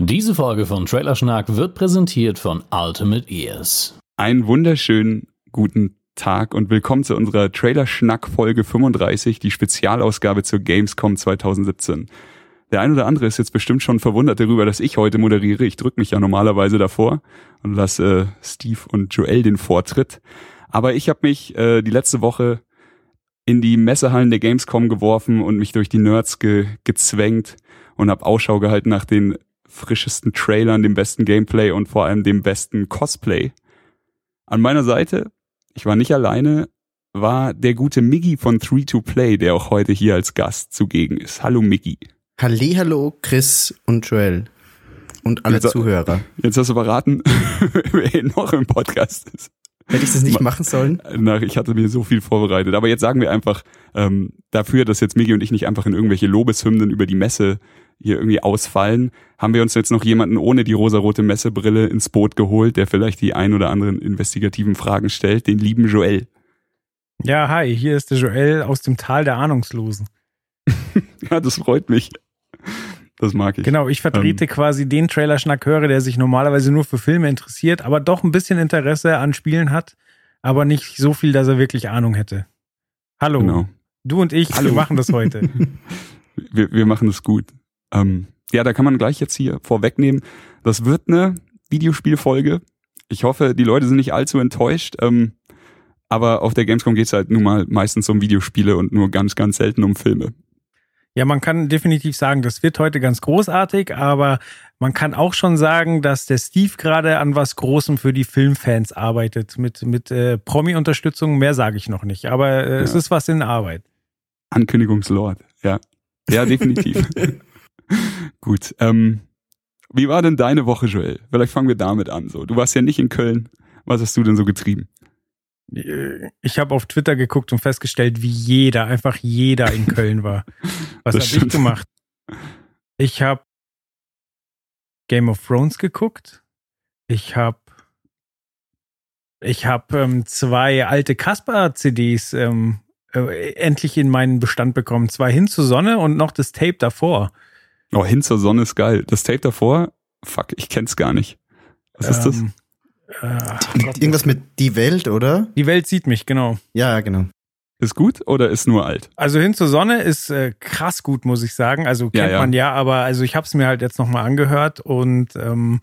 Diese Folge von Trailerschnack wird präsentiert von Ultimate Ears. Einen wunderschönen guten Tag und willkommen zu unserer Trailerschnack Folge 35, die Spezialausgabe zur Gamescom 2017. Der ein oder andere ist jetzt bestimmt schon verwundert darüber, dass ich heute moderiere. Ich drücke mich ja normalerweise davor und lasse äh, Steve und Joel den Vortritt. Aber ich habe mich äh, die letzte Woche in die Messehallen der Gamescom geworfen und mich durch die Nerds ge gezwängt und habe Ausschau gehalten nach den frischesten Trailern, dem besten Gameplay und vor allem dem besten Cosplay. An meiner Seite, ich war nicht alleine, war der gute Miggy von 3-2-Play, der auch heute hier als Gast zugegen ist. Hallo Miggy. Hallo Chris und Joel und alle jetzt, Zuhörer. Jetzt hast du verraten, wer noch im Podcast ist. Hätte ich das nicht machen sollen? Nach, ich hatte mir so viel vorbereitet. Aber jetzt sagen wir einfach ähm, dafür, dass jetzt Migi und ich nicht einfach in irgendwelche Lobeshymnen über die Messe hier irgendwie ausfallen, haben wir uns jetzt noch jemanden ohne die rosarote Messebrille ins Boot geholt, der vielleicht die ein oder anderen investigativen Fragen stellt, den lieben Joel. Ja, hi, hier ist der Joel aus dem Tal der Ahnungslosen. ja, das freut mich. Das mag ich. Genau, ich vertrete ähm, quasi den Trailer-Schnack-Hörer, der sich normalerweise nur für Filme interessiert, aber doch ein bisschen Interesse an Spielen hat, aber nicht so viel, dass er wirklich Ahnung hätte. Hallo. Genau. Du und ich, Hallo. wir machen das heute. wir, wir machen das gut. Ähm, ja, da kann man gleich jetzt hier vorwegnehmen. Das wird eine Videospielfolge. Ich hoffe, die Leute sind nicht allzu enttäuscht. Ähm, aber auf der Gamescom geht es halt nun mal meistens um Videospiele und nur ganz, ganz selten um Filme. Ja, man kann definitiv sagen, das wird heute ganz großartig, aber man kann auch schon sagen, dass der Steve gerade an was Großem für die Filmfans arbeitet, mit, mit äh, Promi-Unterstützung. Mehr sage ich noch nicht, aber äh, ja. es ist was in Arbeit. Ankündigungslord, ja. Ja, definitiv. Gut. Ähm, wie war denn deine Woche, Joel? Vielleicht fangen wir damit an. So, du warst ja nicht in Köln. Was hast du denn so getrieben? Ich habe auf Twitter geguckt und festgestellt, wie jeder, einfach jeder in Köln war. Was habe ich gemacht? Ich habe Game of Thrones geguckt. Ich habe ich habe ähm, zwei alte Kasper-CDs ähm, äh, endlich in meinen Bestand bekommen. Zwei hin zur Sonne und noch das Tape davor. Oh, hin zur Sonne ist geil. Das Tape davor, fuck, ich kenn's gar nicht. Was ist das? Ähm, äh, Irgendwas mit Die Welt, oder? Die Welt sieht mich, genau. Ja, genau. Ist gut oder ist nur alt? Also hin zur Sonne ist äh, krass gut, muss ich sagen. Also kennt ja, ja. man ja, aber also ich habe es mir halt jetzt nochmal angehört und ähm,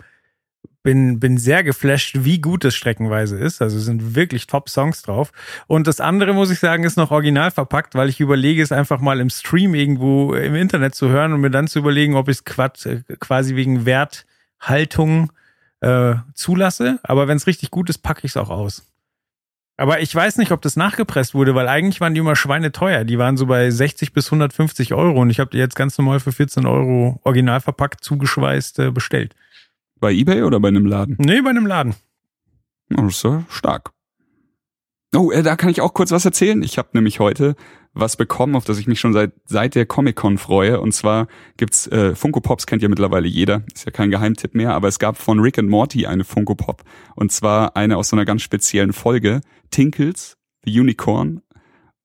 bin, bin sehr geflasht, wie gut es streckenweise ist. Also sind wirklich Top-Songs drauf. Und das andere, muss ich sagen, ist noch original verpackt, weil ich überlege, es einfach mal im Stream irgendwo im Internet zu hören und mir dann zu überlegen, ob ich es äh, quasi wegen Werthaltung äh, zulasse. Aber wenn es richtig gut ist, packe ich es auch aus. Aber ich weiß nicht, ob das nachgepresst wurde, weil eigentlich waren die immer schweineteuer. Die waren so bei 60 bis 150 Euro und ich habe die jetzt ganz normal für 14 Euro original verpackt, zugeschweißt äh, bestellt. Bei eBay oder bei einem Laden? Nee, bei einem Laden. Oh, das ist ja stark. Oh, äh, da kann ich auch kurz was erzählen. Ich habe nämlich heute was bekommen, auf das ich mich schon seit seit der Comic Con freue. Und zwar gibt's äh, Funko Pops kennt ja mittlerweile jeder, ist ja kein Geheimtipp mehr, aber es gab von Rick and Morty eine Funko Pop und zwar eine aus so einer ganz speziellen Folge, Tinkles, the Unicorn.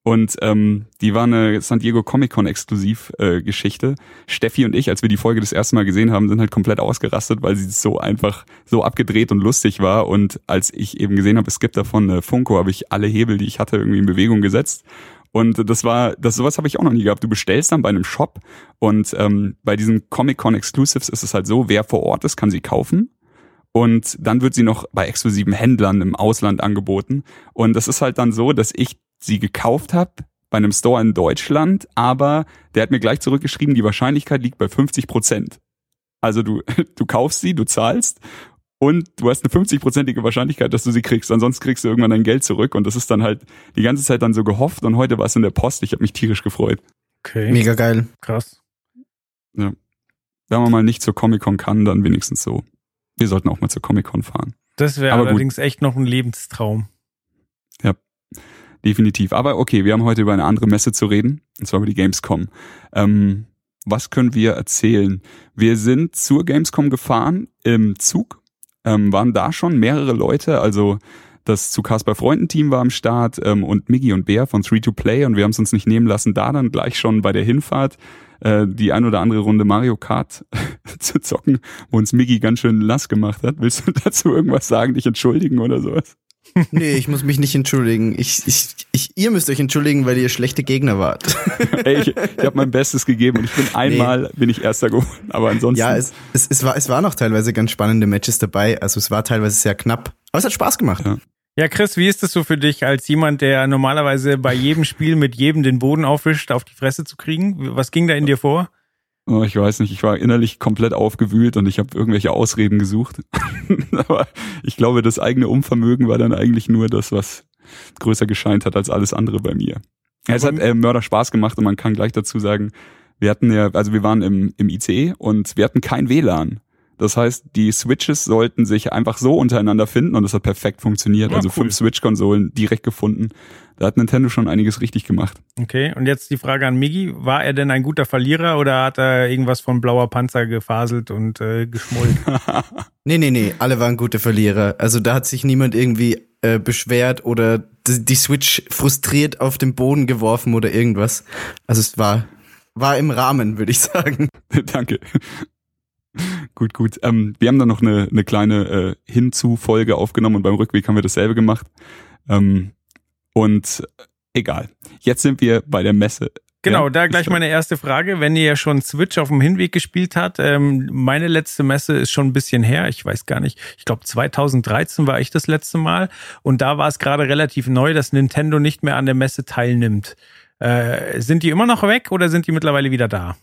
Und ähm, die war eine San Diego Comic Con exklusiv äh, Geschichte. Steffi und ich, als wir die Folge das erste Mal gesehen haben, sind halt komplett ausgerastet, weil sie so einfach so abgedreht und lustig war. Und als ich eben gesehen habe, es gibt davon eine Funko, habe ich alle Hebel, die ich hatte, irgendwie in Bewegung gesetzt und das war, das sowas habe ich auch noch nie gehabt. Du bestellst dann bei einem Shop und ähm, bei diesen Comic-Con Exclusives ist es halt so, wer vor Ort ist, kann sie kaufen. Und dann wird sie noch bei exklusiven Händlern im Ausland angeboten. Und das ist halt dann so, dass ich sie gekauft habe bei einem Store in Deutschland, aber der hat mir gleich zurückgeschrieben, die Wahrscheinlichkeit liegt bei 50 Prozent. Also du, du kaufst sie, du zahlst und du hast eine 50-prozentige Wahrscheinlichkeit, dass du sie kriegst. Ansonsten kriegst du irgendwann dein Geld zurück und das ist dann halt die ganze Zeit dann so gehofft und heute war es in der Post. Ich habe mich tierisch gefreut. Okay. Mega geil. Krass. Ja. wenn man mal nicht zur Comic-Con kann, dann wenigstens so. Wir sollten auch mal zur Comic-Con fahren. Das wäre allerdings gut. echt noch ein Lebenstraum. Ja, definitiv. Aber okay, wir haben heute über eine andere Messe zu reden, und zwar über die Gamescom. Ähm, was können wir erzählen? Wir sind zur Gamescom gefahren im Zug, ähm, waren da schon mehrere Leute, also das zu Kasper Freunden Team war am Start ähm, und Miggy und Bär von 3 to Play und wir haben es uns nicht nehmen lassen, da dann gleich schon bei der Hinfahrt äh, die ein oder andere Runde Mario Kart zu zocken, wo uns Miggy ganz schön lass gemacht hat. Willst du dazu irgendwas sagen, dich entschuldigen oder sowas? Nee, ich muss mich nicht entschuldigen. Ich, ich, ich, ihr müsst euch entschuldigen, weil ihr schlechte Gegner wart. Ey, ich, ich habe mein Bestes gegeben und ich bin einmal nee. bin ich Erster geworden, aber ansonsten. Ja, es, es, es, war, es waren auch teilweise ganz spannende Matches dabei. Also es war teilweise sehr knapp, aber es hat Spaß gemacht. Ja. Ja, Chris, wie ist es so für dich, als jemand, der normalerweise bei jedem Spiel mit jedem den Boden aufwischt, auf die Fresse zu kriegen? Was ging da in dir vor? Oh, ich weiß nicht, ich war innerlich komplett aufgewühlt und ich habe irgendwelche Ausreden gesucht. Aber ich glaube, das eigene Unvermögen war dann eigentlich nur das, was größer gescheint hat als alles andere bei mir. Ja, es hat äh, Mörder Spaß gemacht und man kann gleich dazu sagen, wir hatten ja, also wir waren im, im ICE und wir hatten kein WLAN. Das heißt, die Switches sollten sich einfach so untereinander finden und das hat perfekt funktioniert. Ja, also cool. fünf Switch-Konsolen direkt gefunden. Da hat Nintendo schon einiges richtig gemacht. Okay, und jetzt die Frage an Miggy. War er denn ein guter Verlierer oder hat er irgendwas von blauer Panzer gefaselt und äh, geschmollen? nee, nee, nee, alle waren gute Verlierer. Also da hat sich niemand irgendwie äh, beschwert oder die Switch frustriert auf den Boden geworfen oder irgendwas. Also es war, war im Rahmen, würde ich sagen. Danke. gut, gut. Ähm, wir haben dann noch eine, eine kleine äh, Hinzu-Folge aufgenommen und beim Rückweg haben wir dasselbe gemacht. Ähm, und äh, egal. Jetzt sind wir bei der Messe. Genau, ja, da gleich meine erste Frage. Wenn ihr ja schon Switch auf dem Hinweg gespielt habt, ähm, meine letzte Messe ist schon ein bisschen her. Ich weiß gar nicht. Ich glaube 2013 war ich das letzte Mal. Und da war es gerade relativ neu, dass Nintendo nicht mehr an der Messe teilnimmt. Äh, sind die immer noch weg oder sind die mittlerweile wieder da?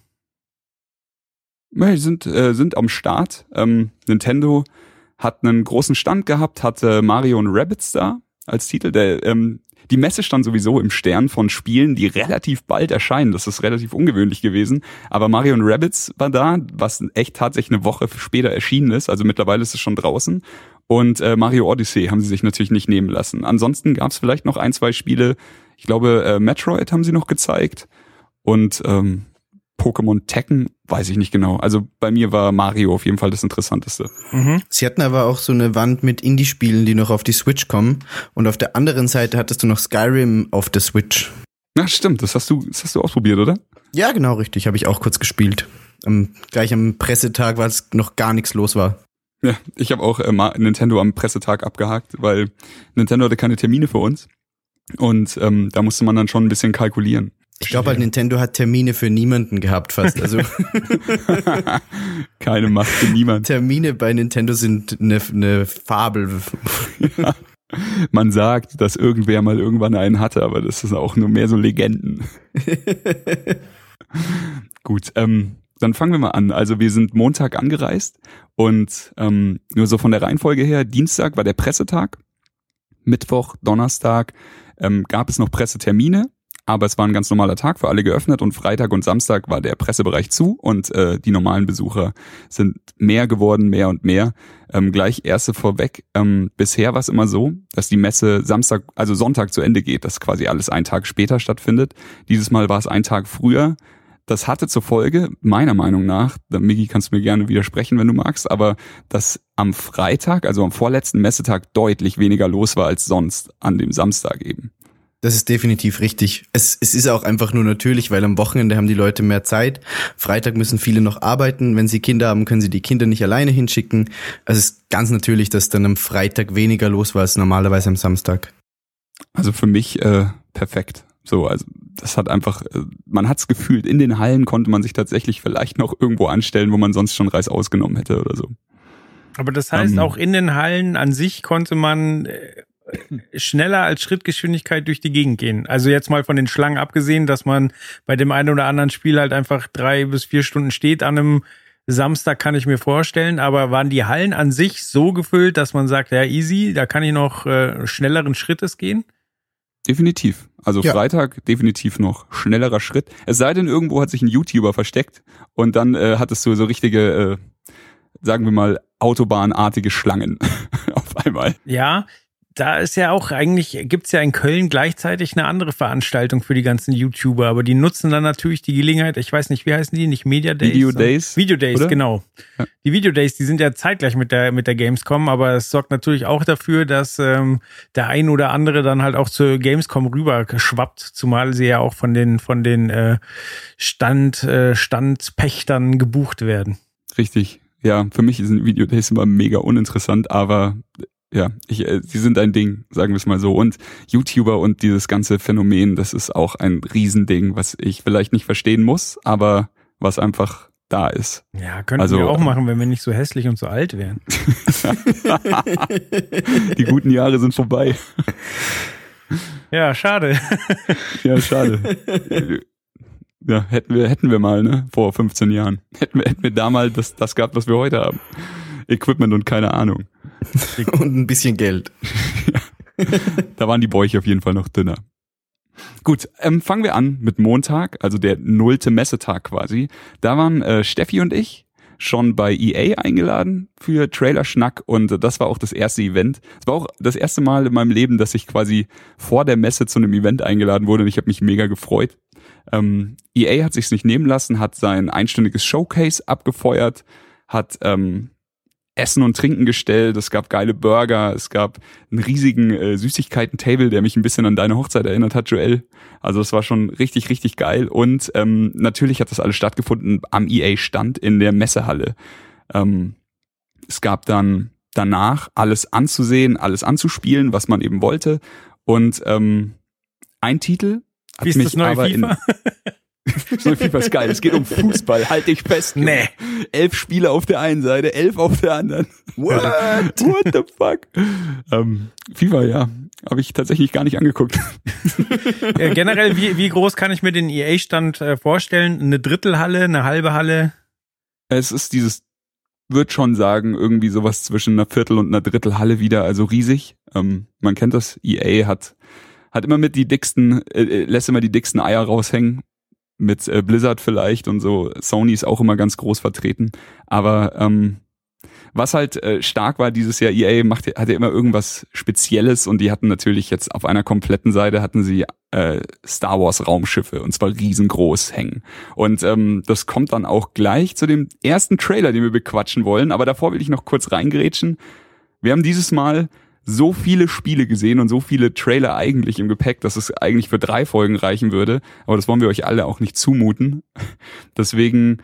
Ja, sind, äh, sind am Start. Ähm, Nintendo hat einen großen Stand gehabt, hatte Mario und Rabbits da als Titel. Der, ähm, die Messe stand sowieso im Stern von Spielen, die relativ bald erscheinen. Das ist relativ ungewöhnlich gewesen. Aber Mario und Rabbits war da, was echt tatsächlich eine Woche später erschienen ist. Also mittlerweile ist es schon draußen. Und äh, Mario Odyssey haben sie sich natürlich nicht nehmen lassen. Ansonsten gab es vielleicht noch ein, zwei Spiele. Ich glaube, äh, Metroid haben sie noch gezeigt. Und ähm, Pokémon Tekken, weiß ich nicht genau. Also bei mir war Mario auf jeden Fall das Interessanteste. Mhm. Sie hatten aber auch so eine Wand mit Indie-Spielen, die noch auf die Switch kommen. Und auf der anderen Seite hattest du noch Skyrim auf der Switch. Na stimmt, das hast du, das hast du ausprobiert, oder? Ja, genau, richtig. Habe ich auch kurz gespielt. Um, gleich am Pressetag, weil es noch gar nichts los war. Ja, ich habe auch äh, Nintendo am Pressetag abgehakt, weil Nintendo hatte keine Termine für uns. Und ähm, da musste man dann schon ein bisschen kalkulieren. Ich glaube halt, Nintendo hat Termine für niemanden gehabt fast. Also Keine Macht für niemanden. Termine bei Nintendo sind eine, eine Fabel. Ja. Man sagt, dass irgendwer mal irgendwann einen hatte, aber das ist auch nur mehr so Legenden. Gut, ähm, dann fangen wir mal an. Also wir sind Montag angereist und ähm, nur so von der Reihenfolge her, Dienstag war der Pressetag, Mittwoch, Donnerstag ähm, gab es noch Pressetermine aber es war ein ganz normaler Tag für alle geöffnet und Freitag und Samstag war der Pressebereich zu und äh, die normalen Besucher sind mehr geworden, mehr und mehr. Ähm, gleich erste vorweg. Ähm, bisher war es immer so, dass die Messe Samstag, also Sonntag zu Ende geht, dass quasi alles einen Tag später stattfindet. Dieses Mal war es ein Tag früher. Das hatte zur Folge, meiner Meinung nach, Migi kannst du mir gerne widersprechen, wenn du magst, aber dass am Freitag, also am vorletzten Messetag, deutlich weniger los war als sonst an dem Samstag eben. Das ist definitiv richtig. Es, es ist auch einfach nur natürlich, weil am Wochenende haben die Leute mehr Zeit. Freitag müssen viele noch arbeiten. Wenn sie Kinder haben, können sie die Kinder nicht alleine hinschicken. Also es ist ganz natürlich, dass dann am Freitag weniger los war als normalerweise am Samstag. Also für mich äh, perfekt. So, also das hat einfach, äh, man hat's gefühlt, in den Hallen konnte man sich tatsächlich vielleicht noch irgendwo anstellen, wo man sonst schon Reis ausgenommen hätte oder so. Aber das heißt, ähm. auch in den Hallen an sich konnte man äh, schneller als Schrittgeschwindigkeit durch die Gegend gehen. Also jetzt mal von den Schlangen abgesehen, dass man bei dem einen oder anderen Spiel halt einfach drei bis vier Stunden steht an einem Samstag kann ich mir vorstellen, aber waren die Hallen an sich so gefüllt, dass man sagt, ja easy, da kann ich noch äh, schnelleren Schrittes gehen? Definitiv. Also ja. Freitag definitiv noch schnellerer Schritt. Es sei denn, irgendwo hat sich ein YouTuber versteckt und dann äh, hattest du so richtige, äh, sagen wir mal, autobahnartige Schlangen auf einmal. Ja, da ist ja auch eigentlich, gibt's ja in Köln gleichzeitig eine andere Veranstaltung für die ganzen YouTuber, aber die nutzen dann natürlich die Gelegenheit, ich weiß nicht, wie heißen die, nicht Media Days? Video Days. Video Days, oder? genau. Ja. Die Video Days, die sind ja zeitgleich mit der, mit der Gamescom, aber es sorgt natürlich auch dafür, dass ähm, der ein oder andere dann halt auch zur Gamescom rüber schwappt, zumal sie ja auch von den, von den äh, Stand, äh, Standpächtern gebucht werden. Richtig. Ja, für mich sind Video Days immer mega uninteressant, aber ja, ich, äh, sie sind ein Ding, sagen wir es mal so. Und YouTuber und dieses ganze Phänomen, das ist auch ein Riesending, was ich vielleicht nicht verstehen muss, aber was einfach da ist. Ja, könnten also, wir auch machen, wenn wir nicht so hässlich und so alt wären. Die guten Jahre sind vorbei. Ja, schade. Ja, schade. Ja, hätten wir, hätten wir mal, ne, vor 15 Jahren. Hätten wir, hätten wir damals das, das gehabt, was wir heute haben. Equipment und keine Ahnung. und ein bisschen Geld. da waren die Bäuche auf jeden Fall noch dünner. Gut, ähm, fangen wir an mit Montag, also der nullte Messetag quasi. Da waren äh, Steffi und ich schon bei EA eingeladen für Trailer-Schnack und das war auch das erste Event. Es war auch das erste Mal in meinem Leben, dass ich quasi vor der Messe zu einem Event eingeladen wurde und ich habe mich mega gefreut. Ähm, EA hat sich's nicht nehmen lassen, hat sein einstündiges Showcase abgefeuert, hat ähm, Essen und Trinken gestellt, es gab geile Burger, es gab einen riesigen äh, Süßigkeiten-Table, der mich ein bisschen an deine Hochzeit erinnert hat, Joel. Also es war schon richtig, richtig geil. Und ähm, natürlich hat das alles stattgefunden am EA-Stand in der Messehalle. Ähm, es gab dann danach alles anzusehen, alles anzuspielen, was man eben wollte. Und ähm, ein Titel hat Wie ist mich das neue aber FIFA? in so FIFA ist geil. Es geht um Fußball. Halt dich fest. Nee. Elf Spieler auf der einen Seite, elf auf der anderen. What? What the fuck? Ähm, FIFA, ja. Habe ich tatsächlich gar nicht angeguckt. Ja, generell, wie, wie groß kann ich mir den EA-Stand äh, vorstellen? Eine Drittelhalle, eine halbe Halle? Es ist dieses, würde schon sagen, irgendwie sowas zwischen einer Viertel und einer Drittelhalle wieder, also riesig. Ähm, man kennt das, EA hat hat immer mit die dicksten, äh, äh, lässt immer die dicksten Eier raushängen mit äh, Blizzard vielleicht und so. Sony ist auch immer ganz groß vertreten. Aber ähm, was halt äh, stark war dieses Jahr, EA macht, hatte immer irgendwas Spezielles und die hatten natürlich jetzt auf einer kompletten Seite hatten sie äh, Star Wars Raumschiffe und zwar riesengroß hängen. Und ähm, das kommt dann auch gleich zu dem ersten Trailer, den wir bequatschen wollen. Aber davor will ich noch kurz reingrätschen. Wir haben dieses Mal so viele Spiele gesehen und so viele Trailer eigentlich im Gepäck, dass es eigentlich für drei Folgen reichen würde. Aber das wollen wir euch alle auch nicht zumuten. Deswegen,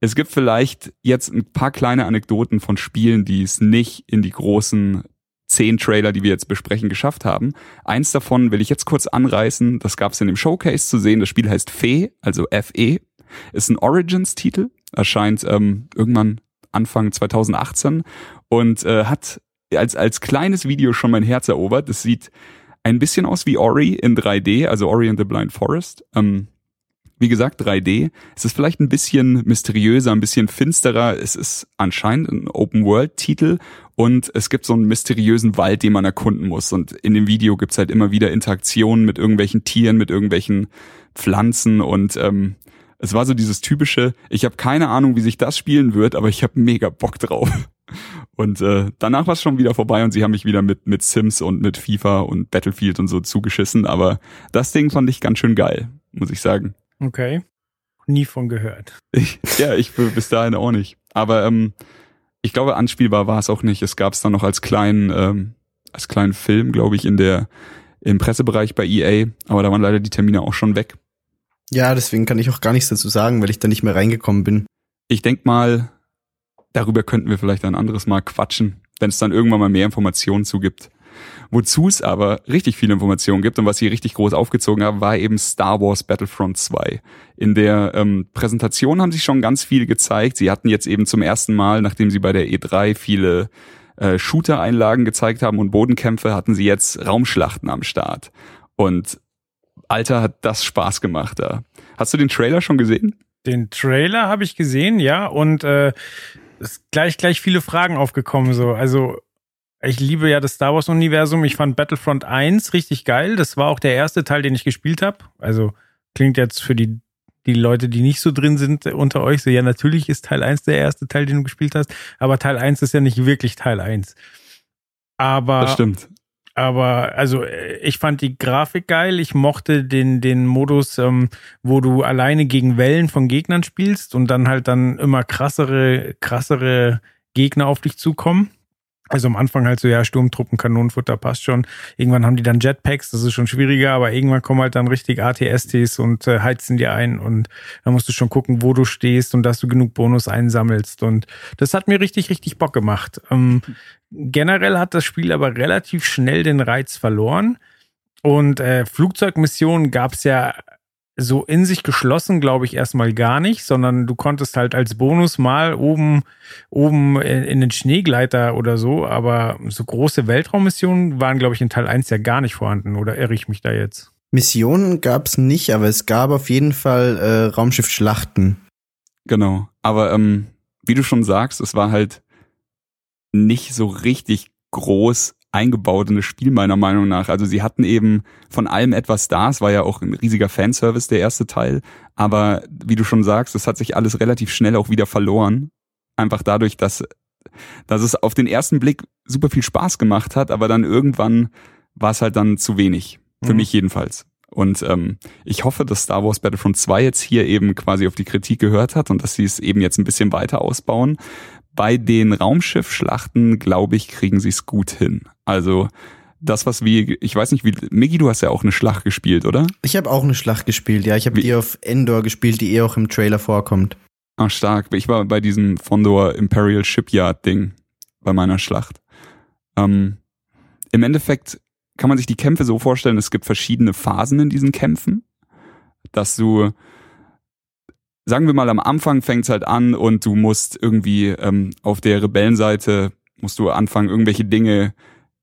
es gibt vielleicht jetzt ein paar kleine Anekdoten von Spielen, die es nicht in die großen zehn Trailer, die wir jetzt besprechen, geschafft haben. Eins davon will ich jetzt kurz anreißen. Das gab es in dem Showcase zu sehen. Das Spiel heißt Fee, also F-E. Ist ein Origins-Titel. Erscheint ähm, irgendwann Anfang 2018 und äh, hat als, als kleines Video schon mein Herz erobert. Das sieht ein bisschen aus wie Ori in 3D, also Ori and the Blind Forest. Ähm, wie gesagt, 3D. Es ist vielleicht ein bisschen mysteriöser, ein bisschen finsterer. Es ist anscheinend ein Open-World-Titel und es gibt so einen mysteriösen Wald, den man erkunden muss. Und in dem Video gibt's halt immer wieder Interaktionen mit irgendwelchen Tieren, mit irgendwelchen Pflanzen und ähm, es war so dieses typische, ich habe keine Ahnung, wie sich das spielen wird, aber ich habe mega Bock drauf. Und äh, danach war es schon wieder vorbei und sie haben mich wieder mit, mit Sims und mit FIFA und Battlefield und so zugeschissen. Aber das Ding fand ich ganz schön geil, muss ich sagen. Okay. Nie von gehört. Ich, ja, ich bis dahin auch nicht. Aber ähm, ich glaube, anspielbar war es auch nicht. Es gab es dann noch als kleinen, ähm, als kleinen Film, glaube ich, in der im Pressebereich bei EA. Aber da waren leider die Termine auch schon weg. Ja, deswegen kann ich auch gar nichts dazu sagen, weil ich da nicht mehr reingekommen bin. Ich denk mal, darüber könnten wir vielleicht ein anderes Mal quatschen, wenn es dann irgendwann mal mehr Informationen zugibt. Wozu es aber richtig viele Informationen gibt und was sie richtig groß aufgezogen haben, war eben Star Wars Battlefront 2. In der ähm, Präsentation haben sie schon ganz viel gezeigt. Sie hatten jetzt eben zum ersten Mal, nachdem sie bei der E3 viele äh, Shooter-Einlagen gezeigt haben und Bodenkämpfe, hatten sie jetzt Raumschlachten am Start. Und Alter, hat das Spaß gemacht da. Hast du den Trailer schon gesehen? Den Trailer habe ich gesehen, ja, und äh, ist gleich gleich viele Fragen aufgekommen so. Also Ich liebe ja das Star Wars-Universum. Ich fand Battlefront 1 richtig geil. Das war auch der erste Teil, den ich gespielt habe. Also klingt jetzt für die, die Leute, die nicht so drin sind unter euch, so ja, natürlich ist Teil 1 der erste Teil, den du gespielt hast, aber Teil 1 ist ja nicht wirklich Teil 1. Aber. Das stimmt. Aber also ich fand die Grafik geil. Ich mochte den, den Modus, ähm, wo du alleine gegen Wellen von Gegnern spielst und dann halt dann immer krassere, krassere Gegner auf dich zukommen. Also am Anfang halt so, ja, Sturmtruppen, Kanonenfutter passt schon. Irgendwann haben die dann Jetpacks, das ist schon schwieriger, aber irgendwann kommen halt dann richtig ATSTs und äh, heizen dir ein und da musst du schon gucken, wo du stehst und dass du genug Bonus einsammelst. Und das hat mir richtig, richtig Bock gemacht. Ähm, generell hat das Spiel aber relativ schnell den Reiz verloren. Und äh, Flugzeugmissionen gab es ja so in sich geschlossen, glaube ich, erstmal gar nicht, sondern du konntest halt als Bonus mal oben, oben in, den Schneegleiter oder so, aber so große Weltraummissionen waren, glaube ich, in Teil 1 ja gar nicht vorhanden, oder irre ich mich da jetzt? Missionen gab es nicht, aber es gab auf jeden Fall äh, Raumschiffschlachten. Genau, aber ähm, wie du schon sagst, es war halt nicht so richtig groß eingebaut in das Spiel meiner Meinung nach. Also sie hatten eben von allem etwas da. Es war ja auch ein riesiger Fanservice, der erste Teil. Aber wie du schon sagst, es hat sich alles relativ schnell auch wieder verloren. Einfach dadurch, dass, dass es auf den ersten Blick super viel Spaß gemacht hat, aber dann irgendwann war es halt dann zu wenig. Für mhm. mich jedenfalls. Und ähm, ich hoffe, dass Star Wars Battlefront 2 jetzt hier eben quasi auf die Kritik gehört hat und dass sie es eben jetzt ein bisschen weiter ausbauen, bei den Raumschiffschlachten, glaube ich, kriegen sie es gut hin. Also das, was wie, ich weiß nicht, wie, Miggi, du hast ja auch eine Schlacht gespielt, oder? Ich habe auch eine Schlacht gespielt, ja. Ich habe die auf Endor gespielt, die eh auch im Trailer vorkommt. Ah, stark. Ich war bei diesem Fondor Imperial Shipyard Ding bei meiner Schlacht. Ähm, Im Endeffekt kann man sich die Kämpfe so vorstellen, es gibt verschiedene Phasen in diesen Kämpfen, dass du sagen wir mal, am Anfang fängt's halt an und du musst irgendwie ähm, auf der Rebellenseite musst du anfangen, irgendwelche Dinge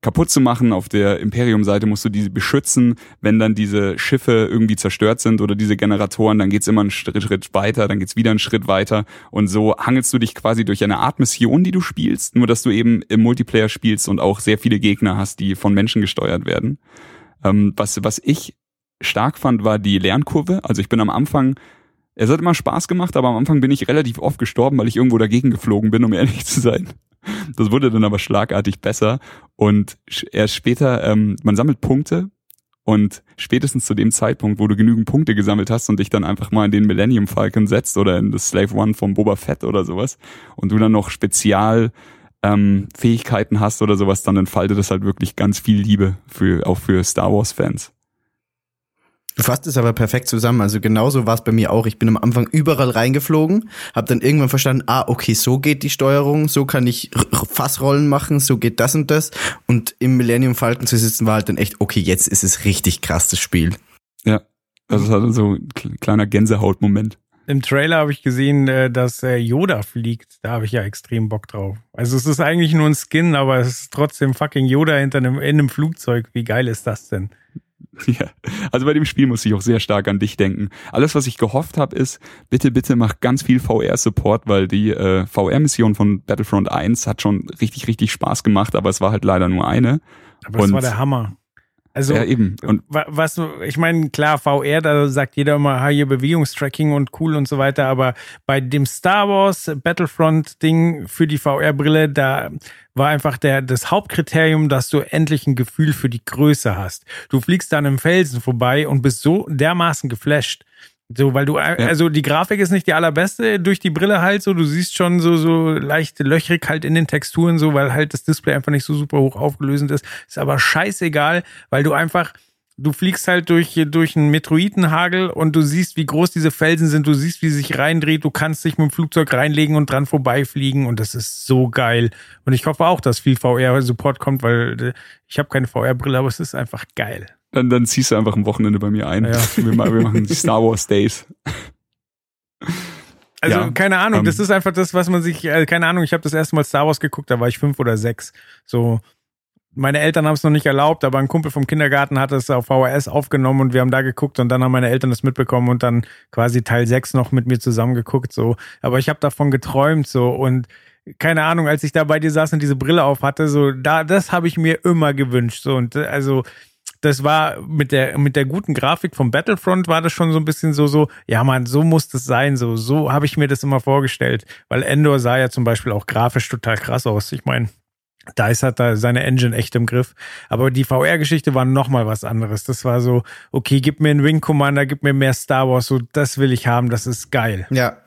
kaputt zu machen. Auf der Imperium-Seite musst du diese beschützen. Wenn dann diese Schiffe irgendwie zerstört sind oder diese Generatoren, dann geht's immer einen Schritt, weiter, dann geht's wieder einen Schritt weiter. Und so hangelst du dich quasi durch eine Art Mission, die du spielst, nur dass du eben im Multiplayer spielst und auch sehr viele Gegner hast, die von Menschen gesteuert werden. Ähm, was, was ich stark fand, war die Lernkurve. Also ich bin am Anfang es hat immer Spaß gemacht, aber am Anfang bin ich relativ oft gestorben, weil ich irgendwo dagegen geflogen bin, um ehrlich zu sein. Das wurde dann aber schlagartig besser und erst später, ähm, man sammelt Punkte und spätestens zu dem Zeitpunkt, wo du genügend Punkte gesammelt hast und dich dann einfach mal in den Millennium Falcon setzt oder in das Slave One von Boba Fett oder sowas und du dann noch Spezial ähm, Fähigkeiten hast oder sowas, dann entfaltet das halt wirklich ganz viel Liebe für auch für Star Wars Fans. Du fasst es aber perfekt zusammen. Also genauso war es bei mir auch. Ich bin am Anfang überall reingeflogen, habe dann irgendwann verstanden, ah, okay, so geht die Steuerung, so kann ich Fassrollen machen, so geht das und das. Und im Millennium Falcon zu sitzen war halt dann echt, okay, jetzt ist es richtig krass, das Spiel. Ja, also es hat so ein kleiner Gänsehautmoment. Im Trailer habe ich gesehen, äh, dass äh, Yoda fliegt. Da habe ich ja extrem Bock drauf. Also es ist eigentlich nur ein Skin, aber es ist trotzdem fucking Yoda hinter einem, in einem Flugzeug. Wie geil ist das denn? Ja, also bei dem Spiel muss ich auch sehr stark an dich denken. Alles, was ich gehofft habe, ist, bitte, bitte mach ganz viel VR-Support, weil die äh, VR-Mission von Battlefront 1 hat schon richtig, richtig Spaß gemacht, aber es war halt leider nur eine. Aber es war der Hammer. Also, ja, eben. Und was, ich meine, klar, VR, da sagt jeder immer, ha, hier Bewegungstracking und cool und so weiter, aber bei dem Star Wars Battlefront-Ding für die VR-Brille, da war einfach der, das Hauptkriterium, dass du endlich ein Gefühl für die Größe hast. Du fliegst dann im Felsen vorbei und bist so dermaßen geflasht. So, weil du, also die Grafik ist nicht die allerbeste durch die Brille halt so. Du siehst schon so, so leicht löchrig halt in den Texturen so, weil halt das Display einfach nicht so super hoch aufgelösend ist. Ist aber scheißegal, weil du einfach, du fliegst halt durch, durch einen Metroidenhagel und du siehst, wie groß diese Felsen sind. Du siehst, wie sie sich reindreht. Du kannst dich mit dem Flugzeug reinlegen und dran vorbeifliegen und das ist so geil. Und ich hoffe auch, dass viel VR-Support kommt, weil äh, ich habe keine VR-Brille, aber es ist einfach geil. Dann, dann ziehst du einfach ein Wochenende bei mir ein. Ja. Wir, wir machen die Star Wars Days. Also ja, keine Ahnung, um, das ähm, ist einfach das, was man sich, äh, keine Ahnung, ich habe das erste Mal Star Wars geguckt, da war ich fünf oder sechs. So, meine Eltern haben es noch nicht erlaubt, aber ein Kumpel vom Kindergarten hat es auf VHS aufgenommen und wir haben da geguckt und dann haben meine Eltern das mitbekommen und dann quasi Teil 6 noch mit mir zusammen geguckt. So, aber ich habe davon geträumt so und keine Ahnung, als ich da bei dir saß und diese Brille auf hatte, so, da, das habe ich mir immer gewünscht. So, und also, das war mit der, mit der guten Grafik vom Battlefront war das schon so ein bisschen so, so, ja man, so muss das sein, so, so habe ich mir das immer vorgestellt. Weil Endor sah ja zum Beispiel auch grafisch total krass aus. Ich meine, DICE hat da seine Engine echt im Griff. Aber die VR-Geschichte war nochmal was anderes. Das war so, okay, gib mir einen Wing Commander, gib mir mehr Star Wars, so, das will ich haben, das ist geil. Ja.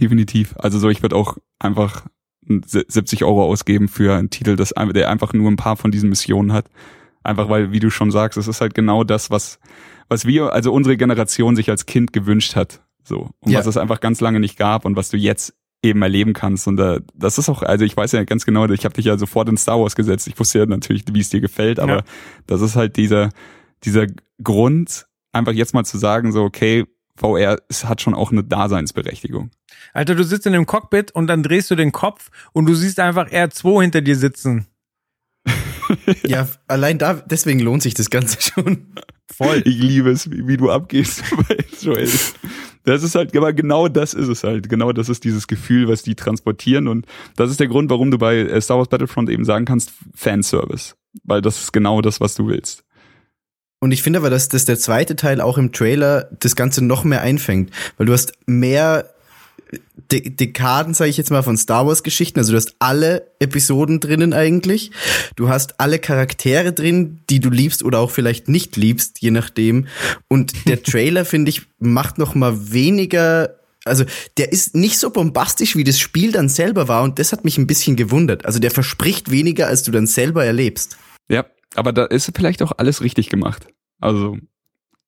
Definitiv. Also so, ich würde auch einfach 70 Euro ausgeben für einen Titel, das, der einfach nur ein paar von diesen Missionen hat. Einfach weil, wie du schon sagst, es ist halt genau das, was, was wir, also unsere Generation sich als Kind gewünscht hat. So. Und ja. was es einfach ganz lange nicht gab und was du jetzt eben erleben kannst. Und äh, das ist auch, also ich weiß ja ganz genau, ich habe dich ja sofort in Star Wars gesetzt. Ich wusste ja natürlich, wie es dir gefällt, aber ja. das ist halt dieser, dieser Grund, einfach jetzt mal zu sagen, so, okay, VR es hat schon auch eine Daseinsberechtigung. Alter, du sitzt in dem Cockpit und dann drehst du den Kopf und du siehst einfach R2 hinter dir sitzen. ja, allein da, deswegen lohnt sich das Ganze schon. Voll. Ich liebe es, wie, wie du abgehst bei Joel. Das ist halt, aber genau das ist es halt. Genau das ist dieses Gefühl, was die transportieren. Und das ist der Grund, warum du bei äh, Star Wars Battlefront eben sagen kannst, Fanservice. Weil das ist genau das, was du willst. Und ich finde aber, dass, dass der zweite Teil auch im Trailer das Ganze noch mehr einfängt. Weil du hast mehr De Dekaden, sage ich jetzt mal, von Star Wars Geschichten. Also du hast alle Episoden drinnen eigentlich. Du hast alle Charaktere drin, die du liebst oder auch vielleicht nicht liebst, je nachdem. Und der Trailer, finde ich, macht noch mal weniger also der ist nicht so bombastisch, wie das Spiel dann selber war und das hat mich ein bisschen gewundert. Also der verspricht weniger, als du dann selber erlebst. Ja, aber da ist vielleicht auch alles richtig gemacht. Also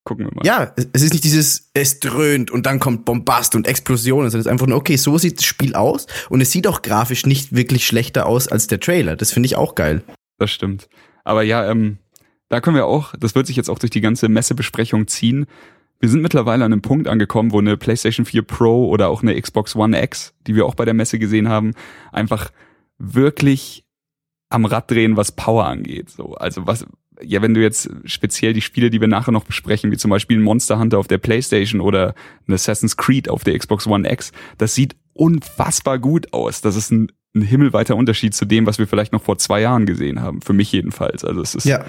gucken wir mal. Ja, es ist nicht dieses, es dröhnt und dann kommt Bombast und Explosionen, sondern es ist einfach nur, okay, so sieht das Spiel aus und es sieht auch grafisch nicht wirklich schlechter aus als der Trailer. Das finde ich auch geil. Das stimmt. Aber ja, ähm, da können wir auch, das wird sich jetzt auch durch die ganze Messebesprechung ziehen. Wir sind mittlerweile an einem Punkt angekommen, wo eine PlayStation 4 Pro oder auch eine Xbox One X, die wir auch bei der Messe gesehen haben, einfach wirklich am Rad drehen, was Power angeht. So, also was, ja, wenn du jetzt speziell die Spiele, die wir nachher noch besprechen, wie zum Beispiel Monster Hunter auf der PlayStation oder ein Assassin's Creed auf der Xbox One X, das sieht unfassbar gut aus. Das ist ein, ein himmelweiter Unterschied zu dem, was wir vielleicht noch vor zwei Jahren gesehen haben. Für mich jedenfalls. Also es ist ja.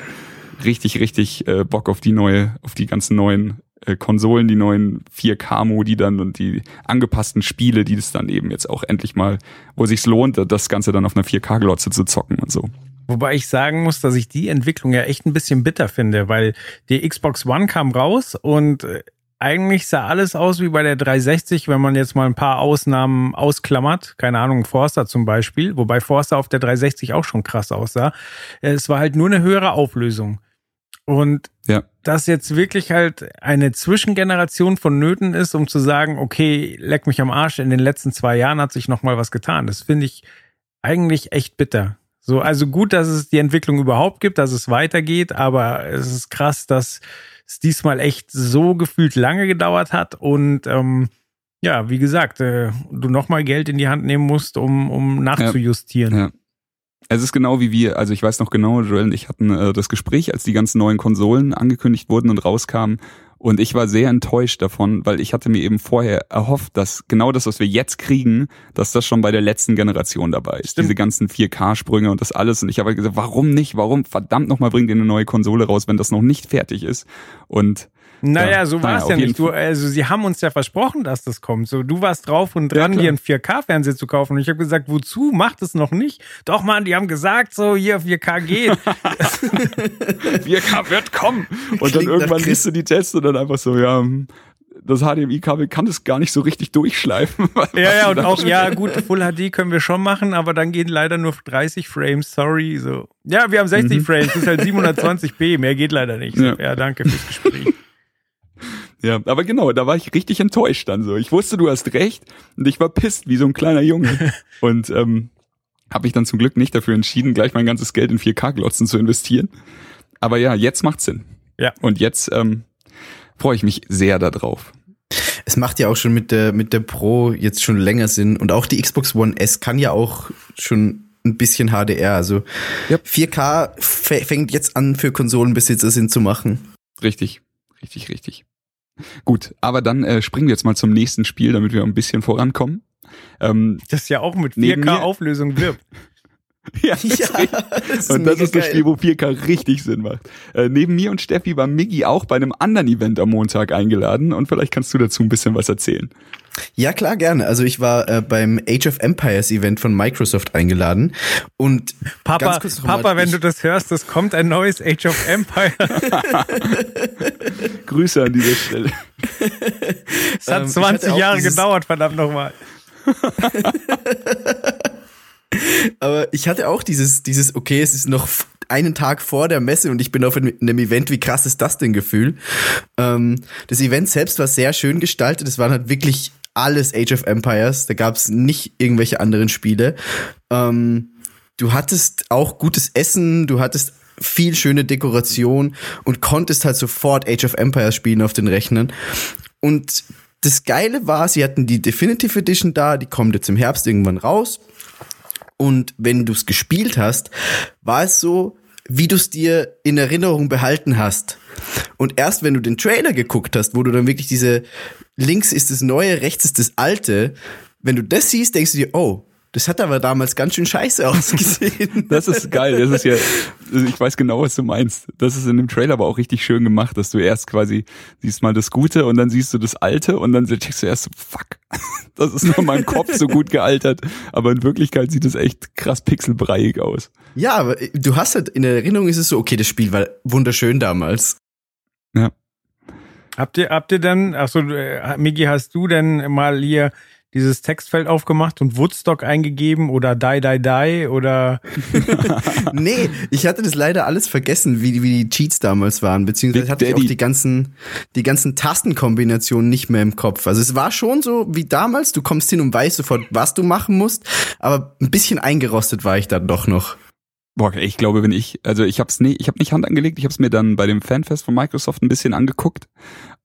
richtig, richtig äh, Bock auf die neue, auf die ganzen neuen äh, Konsolen, die neuen 4K-Modi dann und die angepassten Spiele, die es dann eben jetzt auch endlich mal, wo sich's lohnt, das Ganze dann auf einer 4K-Glotze zu zocken und so. Wobei ich sagen muss, dass ich die Entwicklung ja echt ein bisschen bitter finde, weil die Xbox One kam raus und äh, eigentlich sah alles aus wie bei der 360, wenn man jetzt mal ein paar Ausnahmen ausklammert. Keine Ahnung, Forster zum Beispiel, wobei Forster auf der 360 auch schon krass aussah. Es war halt nur eine höhere Auflösung. Und ja. dass jetzt wirklich halt eine Zwischengeneration vonnöten ist, um zu sagen, okay, leck mich am Arsch, in den letzten zwei Jahren hat sich noch mal was getan. Das finde ich eigentlich echt bitter. So, also gut, dass es die Entwicklung überhaupt gibt, dass es weitergeht, aber es ist krass, dass es diesmal echt so gefühlt lange gedauert hat und ähm, ja, wie gesagt, äh, du nochmal Geld in die Hand nehmen musst, um, um nachzujustieren. Ja, ja. Es ist genau wie wir, also ich weiß noch genau, Joel und ich hatten äh, das Gespräch, als die ganzen neuen Konsolen angekündigt wurden und rauskamen und ich war sehr enttäuscht davon, weil ich hatte mir eben vorher erhofft, dass genau das, was wir jetzt kriegen, dass das schon bei der letzten Generation dabei ist. Stimmt. Diese ganzen 4K-Sprünge und das alles. Und ich habe halt gesagt, warum nicht? Warum verdammt nochmal bringt ihr eine neue Konsole raus, wenn das noch nicht fertig ist? Und naja, ja, so war es ja nicht. Du, also sie haben uns ja versprochen, dass das kommt. So, du warst drauf und dran, ja, dir einen 4K-Fernseher zu kaufen. Und ich habe gesagt, wozu? Macht es noch nicht. Doch, Mann, die haben gesagt, so hier 4K geht. 4K wird kommen. Und Klingt dann irgendwann liest du die Tests und dann einfach so, ja, das HDMI-Kabel kann das gar nicht so richtig durchschleifen. Ja, ja, und auch, ja, gut, Full HD können wir schon machen, aber dann gehen leider nur 30 Frames, sorry, so. Ja, wir haben 60 mhm. Frames, das ist halt 720p, mehr geht leider nicht. So, ja. ja, danke fürs Gespräch. Ja, aber genau, da war ich richtig enttäuscht dann so. Ich wusste, du hast recht und ich war pisst wie so ein kleiner Junge. und ähm, habe ich dann zum Glück nicht dafür entschieden, gleich mein ganzes Geld in 4K-Glotzen zu investieren. Aber ja, jetzt macht's Sinn. Ja. Und jetzt ähm, freue ich mich sehr darauf. Es macht ja auch schon mit der, mit der Pro jetzt schon länger Sinn. Und auch die Xbox One S kann ja auch schon ein bisschen HDR. Also yep. 4K fängt jetzt an, für Konsolenbesitzer Sinn zu machen. Richtig, richtig, richtig. Gut, aber dann äh, springen wir jetzt mal zum nächsten Spiel, damit wir ein bisschen vorankommen. Ähm, das ja auch mit 4K-Auflösung wirbt. Ja, das ja das und das ist das Spiel, wo 4K richtig Sinn macht. Äh, neben mir und Steffi war Miggy auch bei einem anderen Event am Montag eingeladen und vielleicht kannst du dazu ein bisschen was erzählen. Ja, klar, gerne. Also ich war äh, beim Age of Empires Event von Microsoft eingeladen und Papa, Papa, wenn du das hörst, es kommt ein neues Age of Empires. Grüße an dieser Stelle. Es hat 20 ähm, Jahre gedauert, verdammt nochmal. Aber ich hatte auch dieses, dieses, okay, es ist noch einen Tag vor der Messe und ich bin auf einem Event, wie krass ist das denn Gefühl? Ähm, das Event selbst war sehr schön gestaltet, es waren halt wirklich alles Age of Empires, da gab es nicht irgendwelche anderen Spiele. Ähm, du hattest auch gutes Essen, du hattest viel schöne Dekoration und konntest halt sofort Age of Empires spielen auf den Rechnern. Und das Geile war, sie hatten die Definitive Edition da, die kommt jetzt im Herbst irgendwann raus. Und wenn du es gespielt hast, war es so, wie du es dir in Erinnerung behalten hast. Und erst wenn du den Trailer geguckt hast, wo du dann wirklich diese links ist das Neue, rechts ist das Alte, wenn du das siehst, denkst du dir, oh, das hat aber damals ganz schön scheiße ausgesehen. das ist geil. Das ist ja, ich weiß genau, was du meinst. Das ist in dem Trailer aber auch richtig schön gemacht, dass du erst quasi siehst mal das Gute und dann siehst du das Alte und dann checkst du erst so, fuck, das ist nur in meinem Kopf so gut gealtert. Aber in Wirklichkeit sieht es echt krass pixelbreiig aus. Ja, aber du hast halt, in der Erinnerung ist es so, okay, das Spiel war wunderschön damals. Ja. Habt ihr, habt ihr dann, achso, äh, Miki, hast du denn mal hier dieses Textfeld aufgemacht und Woodstock eingegeben oder Die, Die, Die oder? nee, ich hatte das leider alles vergessen, wie, wie die Cheats damals waren, beziehungsweise Big hatte Daddy. ich auch die ganzen, die ganzen Tastenkombinationen nicht mehr im Kopf. Also es war schon so wie damals, du kommst hin und weißt sofort, was du machen musst, aber ein bisschen eingerostet war ich dann doch noch. Boah, ich glaube, wenn ich, also ich hab's nie, ich habe nicht Hand angelegt, ich habe es mir dann bei dem Fanfest von Microsoft ein bisschen angeguckt,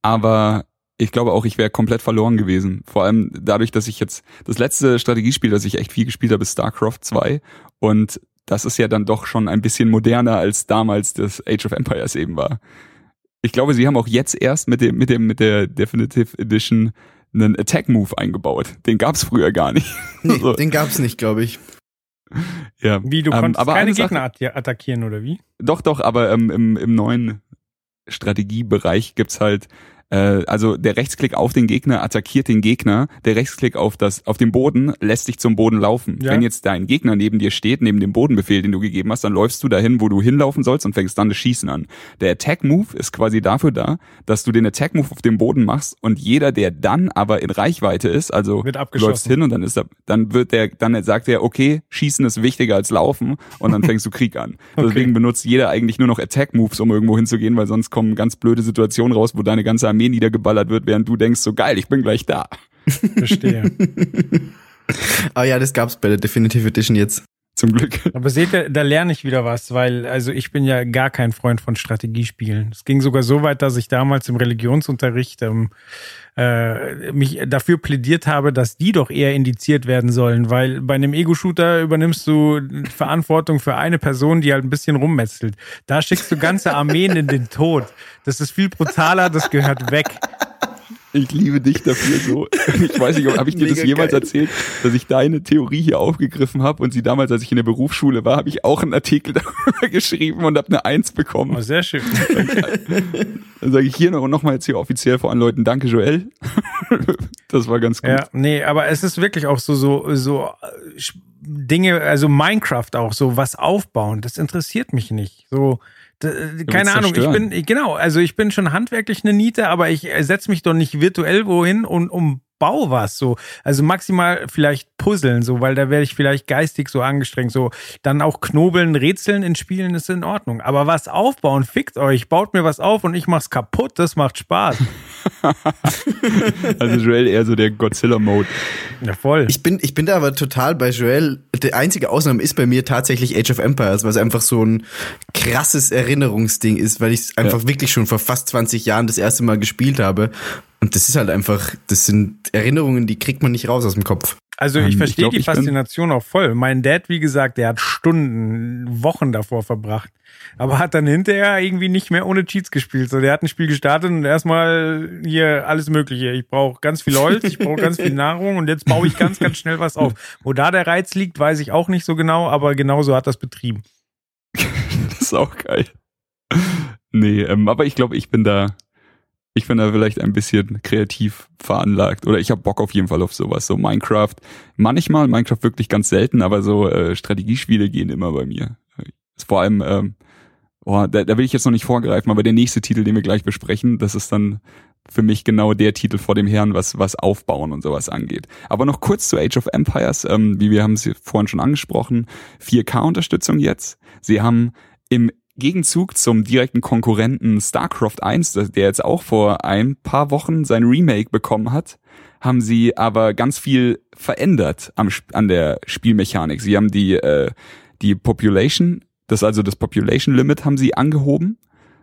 aber ich glaube auch, ich wäre komplett verloren gewesen. Vor allem dadurch, dass ich jetzt das letzte Strategiespiel, das ich echt viel gespielt habe, ist StarCraft 2 und das ist ja dann doch schon ein bisschen moderner als damals das Age of Empires eben war. Ich glaube, sie haben auch jetzt erst mit dem mit dem mit der Definitive Edition einen Attack Move eingebaut. Den gab's früher gar nicht. Nee, so. den gab's nicht, glaube ich. Ja. Wie, du ähm, konntest aber keine Gegner Sache, attackieren, oder wie? Doch, doch, aber ähm, im, im neuen Strategiebereich gibt's halt äh, also der Rechtsklick auf den Gegner attackiert den Gegner, der Rechtsklick auf das auf den Boden lässt dich zum Boden laufen. Ja. Wenn jetzt dein Gegner neben dir steht, neben dem Bodenbefehl, den du gegeben hast, dann läufst du dahin, wo du hinlaufen sollst und fängst dann das Schießen an. Der Attack Move ist quasi dafür da, dass du den Attack Move auf dem Boden machst und jeder, der dann aber in Reichweite ist, also läufst hin und dann ist er, dann wird der, dann sagt er, okay, Schießen ist wichtiger als Laufen und dann fängst du Krieg an. okay. Deswegen benutzt jeder eigentlich nur noch Attack Moves, um irgendwo hinzugehen, weil sonst kommen ganz blöde Situationen raus, wo deine ganze Armee niedergeballert wird, während du denkst, so geil, ich bin gleich da. Verstehe. Aber ja, das gab's bei der Definitive Edition jetzt. Zum Glück. Aber seht ihr, da lerne ich wieder was, weil, also ich bin ja gar kein Freund von Strategiespielen. Es ging sogar so weit, dass ich damals im Religionsunterricht ähm, äh, mich dafür plädiert habe, dass die doch eher indiziert werden sollen, weil bei einem Ego-Shooter übernimmst du Verantwortung für eine Person, die halt ein bisschen rummetzelt. Da schickst du ganze Armeen in den Tod. Das ist viel brutaler, das gehört weg. Ich liebe dich dafür so. Ich weiß nicht, habe ich dir Mega das jemals geil. erzählt, dass ich deine Theorie hier aufgegriffen habe und sie damals, als ich in der Berufsschule war, habe ich auch einen Artikel darüber geschrieben und habe eine Eins bekommen. Oh, sehr schön. Dann sage ich hier noch, noch mal jetzt hier offiziell vor allen Leuten, danke Joel. Das war ganz gut. Ja, nee, aber es ist wirklich auch so, so, so äh, Dinge, also Minecraft auch, so was aufbauen, das interessiert mich nicht. So, keine Ahnung, ich bin, genau, also ich bin schon handwerklich eine Niete, aber ich setze mich doch nicht virtuell wohin und um bau was so. Also maximal vielleicht puzzeln, so, weil da werde ich vielleicht geistig so angestrengt. So, dann auch knobeln, rätseln in Spielen ist in Ordnung. Aber was aufbauen, fickt euch, baut mir was auf und ich mach's kaputt, das macht Spaß. also Joel eher so der Godzilla-Mode. Ja, voll. Ich bin, ich bin da aber total bei Joel. Die einzige Ausnahme ist bei mir tatsächlich Age of Empires, was einfach so ein krasses Erinnerungsding ist, weil ich es einfach ja. wirklich schon vor fast 20 Jahren das erste Mal gespielt habe und das ist halt einfach, das sind Erinnerungen, die kriegt man nicht raus aus dem Kopf. Also ich ähm, verstehe die Faszination auch voll. Mein Dad, wie gesagt, der hat Stunden, Wochen davor verbracht, aber hat dann hinterher irgendwie nicht mehr ohne Cheats gespielt. So, der hat ein Spiel gestartet und erstmal hier alles Mögliche. Ich brauche ganz viel Holz, ich brauche ganz viel Nahrung und jetzt baue ich ganz, ganz schnell was auf. Wo da der Reiz liegt, weiß ich auch nicht so genau, aber genauso hat das betrieben. das ist auch geil. Nee, ähm, aber ich glaube, ich bin da ich bin da vielleicht ein bisschen kreativ veranlagt oder ich habe Bock auf jeden Fall auf sowas. So Minecraft, manchmal, Minecraft wirklich ganz selten, aber so äh, Strategiespiele gehen immer bei mir. Ist vor allem, ähm, oh, da, da will ich jetzt noch nicht vorgreifen, aber der nächste Titel, den wir gleich besprechen, das ist dann für mich genau der Titel vor dem Herrn, was, was Aufbauen und sowas angeht. Aber noch kurz zu Age of Empires, ähm, wie wir haben es vorhin schon angesprochen, 4K-Unterstützung jetzt. Sie haben im Gegenzug zum direkten Konkurrenten StarCraft 1, der jetzt auch vor ein paar Wochen sein Remake bekommen hat, haben sie aber ganz viel verändert am, an der Spielmechanik. Sie haben die, äh, die Population, das also das Population Limit haben sie angehoben.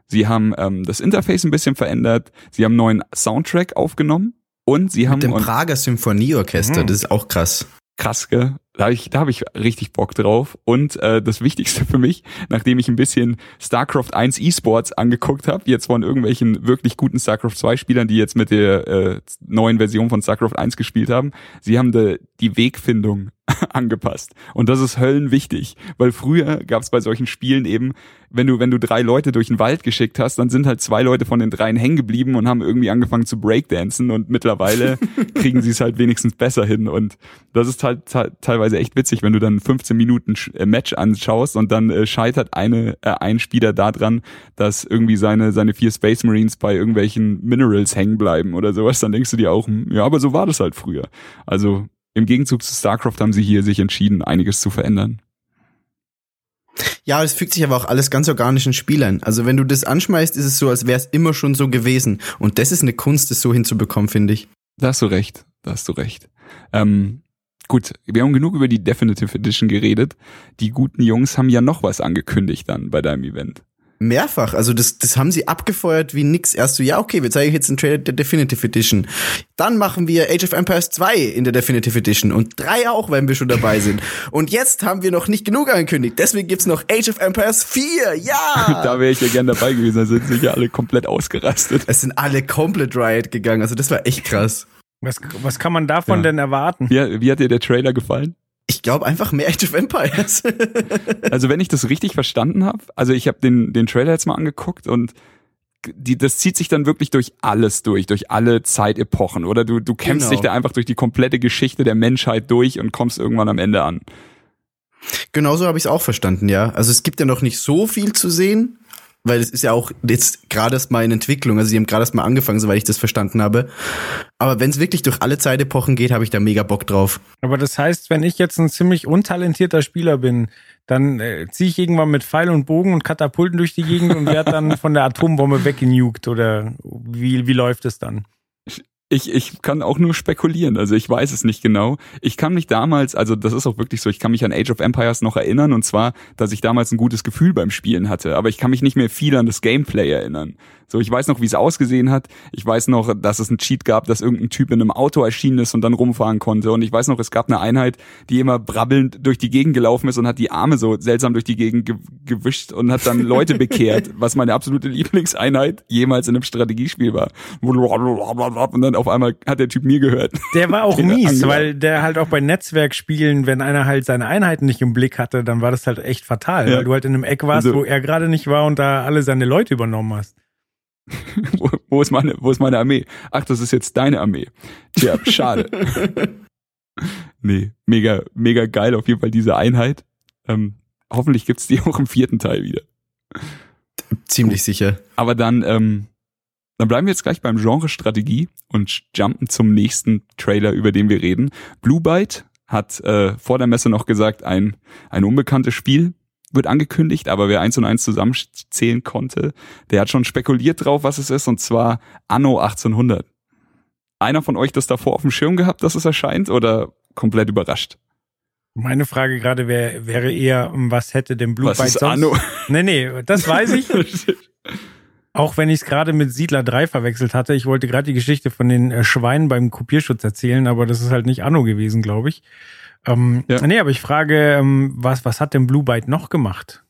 Sie haben ähm, das Interface ein bisschen verändert. Sie haben einen neuen Soundtrack aufgenommen. Und sie haben. Mit dem Prager Symphonieorchester, mhm. das ist auch krass krass, gell? Da habe ich, da hab ich richtig Bock drauf. Und äh, das Wichtigste für mich, nachdem ich ein bisschen StarCraft 1 eSports angeguckt habe, jetzt von irgendwelchen wirklich guten StarCraft 2 Spielern, die jetzt mit der äh, neuen Version von StarCraft 1 gespielt haben, sie haben de, die Wegfindung angepasst. Und das ist höllenwichtig, weil früher gab es bei solchen Spielen eben, wenn du, wenn du drei Leute durch den Wald geschickt hast, dann sind halt zwei Leute von den dreien hängen geblieben und haben irgendwie angefangen zu breakdancen und mittlerweile kriegen sie es halt wenigstens besser hin. Und das ist halt teilweise echt witzig, wenn du dann 15 Minuten äh, Match anschaust und dann äh, scheitert eine, äh, ein Spieler daran, dass irgendwie seine, seine vier Space Marines bei irgendwelchen Minerals hängen bleiben oder sowas, dann denkst du dir auch, hm, ja, aber so war das halt früher. Also im Gegenzug zu StarCraft haben sie hier sich entschieden, einiges zu verändern. Ja, es fügt sich aber auch alles ganz organisch in Spiel ein. Also wenn du das anschmeißt, ist es so, als wäre es immer schon so gewesen. Und das ist eine Kunst, das so hinzubekommen, finde ich. Da hast du recht, da hast du recht. Ähm, gut, wir haben genug über die Definitive Edition geredet. Die guten Jungs haben ja noch was angekündigt dann bei deinem Event. Mehrfach. Also das, das haben sie abgefeuert wie nix. Erst so, ja, okay, wir zeigen jetzt einen Trailer der Definitive Edition. Dann machen wir Age of Empires 2 in der Definitive Edition und 3 auch, wenn wir schon dabei sind. Und jetzt haben wir noch nicht genug angekündigt. Deswegen gibt's noch Age of Empires 4. Ja! da wäre ich ja gern dabei gewesen. Da sind sich ja alle komplett ausgerastet. Es sind alle komplett Riot gegangen. Also das war echt krass. Was, was kann man davon ja. denn erwarten? Wie, wie hat dir der Trailer gefallen? Ich glaube einfach mehr Age of Empires. also wenn ich das richtig verstanden habe, also ich habe den, den Trailer jetzt mal angeguckt und die, das zieht sich dann wirklich durch alles durch, durch alle Zeitepochen. Oder du, du kämpfst genau. dich da einfach durch die komplette Geschichte der Menschheit durch und kommst irgendwann am Ende an. Genauso habe ich es auch verstanden, ja. Also es gibt ja noch nicht so viel zu sehen, weil es ist ja auch jetzt gerade erst mal in Entwicklung, also sie haben gerade erst mal angefangen, soweit ich das verstanden habe. Aber wenn es wirklich durch alle Zeitepochen geht, habe ich da mega Bock drauf. Aber das heißt, wenn ich jetzt ein ziemlich untalentierter Spieler bin, dann äh, ziehe ich irgendwann mit Pfeil und Bogen und Katapulten durch die Gegend und werde dann von der Atombombe weggenugt oder wie, wie läuft es dann? Ich, ich kann auch nur spekulieren, also ich weiß es nicht genau. Ich kann mich damals, also das ist auch wirklich so, ich kann mich an Age of Empires noch erinnern und zwar, dass ich damals ein gutes Gefühl beim Spielen hatte, aber ich kann mich nicht mehr viel an das Gameplay erinnern. So, ich weiß noch, wie es ausgesehen hat. Ich weiß noch, dass es einen Cheat gab, dass irgendein Typ in einem Auto erschienen ist und dann rumfahren konnte. Und ich weiß noch, es gab eine Einheit, die immer brabbelnd durch die Gegend gelaufen ist und hat die Arme so seltsam durch die Gegend ge gewischt und hat dann Leute bekehrt, was meine absolute Lieblingseinheit jemals in einem Strategiespiel war. Und dann auf einmal hat der Typ mir gehört. Der war auch mies, weil der halt auch bei Netzwerkspielen, wenn einer halt seine Einheiten nicht im Blick hatte, dann war das halt echt fatal, ja. weil du halt in einem Eck warst, also, wo er gerade nicht war und da alle seine Leute übernommen hast. wo, wo, ist meine, wo ist meine Armee? Ach, das ist jetzt deine Armee. Tja, schade. nee, mega, mega geil auf jeden Fall diese Einheit. Ähm, hoffentlich gibt's die auch im vierten Teil wieder. Ziemlich sicher. Aber dann, ähm, dann bleiben wir jetzt gleich beim Genre Strategie und jumpen zum nächsten Trailer, über den wir reden. Blue Byte hat äh, vor der Messe noch gesagt, ein, ein unbekanntes Spiel wird angekündigt, aber wer eins und eins zusammenzählen konnte, der hat schon spekuliert drauf, was es ist, und zwar Anno 1800. Einer von euch das davor auf dem Schirm gehabt, dass es erscheint, oder komplett überrascht? Meine Frage gerade wär, wäre eher, was hätte denn Blue was Byte ist sonst? Anno? Nee, nee, das weiß ich. Auch wenn ich es gerade mit Siedler 3 verwechselt hatte, ich wollte gerade die Geschichte von den äh, Schweinen beim Kopierschutz erzählen, aber das ist halt nicht Anno gewesen, glaube ich. Ähm, ja. Nee, aber ich frage, ähm, was, was hat denn Blue Byte noch gemacht?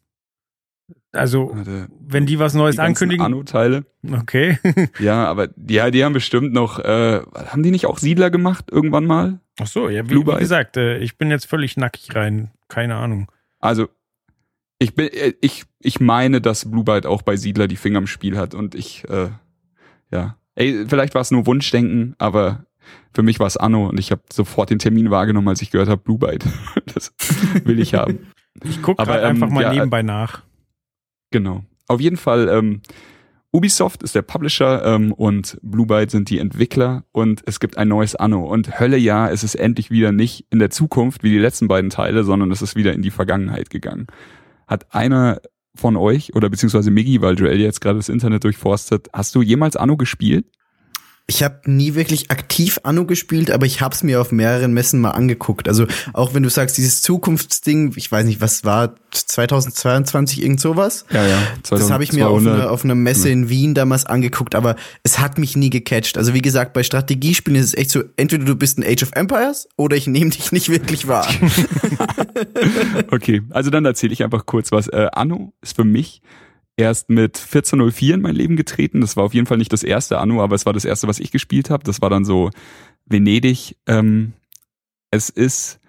Also, Warte, wenn die was Neues die ankündigen. Anno-Teile. Okay. ja, aber ja, die haben bestimmt noch, äh, haben die nicht auch Siedler gemacht irgendwann mal? Ach so, ja, wie, wie gesagt, äh, ich bin jetzt völlig nackig rein. Keine Ahnung. Also, ich bin, äh, ich, ich meine, dass Blue Byte auch bei Siedler die Finger im Spiel hat und ich, äh, ja. Ey, vielleicht war es nur Wunschdenken, aber für mich war es Anno und ich habe sofort den Termin wahrgenommen, als ich gehört habe, Blue Byte. das will ich haben. Ich gucke ähm, einfach mal ja, nebenbei nach. Genau. Auf jeden Fall, ähm, Ubisoft ist der Publisher ähm, und Blue Byte sind die Entwickler und es gibt ein neues Anno. Und Hölle ja, es ist endlich wieder nicht in der Zukunft wie die letzten beiden Teile, sondern es ist wieder in die Vergangenheit gegangen. Hat einer von euch oder beziehungsweise Miggy, weil Joel jetzt gerade das Internet durchforstet, hast du jemals Anno gespielt? Ich habe nie wirklich aktiv Anno gespielt, aber ich habe es mir auf mehreren Messen mal angeguckt. Also auch wenn du sagst, dieses Zukunftsding, ich weiß nicht, was war 2022 irgend sowas? Ja, ja. 2000, das habe ich mir auf, eine, auf einer Messe in Wien damals angeguckt, aber es hat mich nie gecatcht. Also wie gesagt, bei Strategiespielen ist es echt so, entweder du bist ein Age of Empires oder ich nehme dich nicht wirklich wahr. okay, also dann erzähle ich einfach kurz was. Äh, Anno ist für mich erst mit 1404 in mein Leben getreten. Das war auf jeden Fall nicht das erste Anno, aber es war das erste, was ich gespielt habe. Das war dann so Venedig. Ähm, es ist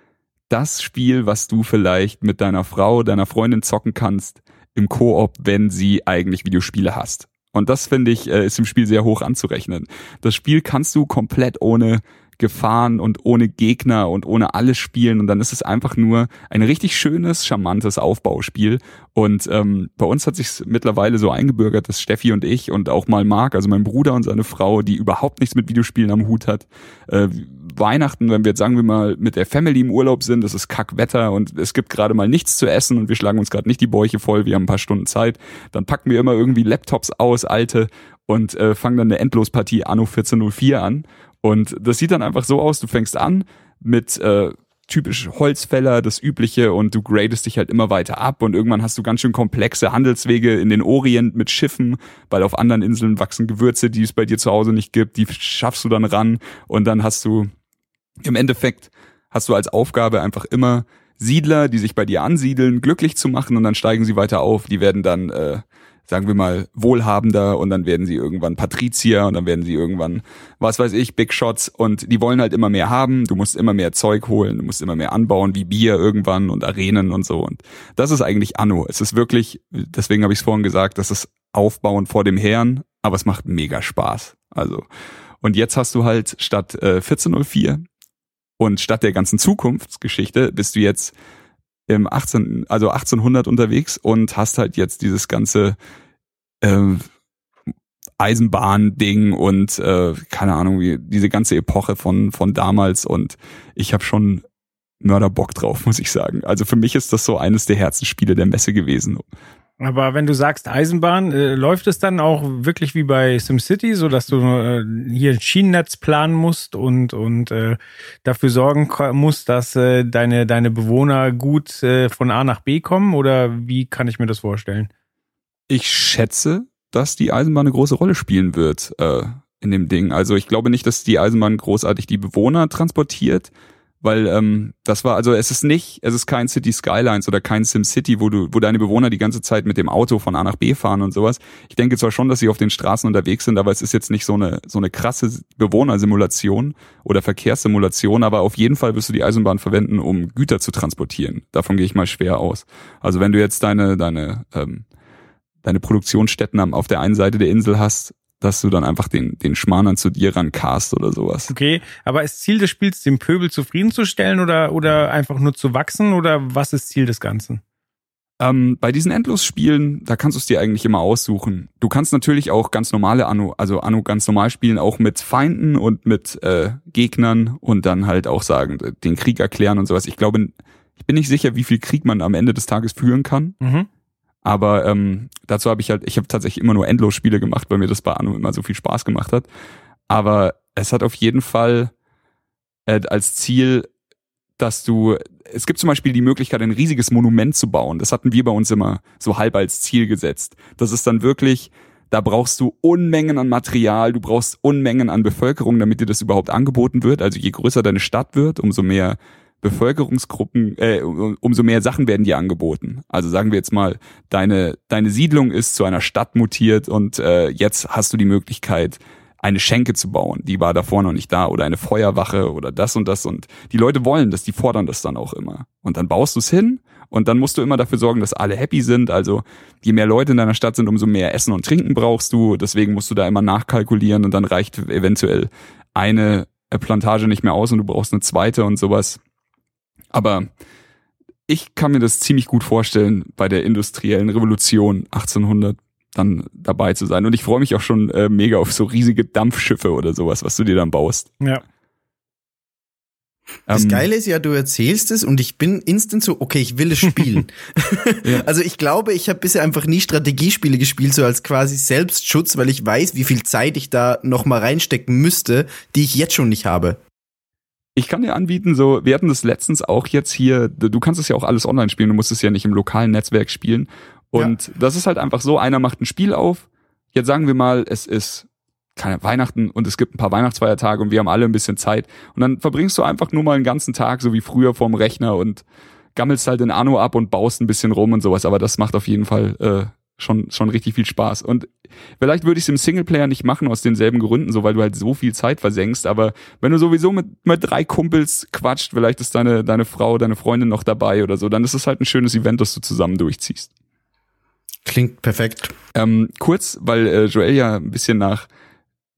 das Spiel, was du vielleicht mit deiner Frau, deiner Freundin zocken kannst im Koop, wenn sie eigentlich Videospiele hast. Und das finde ich, äh, ist im Spiel sehr hoch anzurechnen. Das Spiel kannst du komplett ohne Gefahren und ohne Gegner und ohne alles spielen. Und dann ist es einfach nur ein richtig schönes, charmantes Aufbauspiel. Und ähm, bei uns hat sich mittlerweile so eingebürgert, dass Steffi und ich und auch mal Marc, also mein Bruder und seine Frau, die überhaupt nichts mit Videospielen am Hut hat, äh, Weihnachten, wenn wir jetzt sagen wir mal mit der Family im Urlaub sind, das ist Kackwetter und es gibt gerade mal nichts zu essen und wir schlagen uns gerade nicht die Bäuche voll, wir haben ein paar Stunden Zeit, dann packen wir immer irgendwie Laptops aus, alte und äh, fangen dann eine Endlospartie Anno 1404 an und das sieht dann einfach so aus, du fängst an mit äh, typisch Holzfäller, das Übliche und du gradest dich halt immer weiter ab und irgendwann hast du ganz schön komplexe Handelswege in den Orient mit Schiffen, weil auf anderen Inseln wachsen Gewürze, die es bei dir zu Hause nicht gibt, die schaffst du dann ran und dann hast du im Endeffekt hast du als Aufgabe einfach immer Siedler, die sich bei dir ansiedeln, glücklich zu machen und dann steigen sie weiter auf. Die werden dann äh, sagen wir mal, wohlhabender und dann werden sie irgendwann Patrizier und dann werden sie irgendwann, was weiß ich, Big Shots. Und die wollen halt immer mehr haben, du musst immer mehr Zeug holen, du musst immer mehr anbauen, wie Bier irgendwann und Arenen und so. Und das ist eigentlich Anno. Es ist wirklich, deswegen habe ich es vorhin gesagt, das ist Aufbauen vor dem Herrn, aber es macht mega Spaß. Also, und jetzt hast du halt statt äh, 1404 und statt der ganzen Zukunftsgeschichte bist du jetzt im 18, also 1800 unterwegs und hast halt jetzt dieses ganze äh, Eisenbahn-Ding und äh, keine Ahnung, wie diese ganze Epoche von von damals und ich habe schon Mörderbock drauf, muss ich sagen. Also für mich ist das so eines der Herzensspiele der Messe gewesen. Aber wenn du sagst Eisenbahn, äh, läuft es dann auch wirklich wie bei SimCity, so dass du äh, hier ein Schienennetz planen musst und und äh, dafür sorgen musst, dass äh, deine deine Bewohner gut äh, von A nach B kommen? Oder wie kann ich mir das vorstellen? Ich schätze, dass die Eisenbahn eine große Rolle spielen wird äh, in dem Ding. Also ich glaube nicht, dass die Eisenbahn großartig die Bewohner transportiert, weil ähm, das war also es ist nicht, es ist kein City Skylines oder kein Sim City, wo du, wo deine Bewohner die ganze Zeit mit dem Auto von A nach B fahren und sowas. Ich denke zwar schon, dass sie auf den Straßen unterwegs sind, aber es ist jetzt nicht so eine so eine krasse Bewohnersimulation oder Verkehrssimulation, aber auf jeden Fall wirst du die Eisenbahn verwenden, um Güter zu transportieren. Davon gehe ich mal schwer aus. Also wenn du jetzt deine deine ähm, deine Produktionsstätten auf der einen Seite der Insel hast dass du dann einfach den, den Schmanern zu dir rancast oder sowas. Okay, aber ist Ziel des Spiels, den Pöbel zufriedenzustellen oder, oder einfach nur zu wachsen oder was ist Ziel des Ganzen? Ähm, bei diesen Endlosspielen, da kannst du es dir eigentlich immer aussuchen. Du kannst natürlich auch ganz normale Anno, also Anno ganz normal spielen, auch mit Feinden und mit äh, Gegnern und dann halt auch sagen, den Krieg erklären und sowas. Ich glaube, ich bin nicht sicher, wie viel Krieg man am Ende des Tages führen kann. Mhm. Aber ähm, dazu habe ich halt, ich habe tatsächlich immer nur Endlosspiele gemacht, weil mir das bei Anno immer so viel Spaß gemacht hat. Aber es hat auf jeden Fall äh, als Ziel, dass du, es gibt zum Beispiel die Möglichkeit, ein riesiges Monument zu bauen. Das hatten wir bei uns immer so halb als Ziel gesetzt. Das ist dann wirklich da brauchst du Unmengen an Material, du brauchst Unmengen an Bevölkerung, damit dir das überhaupt angeboten wird. Also je größer deine Stadt wird, umso mehr Bevölkerungsgruppen, äh, umso mehr Sachen werden dir angeboten. Also sagen wir jetzt mal, deine, deine Siedlung ist zu einer Stadt mutiert und äh, jetzt hast du die Möglichkeit, eine Schenke zu bauen. Die war davor noch nicht da oder eine Feuerwache oder das und das und die Leute wollen das, die fordern das dann auch immer. Und dann baust du es hin und dann musst du immer dafür sorgen, dass alle happy sind. Also je mehr Leute in deiner Stadt sind, umso mehr Essen und Trinken brauchst du. Deswegen musst du da immer nachkalkulieren und dann reicht eventuell eine Plantage nicht mehr aus und du brauchst eine zweite und sowas. Aber ich kann mir das ziemlich gut vorstellen, bei der industriellen Revolution 1800 dann dabei zu sein. Und ich freue mich auch schon äh, mega auf so riesige Dampfschiffe oder sowas, was du dir dann baust. Ja. Das ähm, Geile ist ja, du erzählst es und ich bin instant so, okay, ich will es spielen. ja. Also ich glaube, ich habe bisher einfach nie Strategiespiele gespielt, so als quasi Selbstschutz, weil ich weiß, wie viel Zeit ich da noch mal reinstecken müsste, die ich jetzt schon nicht habe. Ich kann dir anbieten, so, wir hatten das letztens auch jetzt hier, du kannst es ja auch alles online spielen, du musst es ja nicht im lokalen Netzwerk spielen. Und ja. das ist halt einfach so, einer macht ein Spiel auf, jetzt sagen wir mal, es ist keine Weihnachten und es gibt ein paar Weihnachtsfeiertage und wir haben alle ein bisschen Zeit. Und dann verbringst du einfach nur mal einen ganzen Tag, so wie früher vorm Rechner und gammelst halt in Anno ab und baust ein bisschen rum und sowas. Aber das macht auf jeden Fall äh, schon, schon richtig viel Spaß. Und vielleicht würde ich es im Singleplayer nicht machen aus denselben Gründen, so weil du halt so viel Zeit versenkst. Aber wenn du sowieso mit, mit drei Kumpels quatscht, vielleicht ist deine, deine Frau, deine Freundin noch dabei oder so, dann ist es halt ein schönes Event, das du zusammen durchziehst. Klingt perfekt. Ähm, kurz, weil äh, Joel ja ein bisschen nach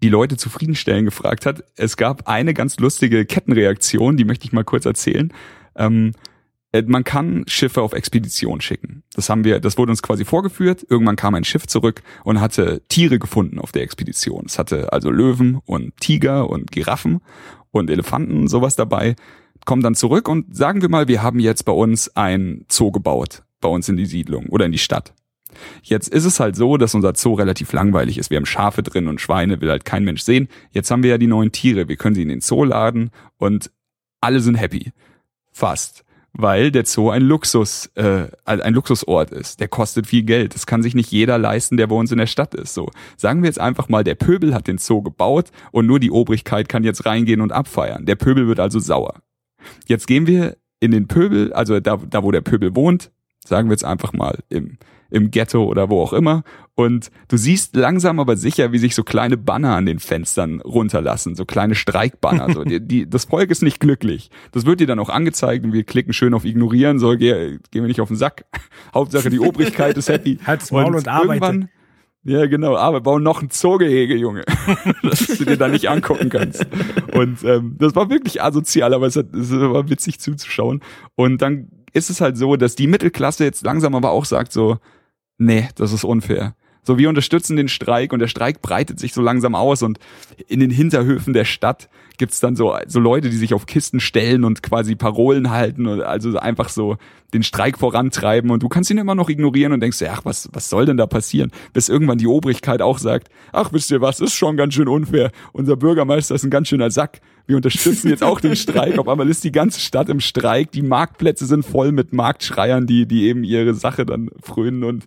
die Leute zufriedenstellen gefragt hat. Es gab eine ganz lustige Kettenreaktion, die möchte ich mal kurz erzählen. Ähm, äh, man kann Schiffe auf Expedition schicken. Das haben wir, das wurde uns quasi vorgeführt. Irgendwann kam ein Schiff zurück und hatte Tiere gefunden auf der Expedition. Es hatte also Löwen und Tiger und Giraffen und Elefanten sowas dabei. Kommen dann zurück und sagen wir mal, wir haben jetzt bei uns ein Zoo gebaut, bei uns in die Siedlung oder in die Stadt. Jetzt ist es halt so, dass unser Zoo relativ langweilig ist. Wir haben Schafe drin und Schweine will halt kein Mensch sehen. Jetzt haben wir ja die neuen Tiere. Wir können sie in den Zoo laden und alle sind happy. Fast. Weil der Zoo ein Luxus, äh, ein Luxusort ist. Der kostet viel Geld. Das kann sich nicht jeder leisten, der bei uns in der Stadt ist. So. Sagen wir jetzt einfach mal, der Pöbel hat den Zoo gebaut und nur die Obrigkeit kann jetzt reingehen und abfeiern. Der Pöbel wird also sauer. Jetzt gehen wir in den Pöbel, also da, da wo der Pöbel wohnt, sagen wir jetzt einfach mal im im Ghetto oder wo auch immer. Und du siehst langsam aber sicher, wie sich so kleine Banner an den Fenstern runterlassen, so kleine Streikbanner. So, die, die, das Volk ist nicht glücklich. Das wird dir dann auch angezeigt und wir klicken schön auf Ignorieren, so geh, gehen wir nicht auf den Sack. Hauptsache die Obrigkeit ist happy. Halt's Maul und, und arbeite. Ja, genau, aber bau noch ein Zoogehege, Junge. dass du dir da nicht angucken kannst. Und ähm, das war wirklich asozial, aber es, hat, es war witzig zuzuschauen. Und dann ist es halt so, dass die Mittelklasse jetzt langsam aber auch sagt so, nee, das ist unfair. So, wir unterstützen den Streik und der Streik breitet sich so langsam aus und in den Hinterhöfen der Stadt gibt's dann so, so Leute, die sich auf Kisten stellen und quasi Parolen halten und also einfach so den Streik vorantreiben und du kannst ihn immer noch ignorieren und denkst, ach, was, was soll denn da passieren? Bis irgendwann die Obrigkeit auch sagt, ach, wisst ihr was, ist schon ganz schön unfair. Unser Bürgermeister ist ein ganz schöner Sack. Wir unterstützen jetzt auch den Streik. Auf einmal ist die ganze Stadt im Streik. Die Marktplätze sind voll mit Marktschreiern, die, die eben ihre Sache dann frönen und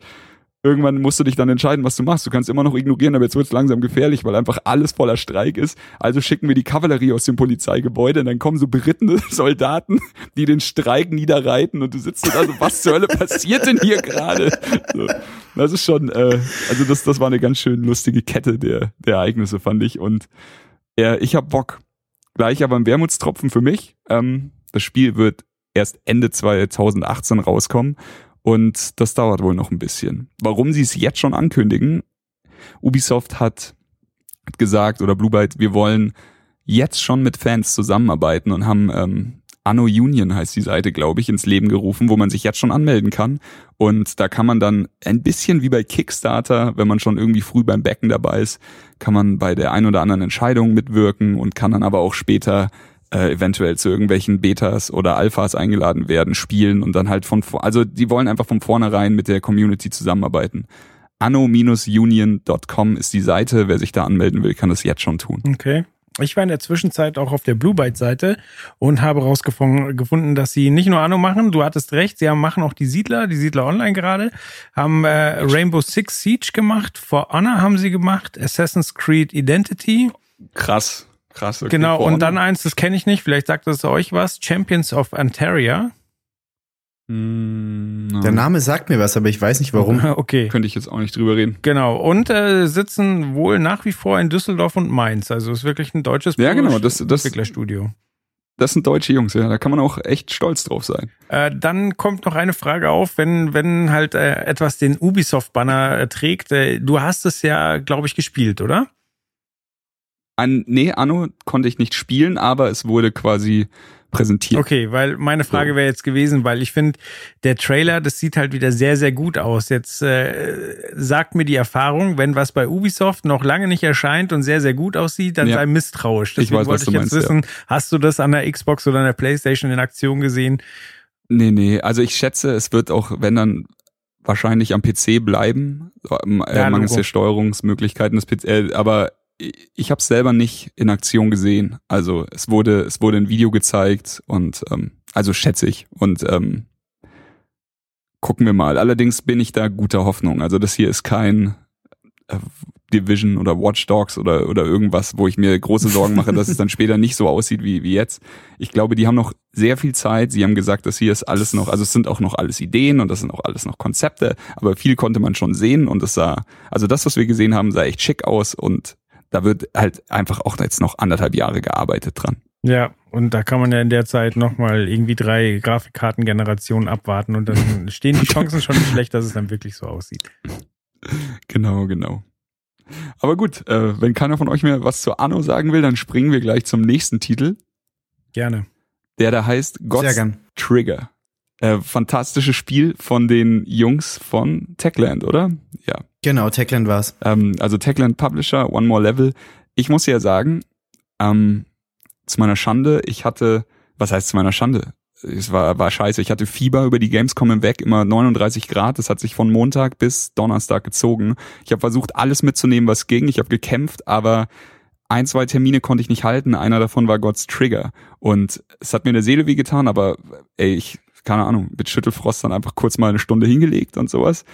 irgendwann musst du dich dann entscheiden, was du machst. Du kannst immer noch ignorieren, aber jetzt wird es langsam gefährlich, weil einfach alles voller Streik ist. Also schicken wir die Kavallerie aus dem Polizeigebäude und dann kommen so berittene Soldaten, die den Streik niederreiten und du sitzt da so, was zur Hölle passiert denn hier gerade? So, das ist schon, äh, also das, das war eine ganz schön lustige Kette der, der Ereignisse, fand ich. Und ja, ich hab Bock. Gleich aber ein Wermutstropfen für mich. Ähm, das Spiel wird erst Ende 2018 rauskommen und das dauert wohl noch ein bisschen. Warum sie es jetzt schon ankündigen? Ubisoft hat gesagt, oder Blue Byte, wir wollen jetzt schon mit Fans zusammenarbeiten und haben ähm, Anno Union heißt die Seite, glaube ich, ins Leben gerufen, wo man sich jetzt schon anmelden kann. Und da kann man dann ein bisschen wie bei Kickstarter, wenn man schon irgendwie früh beim Becken dabei ist, kann man bei der ein oder anderen Entscheidung mitwirken und kann dann aber auch später äh, eventuell zu irgendwelchen Betas oder Alphas eingeladen werden, spielen und dann halt von, also die wollen einfach von vornherein mit der Community zusammenarbeiten. Anno-union.com ist die Seite. Wer sich da anmelden will, kann das jetzt schon tun. Okay. Ich war in der Zwischenzeit auch auf der Blue Byte Seite und habe herausgefunden, dass sie nicht nur Anno machen, du hattest recht, sie haben, machen auch die Siedler, die Siedler Online gerade, haben äh, Rainbow Six Siege gemacht, For Honor haben sie gemacht, Assassin's Creed Identity. Krass, krass. Okay, genau, und dann eins, das kenne ich nicht, vielleicht sagt das euch was, Champions of Antaria. Mm, Der Name sagt mir was, aber ich weiß nicht warum. Okay. Könnte ich jetzt auch nicht drüber reden. Genau. Und äh, sitzen wohl nach wie vor in Düsseldorf und Mainz. Also ist wirklich ein deutsches ja, genau, das, das, Entwicklerstudio. Das sind deutsche Jungs, ja. Da kann man auch echt stolz drauf sein. Äh, dann kommt noch eine Frage auf, wenn, wenn halt äh, etwas den Ubisoft-Banner äh, trägt. Äh, du hast es ja, glaube ich, gespielt, oder? An, nee, Anno konnte ich nicht spielen, aber es wurde quasi präsentiert. Okay, weil meine Frage wäre jetzt gewesen, weil ich finde, der Trailer, das sieht halt wieder sehr, sehr gut aus. Jetzt äh, sagt mir die Erfahrung, wenn was bei Ubisoft noch lange nicht erscheint und sehr, sehr gut aussieht, dann ja. sei misstrauisch. Deswegen ich weiß, wollte ich jetzt meinst, wissen, ja. hast du das an der Xbox oder an der Playstation in Aktion gesehen? Nee, nee, also ich schätze, es wird auch, wenn dann wahrscheinlich am PC bleiben, äh, ja, mangels der Steuerungsmöglichkeiten des PC, äh, aber ich habe es selber nicht in Aktion gesehen. Also es wurde, es wurde ein Video gezeigt und ähm, also schätze ich. Und ähm, gucken wir mal. Allerdings bin ich da guter Hoffnung. Also das hier ist kein äh, Division oder Watch Dogs oder, oder irgendwas, wo ich mir große Sorgen mache, dass es dann später nicht so aussieht wie, wie jetzt. Ich glaube, die haben noch sehr viel Zeit. Sie haben gesagt, dass hier ist alles noch, also es sind auch noch alles Ideen und das sind auch alles noch Konzepte, aber viel konnte man schon sehen und es sah, also das, was wir gesehen haben, sah echt schick aus und da wird halt einfach auch jetzt noch anderthalb Jahre gearbeitet dran. Ja, und da kann man ja in der Zeit nochmal irgendwie drei Grafikkartengenerationen abwarten und dann stehen die Chancen schon nicht schlecht, dass es dann wirklich so aussieht. Genau, genau. Aber gut, äh, wenn keiner von euch mehr was zu Anno sagen will, dann springen wir gleich zum nächsten Titel. Gerne. Der da heißt God's Trigger. Äh, fantastisches Spiel von den Jungs von Techland, oder? Ja. Genau, Techland war's. Ähm, also Techland Publisher, One More Level. Ich muss ja sagen, ähm, zu meiner Schande, ich hatte, was heißt zu meiner Schande? Es war, war scheiße. Ich hatte Fieber über die Gamescom hinweg, immer 39 Grad. Das hat sich von Montag bis Donnerstag gezogen. Ich habe versucht, alles mitzunehmen, was ging. Ich habe gekämpft, aber ein, zwei Termine konnte ich nicht halten. Einer davon war God's Trigger. Und es hat mir in der Seele wehgetan, aber ey, ich keine Ahnung, mit Schüttelfrost dann einfach kurz mal eine Stunde hingelegt und sowas.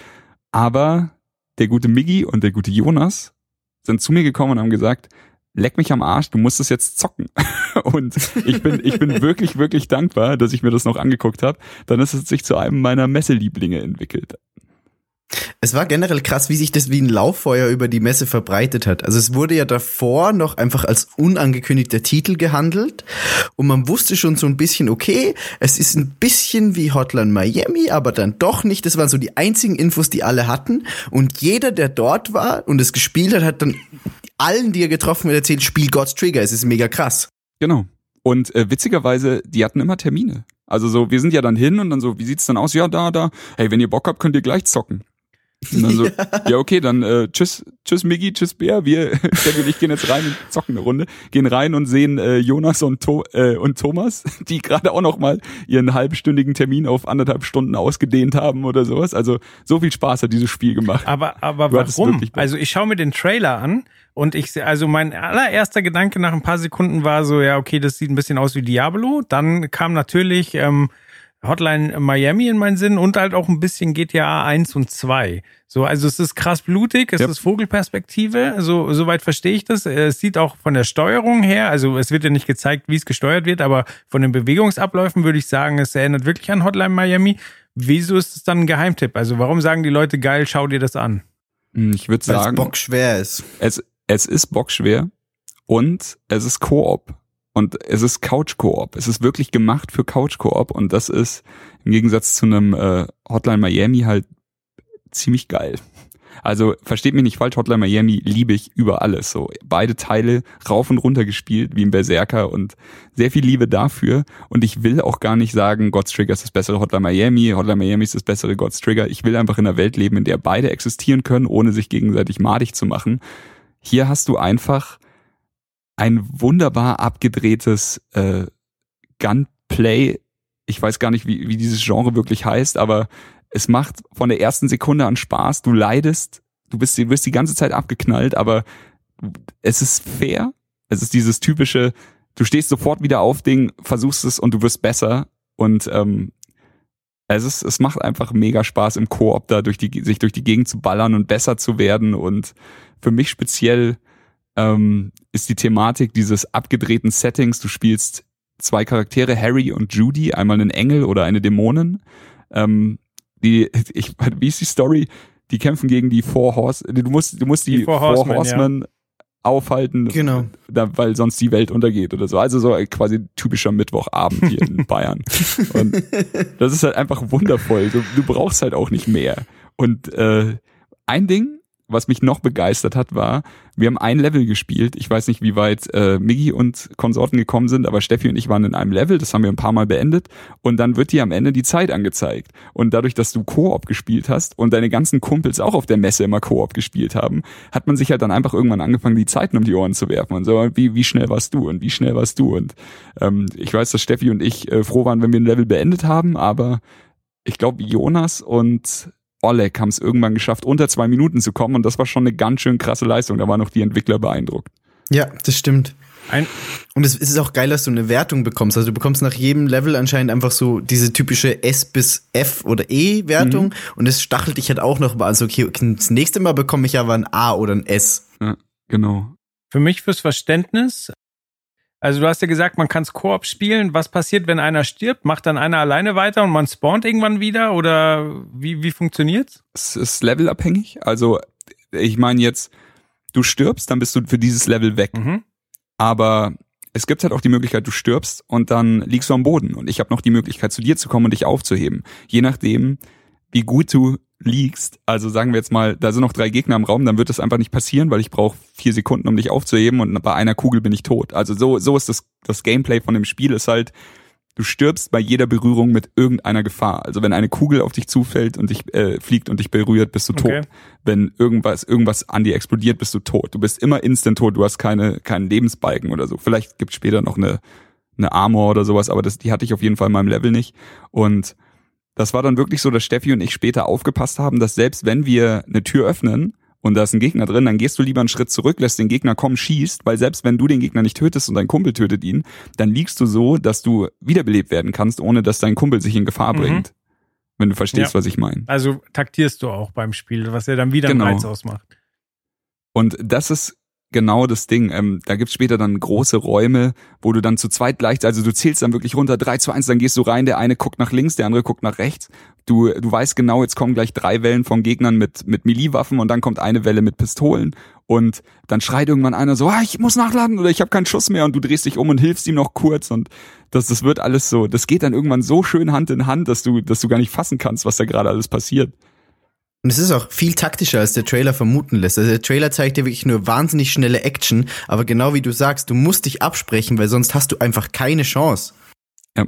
Aber der gute Miggi und der gute Jonas sind zu mir gekommen und haben gesagt, leck mich am Arsch, du musst es jetzt zocken. und ich bin, ich bin wirklich, wirklich dankbar, dass ich mir das noch angeguckt habe. Dann ist es sich zu einem meiner Messelieblinge entwickelt. Es war generell krass, wie sich das wie ein Lauffeuer über die Messe verbreitet hat. Also es wurde ja davor noch einfach als unangekündigter Titel gehandelt und man wusste schon so ein bisschen, okay, es ist ein bisschen wie Hotline Miami, aber dann doch nicht. Das waren so die einzigen Infos, die alle hatten und jeder, der dort war und es gespielt hat, hat dann allen, die er getroffen hat, erzählt, spiel God's Trigger, es ist mega krass. Genau. Und äh, witzigerweise, die hatten immer Termine. Also so, wir sind ja dann hin und dann so, wie sieht's dann aus? Ja, da, da. Hey, wenn ihr Bock habt, könnt ihr gleich zocken. Und dann so, ja. ja, okay, dann äh, tschüss, tschüss Miggi, tschüss Bär. Wir, Steffi und ich gehen jetzt rein und zocken eine Runde. Gehen rein und sehen äh, Jonas und, to äh, und Thomas, die gerade auch noch mal ihren halbstündigen Termin auf anderthalb Stunden ausgedehnt haben oder sowas. Also so viel Spaß hat dieses Spiel gemacht. Aber, aber warum? Also ich schaue mir den Trailer an und ich sehe, also mein allererster Gedanke nach ein paar Sekunden war so, ja, okay, das sieht ein bisschen aus wie Diablo. Dann kam natürlich ähm, Hotline Miami in meinen Sinn und halt auch ein bisschen GTA 1 und 2. So, also es ist krass blutig, es yep. ist Vogelperspektive, so soweit verstehe ich das. Es sieht auch von der Steuerung her, also es wird ja nicht gezeigt, wie es gesteuert wird, aber von den Bewegungsabläufen würde ich sagen, es erinnert wirklich an Hotline Miami. Wieso ist es dann ein Geheimtipp? Also warum sagen die Leute geil, schau dir das an? Hm, ich würde sagen, es bockschwer ist. Es, es ist bockschwer und es ist Koop. Und es ist Couch-Koop. Es ist wirklich gemacht für Couch-Koop und das ist im Gegensatz zu einem äh, Hotline Miami halt ziemlich geil. Also versteht mich nicht falsch, Hotline Miami liebe ich über alles. So beide Teile rauf und runter gespielt wie ein Berserker und sehr viel Liebe dafür. Und ich will auch gar nicht sagen, God's Trigger ist das bessere Hotline Miami, Hotline Miami ist das bessere God's Trigger. Ich will einfach in einer Welt leben, in der beide existieren können, ohne sich gegenseitig madig zu machen. Hier hast du einfach ein wunderbar abgedrehtes äh, Gunplay. Ich weiß gar nicht, wie, wie dieses Genre wirklich heißt, aber es macht von der ersten Sekunde an Spaß. Du leidest, du bist, du wirst die ganze Zeit abgeknallt, aber es ist fair, Es ist dieses typische, du stehst sofort wieder auf Ding, versuchst es und du wirst besser. Und ähm, es ist, es macht einfach mega Spaß im Koop da durch die, sich durch die Gegend zu ballern und besser zu werden. Und für mich speziell ähm, ist die Thematik dieses abgedrehten Settings. Du spielst zwei Charaktere, Harry und Judy, einmal einen Engel oder eine Dämonin. Ähm, die, ich, wie ist die Story? Die kämpfen gegen die Four Horse, du musst, du musst die, die Four, Horsemen, Horsemen ja. aufhalten, genau. da, weil sonst die Welt untergeht oder so. Also so quasi typischer Mittwochabend hier in Bayern. Und das ist halt einfach wundervoll. Du, du brauchst halt auch nicht mehr. Und äh, ein Ding, was mich noch begeistert hat, war, wir haben ein Level gespielt. Ich weiß nicht, wie weit äh, Miggi und Konsorten gekommen sind, aber Steffi und ich waren in einem Level, das haben wir ein paar Mal beendet. Und dann wird dir am Ende die Zeit angezeigt. Und dadurch, dass du Koop gespielt hast und deine ganzen Kumpels auch auf der Messe immer Koop gespielt haben, hat man sich halt dann einfach irgendwann angefangen, die Zeiten um die Ohren zu werfen. Und so, wie, wie schnell warst du und wie schnell warst du? Und ähm, ich weiß, dass Steffi und ich äh, froh waren, wenn wir ein Level beendet haben, aber ich glaube, Jonas und Oleg haben es irgendwann geschafft, unter zwei Minuten zu kommen und das war schon eine ganz schön krasse Leistung. Da waren auch die Entwickler beeindruckt. Ja, das stimmt. Ein und es ist auch geil, dass du eine Wertung bekommst. Also du bekommst nach jedem Level anscheinend einfach so diese typische S bis F oder E Wertung mhm. und es stachelt dich halt auch noch mal. Also okay, das nächste Mal bekomme ich aber ein A oder ein S. Ja, genau. Für mich fürs Verständnis, also du hast ja gesagt, man kann es Koop spielen. Was passiert, wenn einer stirbt? Macht dann einer alleine weiter und man spawnt irgendwann wieder? Oder wie, wie funktioniert's? Es ist levelabhängig. Also ich meine jetzt, du stirbst, dann bist du für dieses Level weg. Mhm. Aber es gibt halt auch die Möglichkeit, du stirbst und dann liegst du am Boden. Und ich habe noch die Möglichkeit, zu dir zu kommen und dich aufzuheben. Je nachdem, wie gut du liegst, also sagen wir jetzt mal, da sind noch drei Gegner im Raum, dann wird das einfach nicht passieren, weil ich brauche vier Sekunden, um dich aufzuheben und bei einer Kugel bin ich tot. Also so, so ist das, das Gameplay von dem Spiel ist halt, du stirbst bei jeder Berührung mit irgendeiner Gefahr. Also wenn eine Kugel auf dich zufällt und dich äh, fliegt und dich berührt, bist du tot. Okay. Wenn irgendwas irgendwas an dir explodiert, bist du tot. Du bist immer instant tot. Du hast keine keinen Lebensbalken oder so. Vielleicht gibt später noch eine eine Armor oder sowas, aber das die hatte ich auf jeden Fall in meinem Level nicht. Und das war dann wirklich so, dass Steffi und ich später aufgepasst haben, dass selbst wenn wir eine Tür öffnen und da ist ein Gegner drin, dann gehst du lieber einen Schritt zurück, lässt den Gegner kommen, schießt, weil selbst wenn du den Gegner nicht tötest und dein Kumpel tötet ihn, dann liegst du so, dass du wiederbelebt werden kannst, ohne dass dein Kumpel sich in Gefahr mhm. bringt. Wenn du verstehst, ja. was ich meine. Also taktierst du auch beim Spiel, was ja dann wieder genau. einen Reiz ausmacht. Und das ist genau das Ding. Ähm, da gibt's später dann große Räume, wo du dann zu zweit gleich, also du zählst dann wirklich runter, 3 zu 1, dann gehst du rein, der eine guckt nach links, der andere guckt nach rechts. Du, du weißt genau, jetzt kommen gleich drei Wellen von Gegnern mit, mit Melee-Waffen und dann kommt eine Welle mit Pistolen und dann schreit irgendwann einer so, ah, ich muss nachladen oder ich habe keinen Schuss mehr und du drehst dich um und hilfst ihm noch kurz und das, das wird alles so, das geht dann irgendwann so schön Hand in Hand, dass du, dass du gar nicht fassen kannst, was da gerade alles passiert. Und es ist auch viel taktischer, als der Trailer vermuten lässt. Also der Trailer zeigt dir wirklich nur wahnsinnig schnelle Action, aber genau wie du sagst, du musst dich absprechen, weil sonst hast du einfach keine Chance. Ja.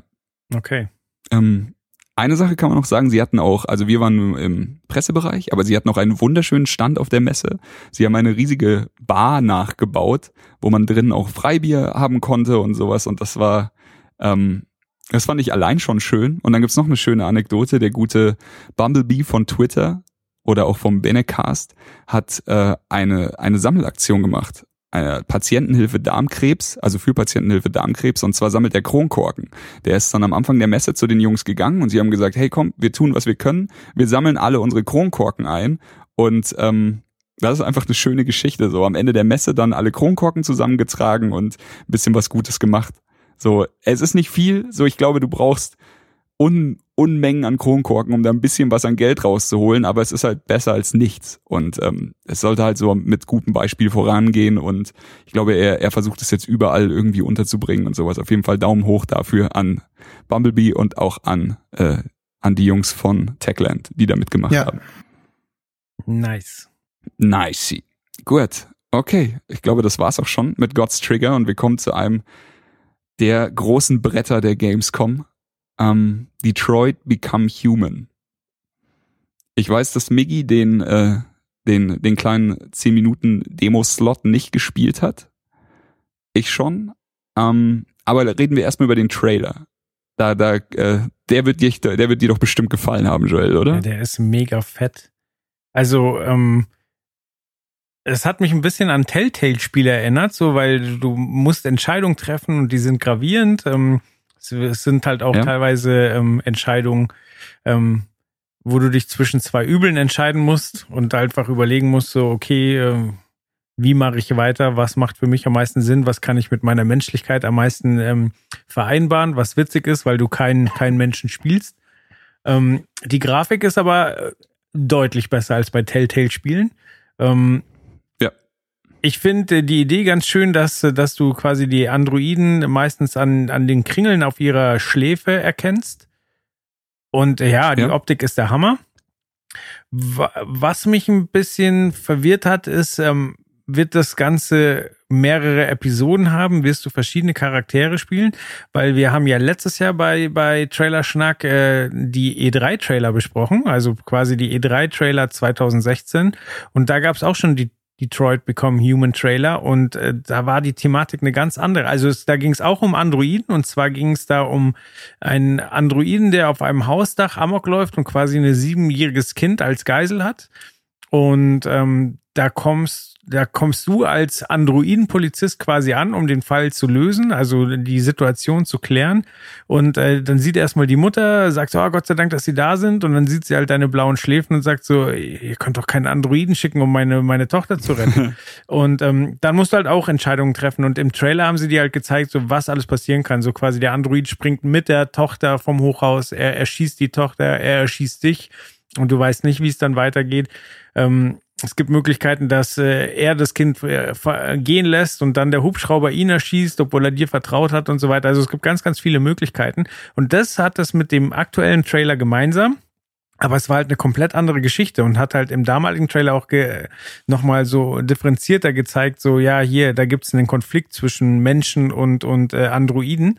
Okay. Ähm, eine Sache kann man noch sagen, sie hatten auch, also wir waren im Pressebereich, aber sie hatten auch einen wunderschönen Stand auf der Messe. Sie haben eine riesige Bar nachgebaut, wo man drinnen auch Freibier haben konnte und sowas. Und das war, ähm, das fand ich allein schon schön. Und dann gibt's noch eine schöne Anekdote. Der gute Bumblebee von Twitter oder auch vom Benecast hat äh, eine, eine Sammelaktion gemacht. Eine Patientenhilfe Darmkrebs, also für Patientenhilfe Darmkrebs, und zwar sammelt er Kronkorken. Der ist dann am Anfang der Messe zu den Jungs gegangen und sie haben gesagt, hey komm, wir tun, was wir können, wir sammeln alle unsere Kronkorken ein und ähm, das ist einfach eine schöne Geschichte. So am Ende der Messe dann alle Kronkorken zusammengetragen und ein bisschen was Gutes gemacht. So, es ist nicht viel. So, ich glaube, du brauchst un Unmengen an Kronkorken, um da ein bisschen was an Geld rauszuholen, aber es ist halt besser als nichts. Und ähm, es sollte halt so mit gutem Beispiel vorangehen und ich glaube, er, er versucht es jetzt überall irgendwie unterzubringen und sowas. Auf jeden Fall Daumen hoch dafür an Bumblebee und auch an, äh, an die Jungs von Techland, die da mitgemacht ja. haben. Nice. Nice. Gut. Okay. Ich glaube, das war's auch schon mit God's Trigger und wir kommen zu einem der großen Bretter der Gamescom ähm, Detroit Become Human. Ich weiß, dass Miggy den, äh, den, den kleinen 10 Minuten Demo-Slot nicht gespielt hat. Ich schon. Ähm, aber reden wir erstmal über den Trailer. Da, da, äh, der wird dir, der wird dir doch bestimmt gefallen haben, Joel, oder? Ja, der ist mega fett. Also, ähm, es hat mich ein bisschen an Telltale-Spiele erinnert, so weil du musst Entscheidungen treffen und die sind gravierend. Ähm, es sind halt auch ja. teilweise ähm, Entscheidungen, ähm, wo du dich zwischen zwei Übeln entscheiden musst und einfach überlegen musst, so, okay, äh, wie mache ich weiter, was macht für mich am meisten Sinn, was kann ich mit meiner Menschlichkeit am meisten ähm, vereinbaren, was witzig ist, weil du keinen keinen Menschen spielst. Ähm, die Grafik ist aber äh, deutlich besser als bei Telltale-Spielen. Ähm. Ich finde die Idee ganz schön, dass, dass du quasi die Androiden meistens an, an den Kringeln auf ihrer Schläfe erkennst. Und ja, die ja. Optik ist der Hammer. Was mich ein bisschen verwirrt hat, ist, ähm, wird das Ganze mehrere Episoden haben, wirst du verschiedene Charaktere spielen, weil wir haben ja letztes Jahr bei, bei Trailer Schnack äh, die E3-Trailer besprochen, also quasi die E3-Trailer 2016 und da gab es auch schon die Detroit Become Human Trailer und äh, da war die Thematik eine ganz andere. Also es, da ging es auch um Androiden und zwar ging es da um einen Androiden, der auf einem Hausdach amok läuft und quasi ein siebenjähriges Kind als Geisel hat. Und ähm, da kommst da kommst du als Androiden-Polizist quasi an, um den Fall zu lösen, also die Situation zu klären. Und äh, dann sieht erstmal die Mutter, sagt so, oh Gott sei Dank, dass sie da sind. Und dann sieht sie halt deine blauen Schläfen und sagt so, ihr könnt doch keinen Androiden schicken, um meine, meine Tochter zu retten. und ähm, dann musst du halt auch Entscheidungen treffen. Und im Trailer haben sie dir halt gezeigt, so was alles passieren kann. So quasi der Android springt mit der Tochter vom Hochhaus, er erschießt die Tochter, er erschießt dich. Und du weißt nicht, wie es dann weitergeht. Ähm, es gibt Möglichkeiten, dass äh, er das Kind äh, gehen lässt und dann der Hubschrauber ihn erschießt, obwohl er dir vertraut hat und so weiter. Also es gibt ganz, ganz viele Möglichkeiten. Und das hat das mit dem aktuellen Trailer gemeinsam. Aber es war halt eine komplett andere Geschichte und hat halt im damaligen Trailer auch nochmal so differenzierter gezeigt, so ja, hier, da gibt es einen Konflikt zwischen Menschen und, und äh, Androiden.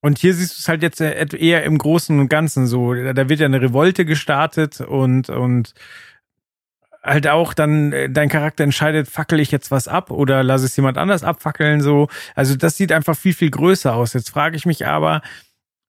Und hier siehst du es halt jetzt äh, eher im Großen und Ganzen so. Da wird ja eine Revolte gestartet und, und halt auch dann äh, dein Charakter entscheidet, fackel ich jetzt was ab oder lass es jemand anders abfackeln so. Also das sieht einfach viel viel größer aus. Jetzt frage ich mich aber,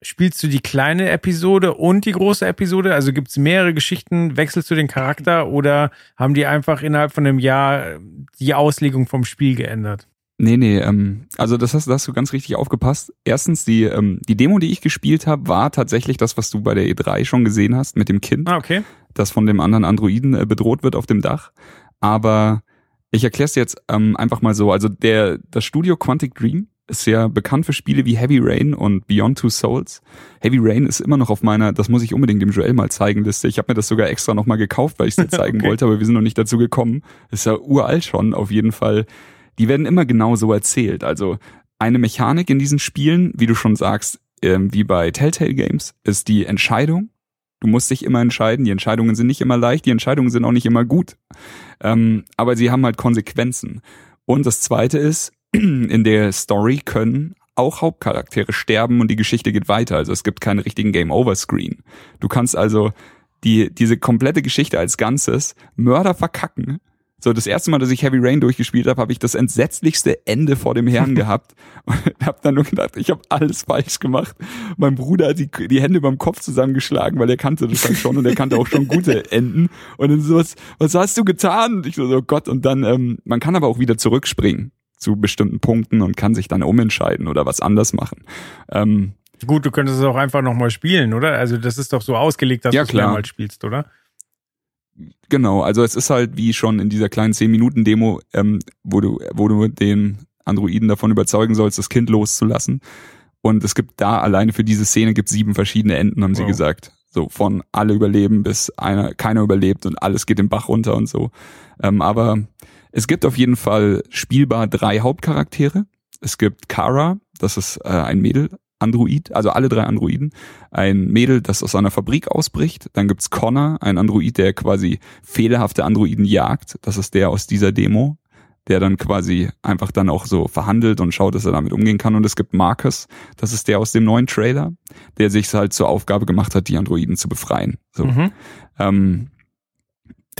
spielst du die kleine Episode und die große Episode? Also gibt es mehrere Geschichten, wechselst du den Charakter oder haben die einfach innerhalb von einem Jahr die Auslegung vom Spiel geändert? Nee, nee, ähm, also das hast, das hast du ganz richtig aufgepasst. Erstens, die, ähm, die Demo, die ich gespielt habe, war tatsächlich das, was du bei der E3 schon gesehen hast mit dem Kind. Ah, okay. Das von dem anderen Androiden äh, bedroht wird auf dem Dach. Aber ich erkläre es jetzt ähm, einfach mal so. Also der, das Studio Quantic Dream ist ja bekannt für Spiele wie Heavy Rain und Beyond Two Souls. Heavy Rain ist immer noch auf meiner, das muss ich unbedingt dem Joel mal zeigen, Liste. Ich habe mir das sogar extra nochmal gekauft, weil ich es dir zeigen okay. wollte, aber wir sind noch nicht dazu gekommen. Ist ja uralt schon, auf jeden Fall die werden immer genau so erzählt. Also eine Mechanik in diesen Spielen, wie du schon sagst, ähm, wie bei Telltale Games, ist die Entscheidung. Du musst dich immer entscheiden. Die Entscheidungen sind nicht immer leicht, die Entscheidungen sind auch nicht immer gut. Ähm, aber sie haben halt Konsequenzen. Und das zweite ist, in der Story können auch Hauptcharaktere sterben und die Geschichte geht weiter. Also es gibt keinen richtigen Game-Over-Screen. Du kannst also die, diese komplette Geschichte als Ganzes Mörder verkacken so, das erste Mal, dass ich Heavy Rain durchgespielt habe, habe ich das entsetzlichste Ende vor dem Herrn gehabt und habe dann nur gedacht, ich habe alles falsch gemacht. Mein Bruder hat die, die Hände beim Kopf zusammengeschlagen, weil er kannte das dann schon und er kannte auch schon gute Enden. Und dann so, was, was hast du getan? Und ich so, oh Gott, und dann, ähm, man kann aber auch wieder zurückspringen zu bestimmten Punkten und kann sich dann umentscheiden oder was anders machen. Ähm, Gut, du könntest es auch einfach nochmal spielen, oder? Also das ist doch so ausgelegt, dass ja, du es mehrmals spielst, oder? Genau, also es ist halt wie schon in dieser kleinen 10-Minuten-Demo, ähm, wo, du, wo du den Androiden davon überzeugen sollst, das Kind loszulassen. Und es gibt da alleine für diese Szene gibt sieben verschiedene Enden, haben wow. sie gesagt. So von alle überleben bis einer, keiner überlebt und alles geht den Bach runter und so. Ähm, aber es gibt auf jeden Fall spielbar drei Hauptcharaktere. Es gibt Kara, das ist äh, ein Mädel, Android, also alle drei Androiden. Ein Mädel, das aus einer Fabrik ausbricht. Dann gibt's Connor, ein Android, der quasi fehlerhafte Androiden jagt. Das ist der aus dieser Demo, der dann quasi einfach dann auch so verhandelt und schaut, dass er damit umgehen kann. Und es gibt Marcus, das ist der aus dem neuen Trailer, der sich halt zur Aufgabe gemacht hat, die Androiden zu befreien. So. Mhm. Ähm,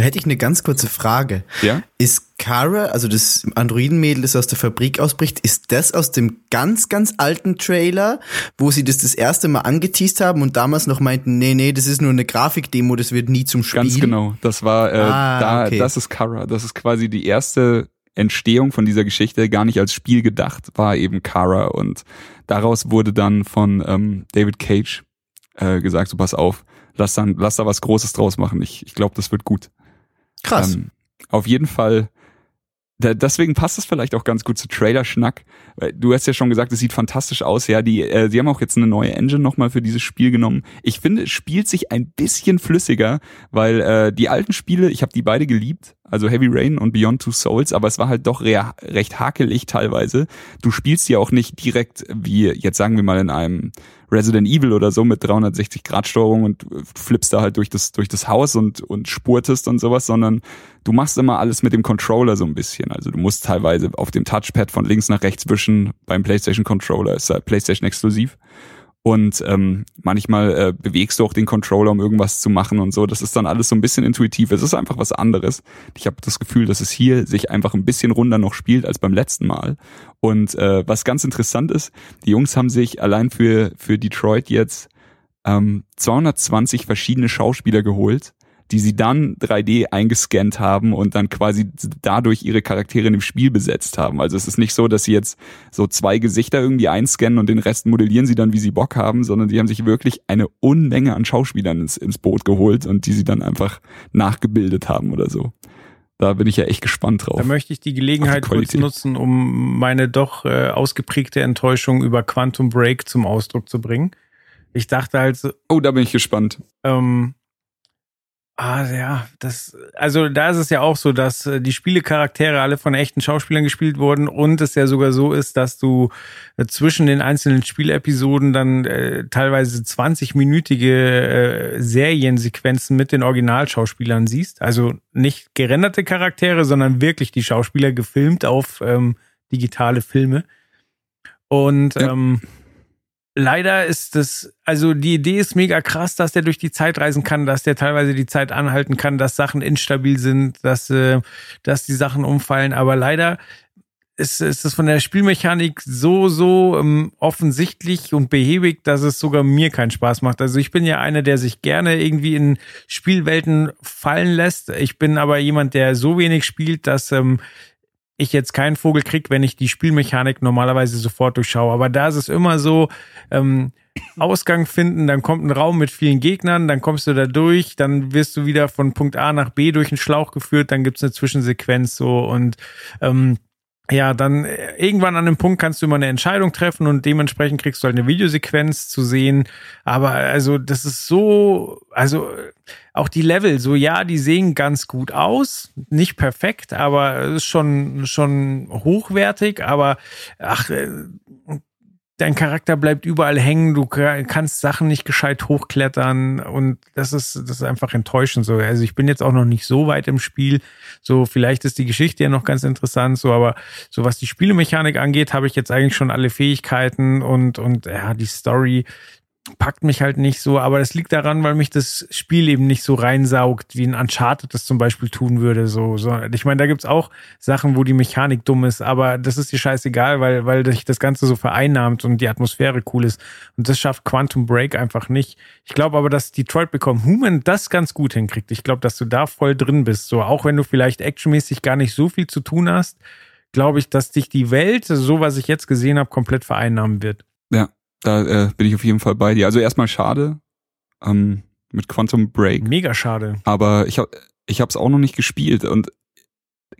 Da hätte ich eine ganz kurze Frage. Ja? Ist Kara, also das Androidenmädel, das aus der Fabrik ausbricht, ist das aus dem ganz, ganz alten Trailer, wo sie das das erste Mal angeteased haben und damals noch meinten, nee, nee, das ist nur eine Grafikdemo, das wird nie zum Spiel? Ganz genau. Das war, äh, ah, da, okay. das ist Kara. Das ist quasi die erste Entstehung von dieser Geschichte gar nicht als Spiel gedacht, war eben Kara und daraus wurde dann von ähm, David Cage äh, gesagt, so pass auf, lass dann, lass da was Großes draus machen. Ich, ich glaube, das wird gut. Krass. Ähm, auf jeden Fall deswegen passt es vielleicht auch ganz gut zu Trailer-Schnack. Du hast ja schon gesagt, es sieht fantastisch aus. Ja, die, äh, sie haben auch jetzt eine neue Engine nochmal für dieses Spiel genommen. Ich finde, es spielt sich ein bisschen flüssiger, weil äh, die alten Spiele, ich habe die beide geliebt, also Heavy Rain und Beyond Two Souls, aber es war halt doch re recht hakelig teilweise. Du spielst ja auch nicht direkt wie, jetzt sagen wir mal in einem Resident Evil oder so mit 360 Grad Steuerung und flippst da halt durch das, durch das Haus und, und spurtest und sowas, sondern du machst immer alles mit dem Controller so ein bisschen. Also du musst teilweise auf dem Touchpad von links nach rechts wischen beim PlayStation Controller, ist halt PlayStation exklusiv und ähm, manchmal äh, bewegst du auch den Controller, um irgendwas zu machen und so. Das ist dann alles so ein bisschen intuitiv. Es ist einfach was anderes. Ich habe das Gefühl, dass es hier sich einfach ein bisschen runder noch spielt als beim letzten Mal. Und äh, was ganz interessant ist, die Jungs haben sich allein für für Detroit jetzt ähm, 220 verschiedene Schauspieler geholt die sie dann 3D eingescannt haben und dann quasi dadurch ihre Charaktere in dem Spiel besetzt haben. Also es ist nicht so, dass sie jetzt so zwei Gesichter irgendwie einscannen und den Rest modellieren sie dann, wie sie Bock haben, sondern die haben sich wirklich eine Unmenge an Schauspielern ins, ins Boot geholt und die sie dann einfach nachgebildet haben oder so. Da bin ich ja echt gespannt drauf. Da möchte ich die Gelegenheit die kurz nutzen, um meine doch äh, ausgeprägte Enttäuschung über Quantum Break zum Ausdruck zu bringen. Ich dachte halt so, Oh, da bin ich gespannt. Ähm, Ah, ja, das, also da ist es ja auch so, dass äh, die Spielecharaktere alle von echten Schauspielern gespielt wurden und es ja sogar so ist, dass du äh, zwischen den einzelnen Spielepisoden dann äh, teilweise 20-minütige äh, Seriensequenzen mit den Originalschauspielern siehst. Also nicht gerenderte Charaktere, sondern wirklich die Schauspieler gefilmt auf ähm, digitale Filme. Und ja. ähm, leider ist das, also die Idee ist mega krass, dass der durch die Zeit reisen kann, dass der teilweise die Zeit anhalten kann, dass Sachen instabil sind, dass, äh, dass die Sachen umfallen. Aber leider ist, ist das von der Spielmechanik so, so ähm, offensichtlich und behäbig, dass es sogar mir keinen Spaß macht. Also ich bin ja einer, der sich gerne irgendwie in Spielwelten fallen lässt. Ich bin aber jemand, der so wenig spielt, dass ähm, ich jetzt keinen Vogel krieg, wenn ich die Spielmechanik normalerweise sofort durchschaue. Aber da ist es immer so, ähm, Ausgang finden, dann kommt ein Raum mit vielen Gegnern, dann kommst du da durch, dann wirst du wieder von Punkt A nach B durch einen Schlauch geführt, dann gibt's eine Zwischensequenz so und ähm, ja, dann äh, irgendwann an einem Punkt kannst du immer eine Entscheidung treffen und dementsprechend kriegst du halt eine Videosequenz zu sehen. Aber also, das ist so, also auch die Level, so ja, die sehen ganz gut aus, nicht perfekt, aber ist schon schon hochwertig. Aber ach, äh, dein Charakter bleibt überall hängen, du kannst Sachen nicht gescheit hochklettern und das ist, das ist einfach enttäuschend so. Also ich bin jetzt auch noch nicht so weit im Spiel. So, vielleicht ist die Geschichte ja noch ganz interessant, so, aber so was die Spielemechanik angeht, habe ich jetzt eigentlich schon alle Fähigkeiten und, und ja, die Story, packt mich halt nicht so, aber das liegt daran, weil mich das Spiel eben nicht so reinsaugt, wie ein Uncharted das zum Beispiel tun würde. So, so. Ich meine, da gibt's auch Sachen, wo die Mechanik dumm ist, aber das ist dir scheißegal, weil, weil sich das Ganze so vereinnahmt und die Atmosphäre cool ist. Und das schafft Quantum Break einfach nicht. Ich glaube aber, dass Detroit Become Human das ganz gut hinkriegt. Ich glaube, dass du da voll drin bist. So, auch wenn du vielleicht actionmäßig gar nicht so viel zu tun hast, glaube ich, dass dich die Welt, so was ich jetzt gesehen habe, komplett vereinnahmen wird. Ja, da äh, bin ich auf jeden Fall bei dir. Also erstmal schade ähm, mit Quantum Break. Mega schade. Aber ich habe ich habe es auch noch nicht gespielt und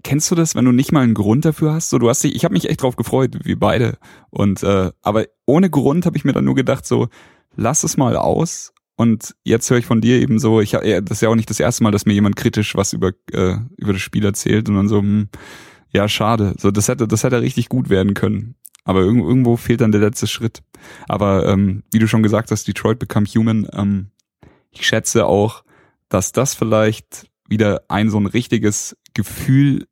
kennst du das, wenn du nicht mal einen Grund dafür hast? So, du hast dich, ich habe mich echt drauf gefreut, wie beide. Und äh, aber ohne Grund habe ich mir dann nur gedacht, so lass es mal aus. Und jetzt höre ich von dir eben so, ich das ist ja auch nicht das erste Mal, dass mir jemand kritisch was über äh, über das Spiel erzählt und dann so, hm, ja schade. So, das hätte das hätte richtig gut werden können. Aber irgendwo fehlt dann der letzte Schritt. Aber ähm, wie du schon gesagt hast, Detroit Become Human, ähm, ich schätze auch, dass das vielleicht wieder ein so ein richtiges Gefühl,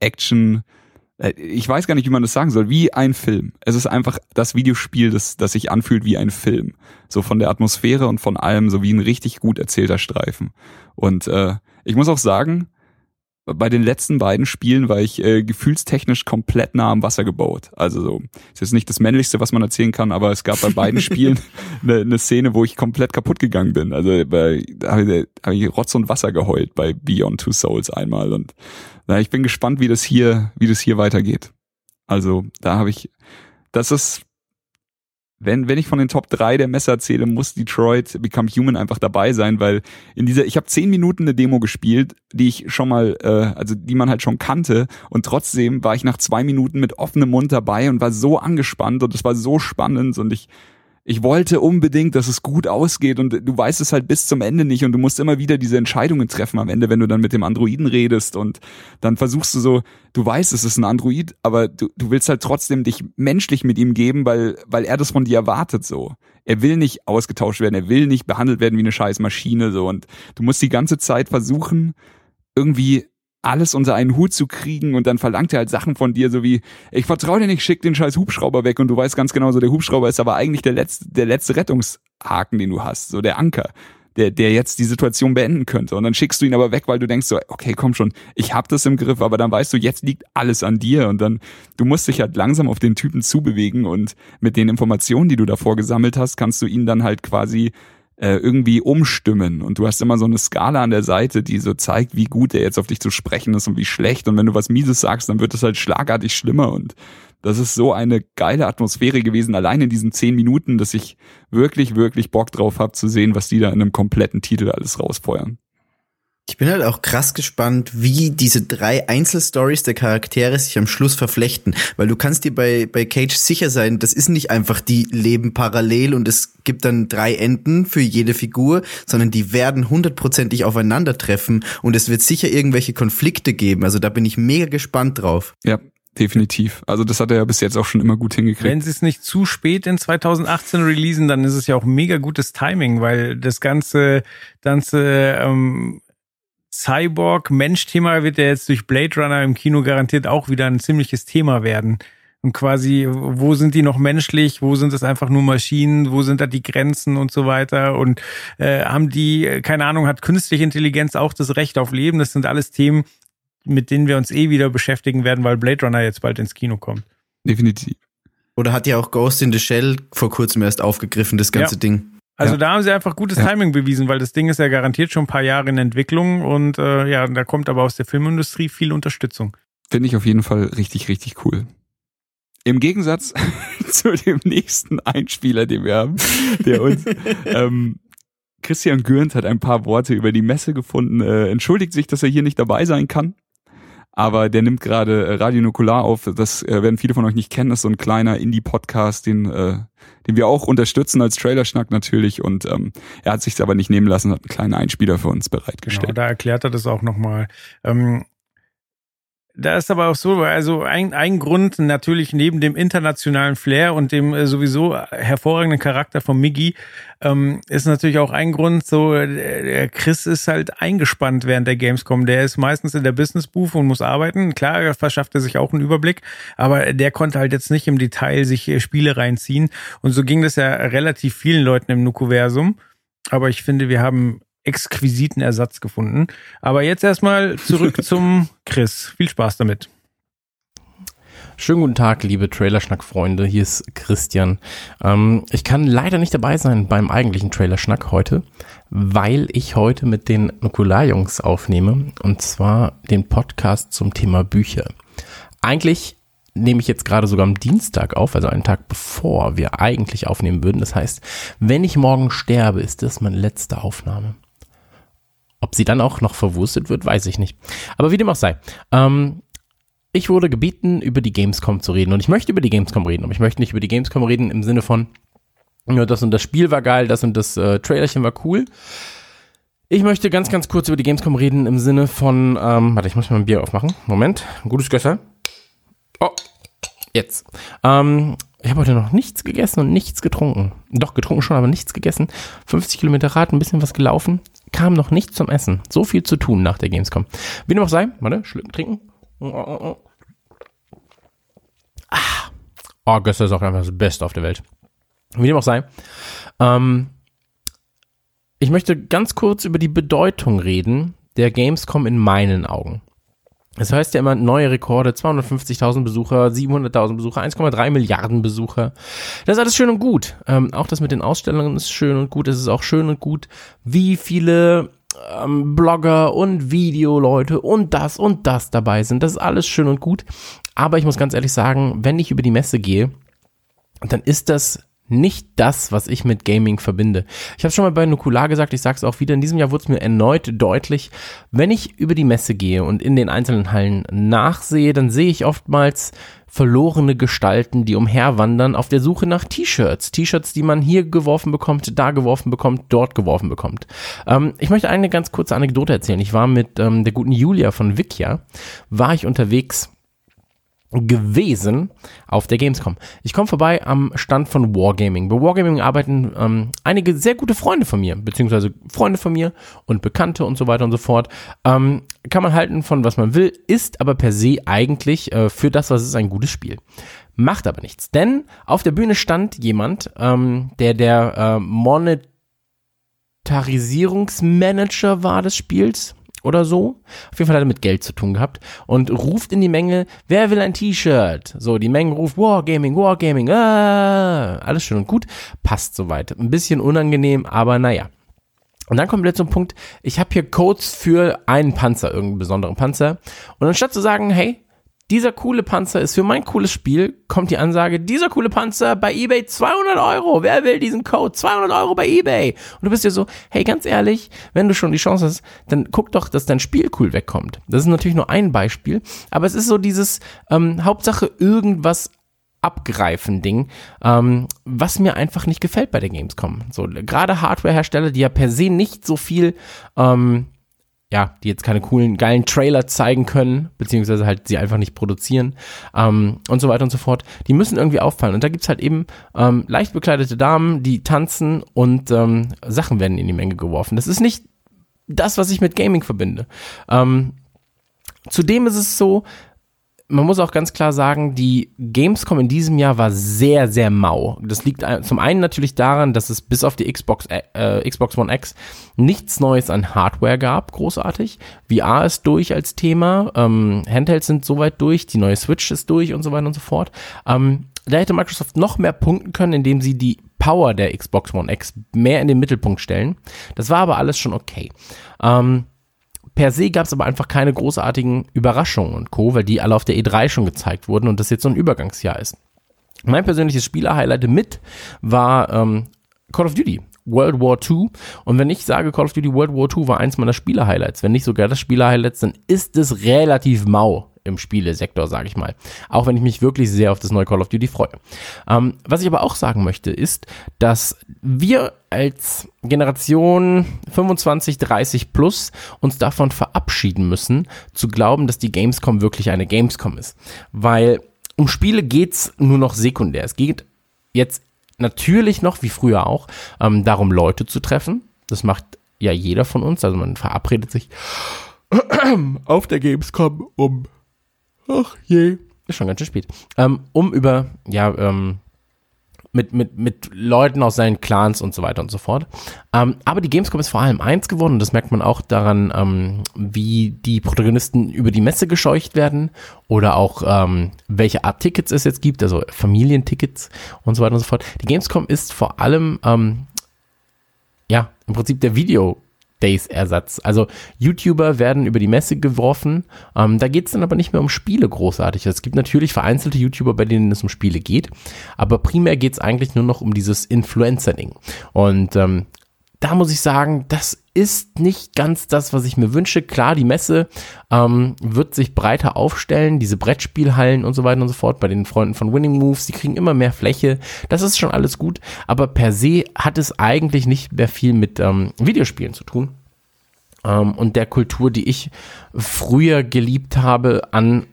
Action, äh, ich weiß gar nicht, wie man das sagen soll, wie ein Film. Es ist einfach das Videospiel, das, das sich anfühlt wie ein Film. So von der Atmosphäre und von allem, so wie ein richtig gut erzählter Streifen. Und äh, Ich muss auch sagen, bei den letzten beiden Spielen war ich äh, gefühlstechnisch komplett nah am Wasser gebaut. Also so, ist jetzt nicht das Männlichste, was man erzählen kann, aber es gab bei beiden Spielen eine, eine Szene, wo ich komplett kaputt gegangen bin. Also bei, da habe hab ich Rotz und Wasser geheult bei Beyond Two Souls einmal und na, ich bin gespannt, wie das hier, wie das hier weitergeht. Also da habe ich, das ist wenn, wenn ich von den Top 3 der Messer erzähle, muss Detroit Become Human einfach dabei sein, weil in dieser, ich habe zehn Minuten eine Demo gespielt, die ich schon mal, äh, also die man halt schon kannte. Und trotzdem war ich nach zwei Minuten mit offenem Mund dabei und war so angespannt und es war so spannend und ich ich wollte unbedingt, dass es gut ausgeht und du weißt es halt bis zum Ende nicht und du musst immer wieder diese Entscheidungen treffen am Ende, wenn du dann mit dem Androiden redest und dann versuchst du so, du weißt, es ist ein Android, aber du, du willst halt trotzdem dich menschlich mit ihm geben, weil, weil er das von dir erwartet so. Er will nicht ausgetauscht werden, er will nicht behandelt werden wie eine scheiß Maschine so und du musst die ganze Zeit versuchen, irgendwie alles unter einen Hut zu kriegen und dann verlangt er halt Sachen von dir, so wie, ich vertraue dir nicht, schick den scheiß Hubschrauber weg und du weißt ganz genau, so der Hubschrauber ist aber eigentlich der letzte, der letzte Rettungshaken, den du hast, so der Anker, der, der jetzt die Situation beenden könnte. Und dann schickst du ihn aber weg, weil du denkst so, okay, komm schon, ich hab das im Griff, aber dann weißt du, jetzt liegt alles an dir und dann, du musst dich halt langsam auf den Typen zubewegen und mit den Informationen, die du davor gesammelt hast, kannst du ihn dann halt quasi äh, irgendwie umstimmen. Und du hast immer so eine Skala an der Seite, die so zeigt, wie gut er jetzt auf dich zu sprechen ist und wie schlecht. Und wenn du was Mieses sagst, dann wird es halt schlagartig schlimmer. Und das ist so eine geile Atmosphäre gewesen, allein in diesen zehn Minuten, dass ich wirklich, wirklich Bock drauf habe zu sehen, was die da in einem kompletten Titel alles rausfeuern. Ich bin halt auch krass gespannt, wie diese drei Einzelstories der Charaktere sich am Schluss verflechten, weil du kannst dir bei, bei Cage sicher sein, das ist nicht einfach die leben parallel und es gibt dann drei Enden für jede Figur, sondern die werden hundertprozentig aufeinandertreffen und es wird sicher irgendwelche Konflikte geben. Also da bin ich mega gespannt drauf. Ja, definitiv. Also das hat er ja bis jetzt auch schon immer gut hingekriegt. Wenn sie es nicht zu spät in 2018 releasen, dann ist es ja auch mega gutes Timing, weil das ganze, ganze ähm, Cyborg-Mensch-Thema wird ja jetzt durch Blade Runner im Kino garantiert auch wieder ein ziemliches Thema werden. Und quasi, wo sind die noch menschlich, wo sind es einfach nur Maschinen, wo sind da die Grenzen und so weiter. Und äh, haben die, keine Ahnung, hat künstliche Intelligenz auch das Recht auf Leben? Das sind alles Themen, mit denen wir uns eh wieder beschäftigen werden, weil Blade Runner jetzt bald ins Kino kommt. Definitiv. Oder hat ja auch Ghost in the Shell vor kurzem erst aufgegriffen, das ganze ja. Ding. Also ja. da haben sie einfach gutes ja. Timing bewiesen, weil das Ding ist ja garantiert schon ein paar Jahre in Entwicklung und äh, ja, da kommt aber aus der Filmindustrie viel Unterstützung. Finde ich auf jeden Fall richtig, richtig cool. Im Gegensatz zu dem nächsten Einspieler, den wir haben, der uns ähm, Christian Gürnt hat ein paar Worte über die Messe gefunden, äh, entschuldigt sich, dass er hier nicht dabei sein kann aber der nimmt gerade äh, Radio Nukular auf. Das äh, werden viele von euch nicht kennen. Das ist so ein kleiner Indie-Podcast, den, äh, den wir auch unterstützen als Trailerschnack natürlich. Und ähm, er hat sich aber nicht nehmen lassen, hat einen kleinen Einspieler für uns bereitgestellt. Genau, da erklärt er das auch nochmal. Ähm, da ist aber auch so, also ein, ein Grund natürlich neben dem internationalen Flair und dem äh, sowieso hervorragenden Charakter von Miggy ähm, ist natürlich auch ein Grund, so der Chris ist halt eingespannt während der Gamescom. Der ist meistens in der Business Booth und muss arbeiten. Klar, verschafft er sich auch einen Überblick, aber der konnte halt jetzt nicht im Detail sich äh, Spiele reinziehen. Und so ging das ja relativ vielen Leuten im Nukuversum. Aber ich finde, wir haben exquisiten Ersatz gefunden. Aber jetzt erstmal zurück zum Chris. Viel Spaß damit. Schönen guten Tag, liebe Trailerschnack-Freunde. Hier ist Christian. Ähm, ich kann leider nicht dabei sein beim eigentlichen Trailerschnack heute, weil ich heute mit den Nukularjungs aufnehme und zwar den Podcast zum Thema Bücher. Eigentlich nehme ich jetzt gerade sogar am Dienstag auf, also einen Tag bevor wir eigentlich aufnehmen würden. Das heißt, wenn ich morgen sterbe, ist das meine letzte Aufnahme. Ob sie dann auch noch verwurstet wird, weiß ich nicht. Aber wie dem auch sei. Ähm, ich wurde gebeten, über die Gamescom zu reden. Und ich möchte über die Gamescom reden. Aber ich möchte nicht über die Gamescom reden im Sinne von, ja, das und das Spiel war geil, das und das äh, Trailerchen war cool. Ich möchte ganz, ganz kurz über die Gamescom reden im Sinne von, ähm, warte, ich muss mal ein Bier aufmachen. Moment, gutes Gösser. Oh, jetzt. Ähm, ich habe heute noch nichts gegessen und nichts getrunken. Doch, getrunken schon, aber nichts gegessen. 50 Kilometer Rad, ein bisschen was gelaufen kam noch nicht zum Essen. So viel zu tun nach der Gamescom. Wie dem auch sei, warte, Schlücken trinken. Ah. Göster ist auch einfach das Beste auf der Welt. Wie dem auch sei. Ähm, ich möchte ganz kurz über die Bedeutung reden, der Gamescom in meinen Augen. Es heißt ja immer neue Rekorde, 250.000 Besucher, 700.000 Besucher, 1,3 Milliarden Besucher. Das ist alles schön und gut. Ähm, auch das mit den Ausstellungen ist schön und gut. Es ist auch schön und gut, wie viele ähm, Blogger und Videoleute und das und das dabei sind. Das ist alles schön und gut. Aber ich muss ganz ehrlich sagen, wenn ich über die Messe gehe, dann ist das nicht das, was ich mit Gaming verbinde. Ich habe schon mal bei Nukular gesagt, ich sage es auch wieder, in diesem Jahr wurde es mir erneut deutlich, wenn ich über die Messe gehe und in den einzelnen Hallen nachsehe, dann sehe ich oftmals verlorene Gestalten, die umherwandern auf der Suche nach T-Shirts. T-Shirts, die man hier geworfen bekommt, da geworfen bekommt, dort geworfen bekommt. Ähm, ich möchte eine ganz kurze Anekdote erzählen. Ich war mit ähm, der guten Julia von Wikia, war ich unterwegs gewesen auf der Gamescom. Ich komme vorbei am Stand von Wargaming. Bei Wargaming arbeiten ähm, einige sehr gute Freunde von mir, beziehungsweise Freunde von mir und Bekannte und so weiter und so fort. Ähm, kann man halten von was man will, ist aber per se eigentlich äh, für das, was es ist, ein gutes Spiel. Macht aber nichts, denn auf der Bühne stand jemand, ähm, der der äh, Monetarisierungsmanager war des Spiels oder so. Auf jeden Fall hat er mit Geld zu tun gehabt und ruft in die Menge, wer will ein T-Shirt? So, die Menge ruft Wargaming, Wargaming, ah, alles schön und gut, passt soweit. Ein bisschen unangenehm, aber naja. Und dann kommt wir zum Punkt, ich habe hier Codes für einen Panzer, irgendeinen besonderen Panzer. Und anstatt zu sagen, hey, dieser coole Panzer ist für mein cooles Spiel, kommt die Ansage, dieser coole Panzer bei eBay 200 Euro. Wer will diesen Code? 200 Euro bei eBay. Und du bist dir so, hey, ganz ehrlich, wenn du schon die Chance hast, dann guck doch, dass dein Spiel cool wegkommt. Das ist natürlich nur ein Beispiel, aber es ist so dieses ähm, Hauptsache irgendwas abgreifen Ding, ähm, was mir einfach nicht gefällt bei der Gamescom. So gerade Hardwarehersteller, die ja per se nicht so viel ähm, ja, die jetzt keine coolen, geilen Trailer zeigen können, beziehungsweise halt sie einfach nicht produzieren ähm, und so weiter und so fort, die müssen irgendwie auffallen. Und da gibt's halt eben ähm, leicht bekleidete Damen, die tanzen und ähm, Sachen werden in die Menge geworfen. Das ist nicht das, was ich mit Gaming verbinde. Ähm, zudem ist es so, man muss auch ganz klar sagen, die Gamescom in diesem Jahr war sehr, sehr mau. Das liegt zum einen natürlich daran, dass es bis auf die Xbox, äh, äh Xbox One X nichts Neues an Hardware gab, großartig. VR ist durch als Thema, ähm, Handhelds sind soweit durch, die neue Switch ist durch und so weiter und so fort. Ähm, da hätte Microsoft noch mehr punkten können, indem sie die Power der Xbox One X mehr in den Mittelpunkt stellen. Das war aber alles schon okay. Ähm, Per se gab es aber einfach keine großartigen Überraschungen und Co., weil die alle auf der E3 schon gezeigt wurden und das jetzt so ein Übergangsjahr ist. Mein persönliches Spieler-Highlight mit war ähm, Call of Duty. World War II. Und wenn ich sage, Call of Duty World War II war eins meiner Spieler-Highlights, wenn nicht sogar das Spieler-Highlights, dann ist es relativ mau im Spielesektor, sage ich mal. Auch wenn ich mich wirklich sehr auf das neue Call of Duty freue. Ähm, was ich aber auch sagen möchte, ist, dass wir als Generation 25, 30 plus uns davon verabschieden müssen, zu glauben, dass die Gamescom wirklich eine Gamescom ist. Weil um Spiele geht's nur noch sekundär. Es geht jetzt natürlich noch, wie früher auch, ähm, darum, Leute zu treffen. Das macht ja jeder von uns. Also man verabredet sich auf der Gamescom, um ach je, ist schon ganz schön spät, ähm, um über, ja, ähm, mit, mit, mit Leuten aus seinen Clans und so weiter und so fort. Ähm, aber die Gamescom ist vor allem eins geworden und das merkt man auch daran, ähm, wie die Protagonisten über die Messe gescheucht werden oder auch ähm, welche Art Tickets es jetzt gibt, also Familientickets und so weiter und so fort. Die Gamescom ist vor allem ähm, ja, im Prinzip der Video Days-Ersatz. Also YouTuber werden über die Messe geworfen. Ähm, da geht es dann aber nicht mehr um Spiele großartig. Es gibt natürlich vereinzelte YouTuber, bei denen es um Spiele geht, aber primär geht es eigentlich nur noch um dieses Influencer-Ding. Und ähm, da muss ich sagen, das ist nicht ganz das, was ich mir wünsche. Klar, die Messe ähm, wird sich breiter aufstellen, diese Brettspielhallen und so weiter und so fort bei den Freunden von Winning Moves, die kriegen immer mehr Fläche. Das ist schon alles gut, aber per se hat es eigentlich nicht mehr viel mit ähm, Videospielen zu tun. Ähm, und der Kultur, die ich früher geliebt habe an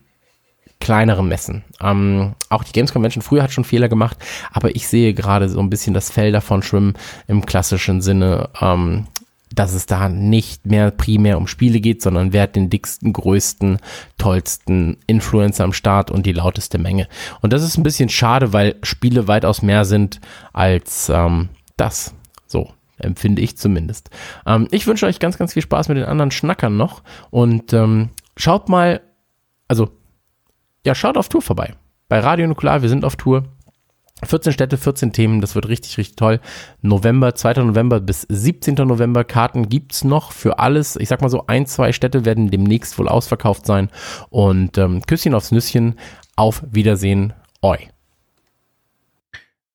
kleinere Messen. Ähm, auch die Games Convention früher hat schon Fehler gemacht, aber ich sehe gerade so ein bisschen das Fell davon schwimmen im klassischen Sinne, ähm, dass es da nicht mehr primär um Spiele geht, sondern wer hat den dicksten, größten, tollsten Influencer am Start und die lauteste Menge. Und das ist ein bisschen schade, weil Spiele weitaus mehr sind als ähm, das. So, Empfinde ich zumindest. Ähm, ich wünsche euch ganz, ganz viel Spaß mit den anderen Schnackern noch und ähm, schaut mal, also ja, schaut auf Tour vorbei. Bei Radio Nukular, wir sind auf Tour. 14 Städte, 14 Themen, das wird richtig, richtig toll. November, 2. November bis 17. November, Karten gibt's noch für alles. Ich sag mal so, ein, zwei Städte werden demnächst wohl ausverkauft sein. Und ähm, Küsschen aufs Nüsschen, auf Wiedersehen, oi.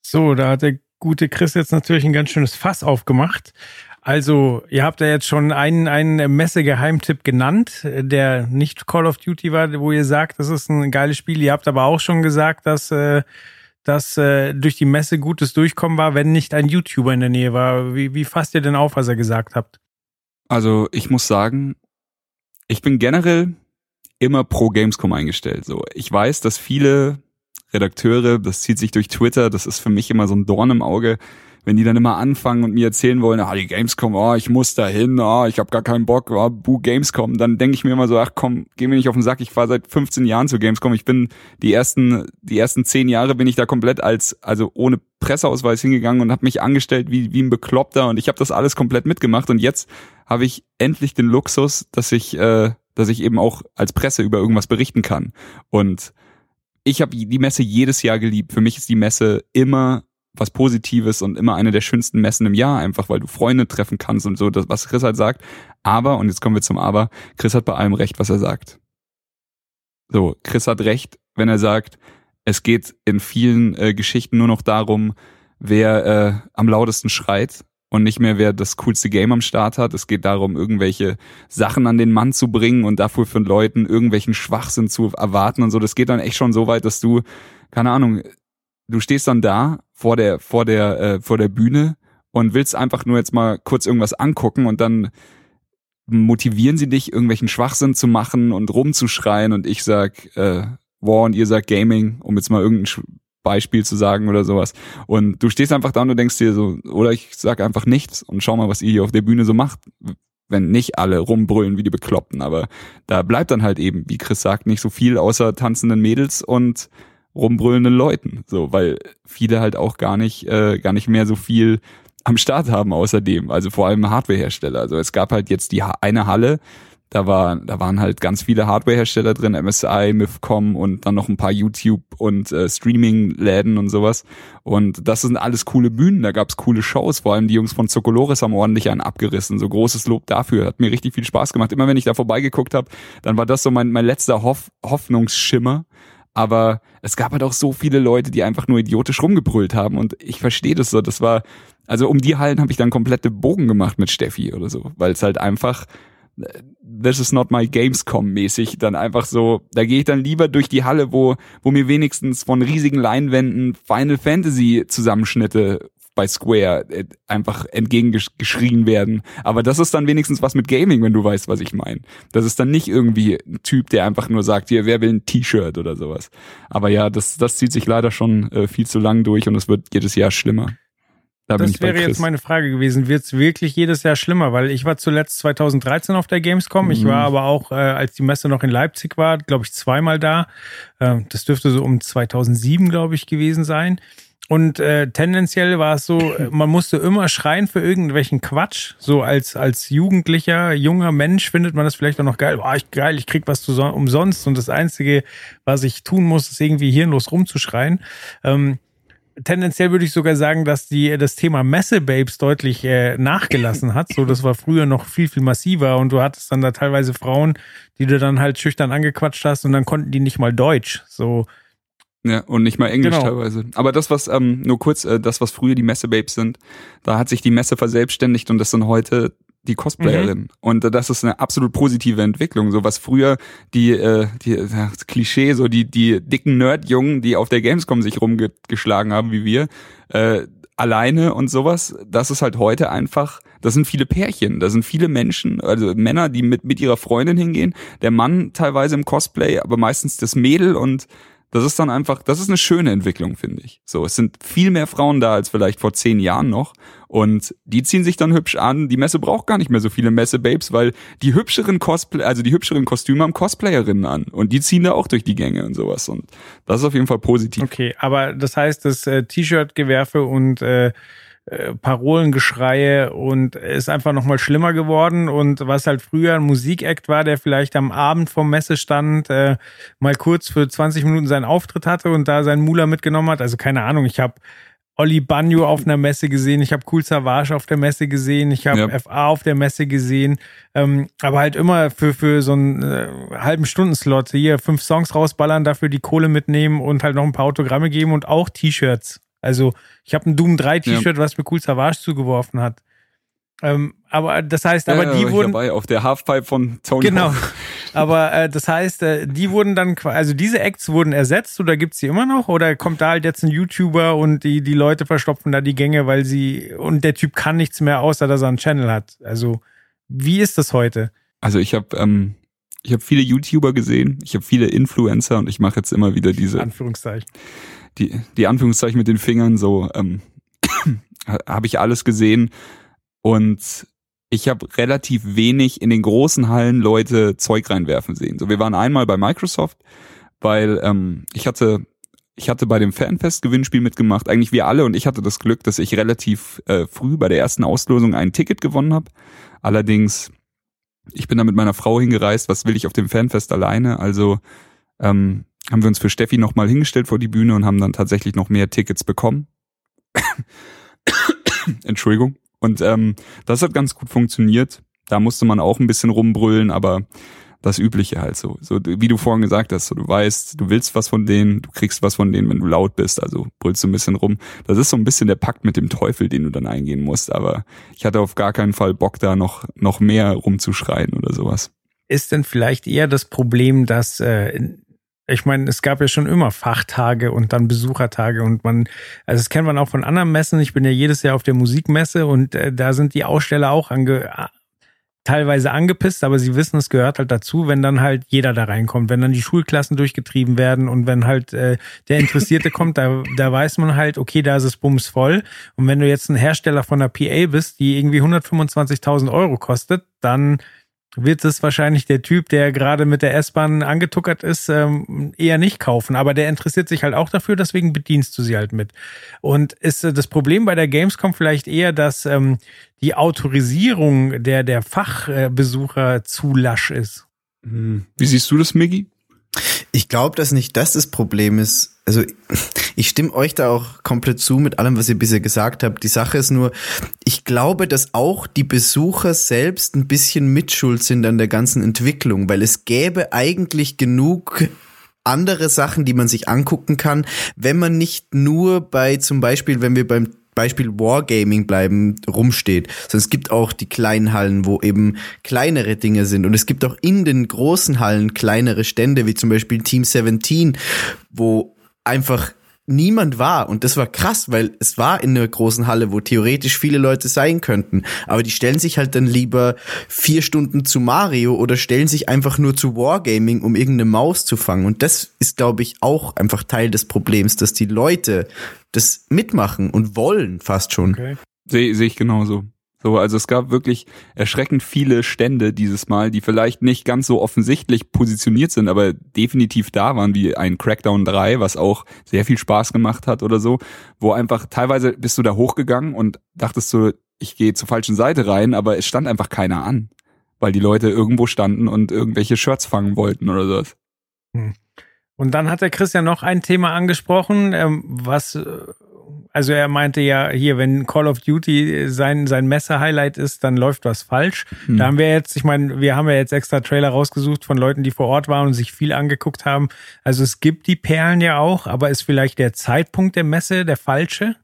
So, da hat der gute Chris jetzt natürlich ein ganz schönes Fass aufgemacht. Also, ihr habt ja jetzt schon einen, einen Messegeheimtipp genannt, der nicht Call of Duty war, wo ihr sagt, das ist ein geiles Spiel. Ihr habt aber auch schon gesagt, dass, äh, dass äh, durch die Messe gutes Durchkommen war, wenn nicht ein YouTuber in der Nähe war. Wie, wie fasst ihr denn auf, was ihr gesagt habt? Also, ich muss sagen, ich bin generell immer pro Gamescom eingestellt. So, ich weiß, dass viele Redakteure, das zieht sich durch Twitter, das ist für mich immer so ein Dorn im Auge, wenn die dann immer anfangen und mir erzählen wollen, ah, die Gamescom, oh, ich muss da hin, oh, ich habe gar keinen Bock, oh, buh, Gamescom, dann denke ich mir immer so, ach komm, geh mir nicht auf den Sack, ich fahre seit 15 Jahren zu Gamescom, ich bin die ersten, die ersten zehn Jahre bin ich da komplett als, also ohne Presseausweis hingegangen und habe mich angestellt wie, wie ein Bekloppter und ich habe das alles komplett mitgemacht und jetzt habe ich endlich den Luxus, dass ich, äh, dass ich eben auch als Presse über irgendwas berichten kann und ich habe die Messe jedes Jahr geliebt. Für mich ist die Messe immer was Positives und immer eine der schönsten Messen im Jahr, einfach weil du Freunde treffen kannst und so, das, was Chris halt sagt. Aber, und jetzt kommen wir zum Aber, Chris hat bei allem recht, was er sagt. So, Chris hat recht, wenn er sagt, es geht in vielen äh, Geschichten nur noch darum, wer äh, am lautesten schreit und nicht mehr, wer das coolste Game am Start hat. Es geht darum, irgendwelche Sachen an den Mann zu bringen und dafür von Leuten irgendwelchen Schwachsinn zu erwarten und so. Das geht dann echt schon so weit, dass du, keine Ahnung, du stehst dann da vor der, vor der, äh, vor der Bühne und willst einfach nur jetzt mal kurz irgendwas angucken und dann motivieren sie dich, irgendwelchen Schwachsinn zu machen und rumzuschreien und ich sag äh, War und ihr sagt Gaming, um jetzt mal irgendein Beispiel zu sagen oder sowas. Und du stehst einfach da und du denkst dir so, oder ich sag einfach nichts und schau mal, was ihr hier auf der Bühne so macht. Wenn nicht alle rumbrüllen wie die Bekloppten, aber da bleibt dann halt eben, wie Chris sagt, nicht so viel außer tanzenden Mädels und rumbrüllenden Leuten. So, weil viele halt auch gar nicht, äh, gar nicht mehr so viel am Start haben außerdem. Also vor allem Hardwarehersteller. Also es gab halt jetzt die eine Halle, da war, da waren halt ganz viele Hardwarehersteller drin, MSI, Mifcom und dann noch ein paar YouTube und äh, Streaming-Läden und sowas. Und das sind alles coole Bühnen, da gab's coole Shows. Vor allem die Jungs von Zocolores haben ordentlich einen abgerissen. So großes Lob dafür. Hat mir richtig viel Spaß gemacht. Immer wenn ich da vorbeigeguckt habe, dann war das so mein, mein letzter Hoff Hoffnungsschimmer. Aber es gab halt auch so viele Leute, die einfach nur idiotisch rumgebrüllt haben. Und ich verstehe das so. Das war, also um die Hallen habe ich dann komplette Bogen gemacht mit Steffi oder so, weil es halt einfach this is not my Gamescom mäßig dann einfach so, da gehe ich dann lieber durch die Halle, wo, wo mir wenigstens von riesigen Leinwänden Final Fantasy Zusammenschnitte bei Square äh, einfach entgegengeschrien werden. Aber das ist dann wenigstens was mit Gaming, wenn du weißt, was ich meine. Das ist dann nicht irgendwie ein Typ, der einfach nur sagt, hier, wer will ein T-Shirt oder sowas. Aber ja, das, das zieht sich leider schon äh, viel zu lang durch und es wird jedes Jahr schlimmer. Da das wäre jetzt meine Frage gewesen. Wird es wirklich jedes Jahr schlimmer? Weil ich war zuletzt 2013 auf der Gamescom. Mhm. Ich war aber auch, äh, als die Messe noch in Leipzig war, glaube ich, zweimal da. Äh, das dürfte so um 2007, glaube ich, gewesen sein. Und äh, tendenziell war es so, äh, man musste immer schreien für irgendwelchen Quatsch. So als, als jugendlicher, junger Mensch findet man das vielleicht auch noch geil. Boah, ich geil, ich krieg was zu, umsonst. Und das Einzige, was ich tun muss, ist irgendwie hirnlos rumzuschreien. Ähm, tendenziell würde ich sogar sagen, dass die das Thema Messe-Babes deutlich äh, nachgelassen hat. So, das war früher noch viel, viel massiver und du hattest dann da teilweise Frauen, die du dann halt schüchtern angequatscht hast und dann konnten die nicht mal Deutsch. So. Ja, und nicht mal Englisch genau. teilweise. Aber das, was, ähm, nur kurz, äh, das, was früher die Messe-Babes sind, da hat sich die Messe verselbstständigt und das sind heute die Cosplayerin. Mhm. Und das ist eine absolut positive Entwicklung. So was früher die, äh, die das Klischee, so die, die dicken Nerd-Jungen, die auf der Gamescom sich rumgeschlagen haben wie wir, äh, alleine und sowas, das ist halt heute einfach, das sind viele Pärchen, das sind viele Menschen, also Männer, die mit, mit ihrer Freundin hingehen, der Mann teilweise im Cosplay, aber meistens das Mädel und das ist dann einfach, das ist eine schöne Entwicklung, finde ich. So, es sind viel mehr Frauen da als vielleicht vor zehn Jahren noch. Und die ziehen sich dann hübsch an. Die Messe braucht gar nicht mehr so viele Messe-Babes, weil die hübscheren Cosplay, also die hübscheren Kostüme haben Cosplayerinnen an. Und die ziehen da auch durch die Gänge und sowas. Und das ist auf jeden Fall positiv. Okay, aber das heißt, das äh, T-Shirt-Gewerfe und äh, äh, Parolengeschreie und ist einfach nochmal schlimmer geworden. Und was halt früher ein Musikakt war, der vielleicht am Abend vom Messestand äh, mal kurz für 20 Minuten seinen Auftritt hatte und da seinen Mula mitgenommen hat. Also keine Ahnung, ich habe Olli Banjo auf einer Messe gesehen, ich habe Cool Savage auf der Messe gesehen, ich habe ja. FA auf der Messe gesehen, ähm, aber halt immer für, für so einen äh, halben Stundenslot hier fünf Songs rausballern, dafür die Kohle mitnehmen und halt noch ein paar Autogramme geben und auch T-Shirts. Also ich habe ein Doom 3 T-Shirt, ja. was mir Cool Savage zugeworfen hat. Ähm, aber das heißt, aber ja, die wurden dabei auf der Halfpipe von Tony. Genau. aber äh, das heißt, äh, die wurden dann, also diese Acts wurden ersetzt oder gibt's die immer noch? Oder kommt da halt jetzt ein YouTuber und die die Leute verstopfen da die Gänge, weil sie und der Typ kann nichts mehr, außer dass er einen Channel hat. Also wie ist das heute? Also ich habe ähm, ich habe viele YouTuber gesehen, ich habe viele Influencer und ich mache jetzt immer wieder diese Anführungszeichen. Die die Anführungszeichen mit den Fingern so ähm, habe ich alles gesehen und ich habe relativ wenig in den großen Hallen Leute Zeug reinwerfen sehen. So, wir waren einmal bei Microsoft, weil ähm, ich hatte ich hatte bei dem Fanfest-Gewinnspiel mitgemacht, eigentlich wir alle, und ich hatte das Glück, dass ich relativ äh, früh bei der ersten Auslosung ein Ticket gewonnen habe. Allerdings, ich bin da mit meiner Frau hingereist, was will ich auf dem Fanfest alleine? Also ähm, haben wir uns für Steffi nochmal hingestellt vor die Bühne und haben dann tatsächlich noch mehr Tickets bekommen. Entschuldigung. Und ähm, das hat ganz gut funktioniert. Da musste man auch ein bisschen rumbrüllen, aber das Übliche halt so. So wie du vorhin gesagt hast, so, du weißt, du willst was von denen, du kriegst was von denen, wenn du laut bist, also brüllst du ein bisschen rum. Das ist so ein bisschen der Pakt mit dem Teufel, den du dann eingehen musst. Aber ich hatte auf gar keinen Fall Bock, da noch, noch mehr rumzuschreien oder sowas. Ist denn vielleicht eher das Problem, dass äh, ich meine, es gab ja schon immer Fachtage und dann Besuchertage und man, also das kennt man auch von anderen Messen. Ich bin ja jedes Jahr auf der Musikmesse und äh, da sind die Aussteller auch ange, teilweise angepisst, aber sie wissen, es gehört halt dazu, wenn dann halt jeder da reinkommt, wenn dann die Schulklassen durchgetrieben werden und wenn halt äh, der Interessierte kommt, da, da weiß man halt, okay, da ist es bums voll. Und wenn du jetzt ein Hersteller von einer PA bist, die irgendwie 125.000 Euro kostet, dann wird es wahrscheinlich der Typ, der gerade mit der S-Bahn angetuckert ist, ähm, eher nicht kaufen. Aber der interessiert sich halt auch dafür, deswegen bedienst du sie halt mit. Und ist äh, das Problem bei der Gamescom vielleicht eher, dass ähm, die Autorisierung der, der Fachbesucher zu lasch ist? Hm. Wie siehst du das, Miggy? Ich glaube, dass nicht das das Problem ist. Also ich stimme euch da auch komplett zu mit allem, was ihr bisher gesagt habt. Die Sache ist nur, ich glaube, dass auch die Besucher selbst ein bisschen mitschuld sind an der ganzen Entwicklung, weil es gäbe eigentlich genug andere Sachen, die man sich angucken kann, wenn man nicht nur bei zum Beispiel, wenn wir beim Beispiel Wargaming bleiben, rumsteht. Sondern es gibt auch die kleinen Hallen, wo eben kleinere Dinge sind. Und es gibt auch in den großen Hallen kleinere Stände, wie zum Beispiel Team 17, wo einfach niemand war. Und das war krass, weil es war in einer großen Halle, wo theoretisch viele Leute sein könnten. Aber die stellen sich halt dann lieber vier Stunden zu Mario oder stellen sich einfach nur zu Wargaming, um irgendeine Maus zu fangen. Und das ist, glaube ich, auch einfach Teil des Problems, dass die Leute das mitmachen und wollen fast schon. Okay. Sehe seh ich genauso. So, also es gab wirklich erschreckend viele Stände dieses Mal, die vielleicht nicht ganz so offensichtlich positioniert sind, aber definitiv da waren, wie ein Crackdown 3, was auch sehr viel Spaß gemacht hat oder so, wo einfach teilweise bist du da hochgegangen und dachtest du, ich gehe zur falschen Seite rein, aber es stand einfach keiner an, weil die Leute irgendwo standen und irgendwelche Shirts fangen wollten oder sowas. Hm. Und dann hat der Christian noch ein Thema angesprochen, ähm, was äh, also er meinte ja hier, wenn Call of Duty sein, sein Messe-Highlight ist, dann läuft was falsch. Hm. Da haben wir jetzt, ich meine, wir haben ja jetzt extra Trailer rausgesucht von Leuten, die vor Ort waren und sich viel angeguckt haben. Also es gibt die Perlen ja auch, aber ist vielleicht der Zeitpunkt der Messe der falsche?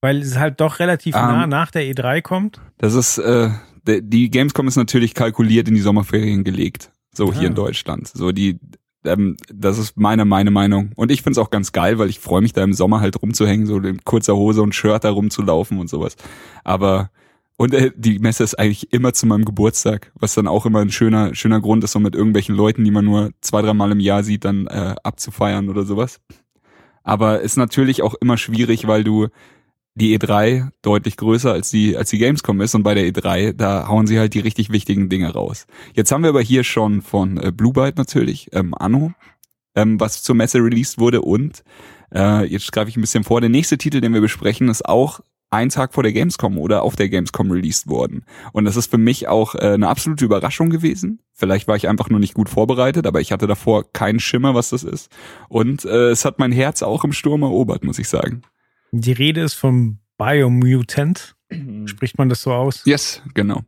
Weil es halt doch relativ um, nah ähm, nach der E3 kommt? Das ist, äh, die Gamescom ist natürlich kalkuliert in die Sommerferien gelegt. So hier ah. in Deutschland. So die ähm, das ist meine, meine Meinung. Und ich find's auch ganz geil, weil ich freue mich da im Sommer halt rumzuhängen, so in kurzer Hose und Shirt da rumzulaufen und sowas. Aber und äh, die Messe ist eigentlich immer zu meinem Geburtstag, was dann auch immer ein schöner, schöner Grund ist, so mit irgendwelchen Leuten, die man nur zwei, dreimal im Jahr sieht, dann äh, abzufeiern oder sowas. Aber ist natürlich auch immer schwierig, weil du die E3 deutlich größer als die, als die Gamescom ist und bei der E3, da hauen sie halt die richtig wichtigen Dinge raus. Jetzt haben wir aber hier schon von äh, Blue Byte natürlich, ähm, Anno, ähm, was zur Messe released wurde und äh, jetzt greife ich ein bisschen vor, der nächste Titel, den wir besprechen, ist auch einen Tag vor der Gamescom oder auf der Gamescom released worden. Und das ist für mich auch äh, eine absolute Überraschung gewesen. Vielleicht war ich einfach nur nicht gut vorbereitet, aber ich hatte davor keinen Schimmer, was das ist. Und äh, es hat mein Herz auch im Sturm erobert, muss ich sagen. Die Rede ist vom Biomutant. Spricht man das so aus? Yes, genau.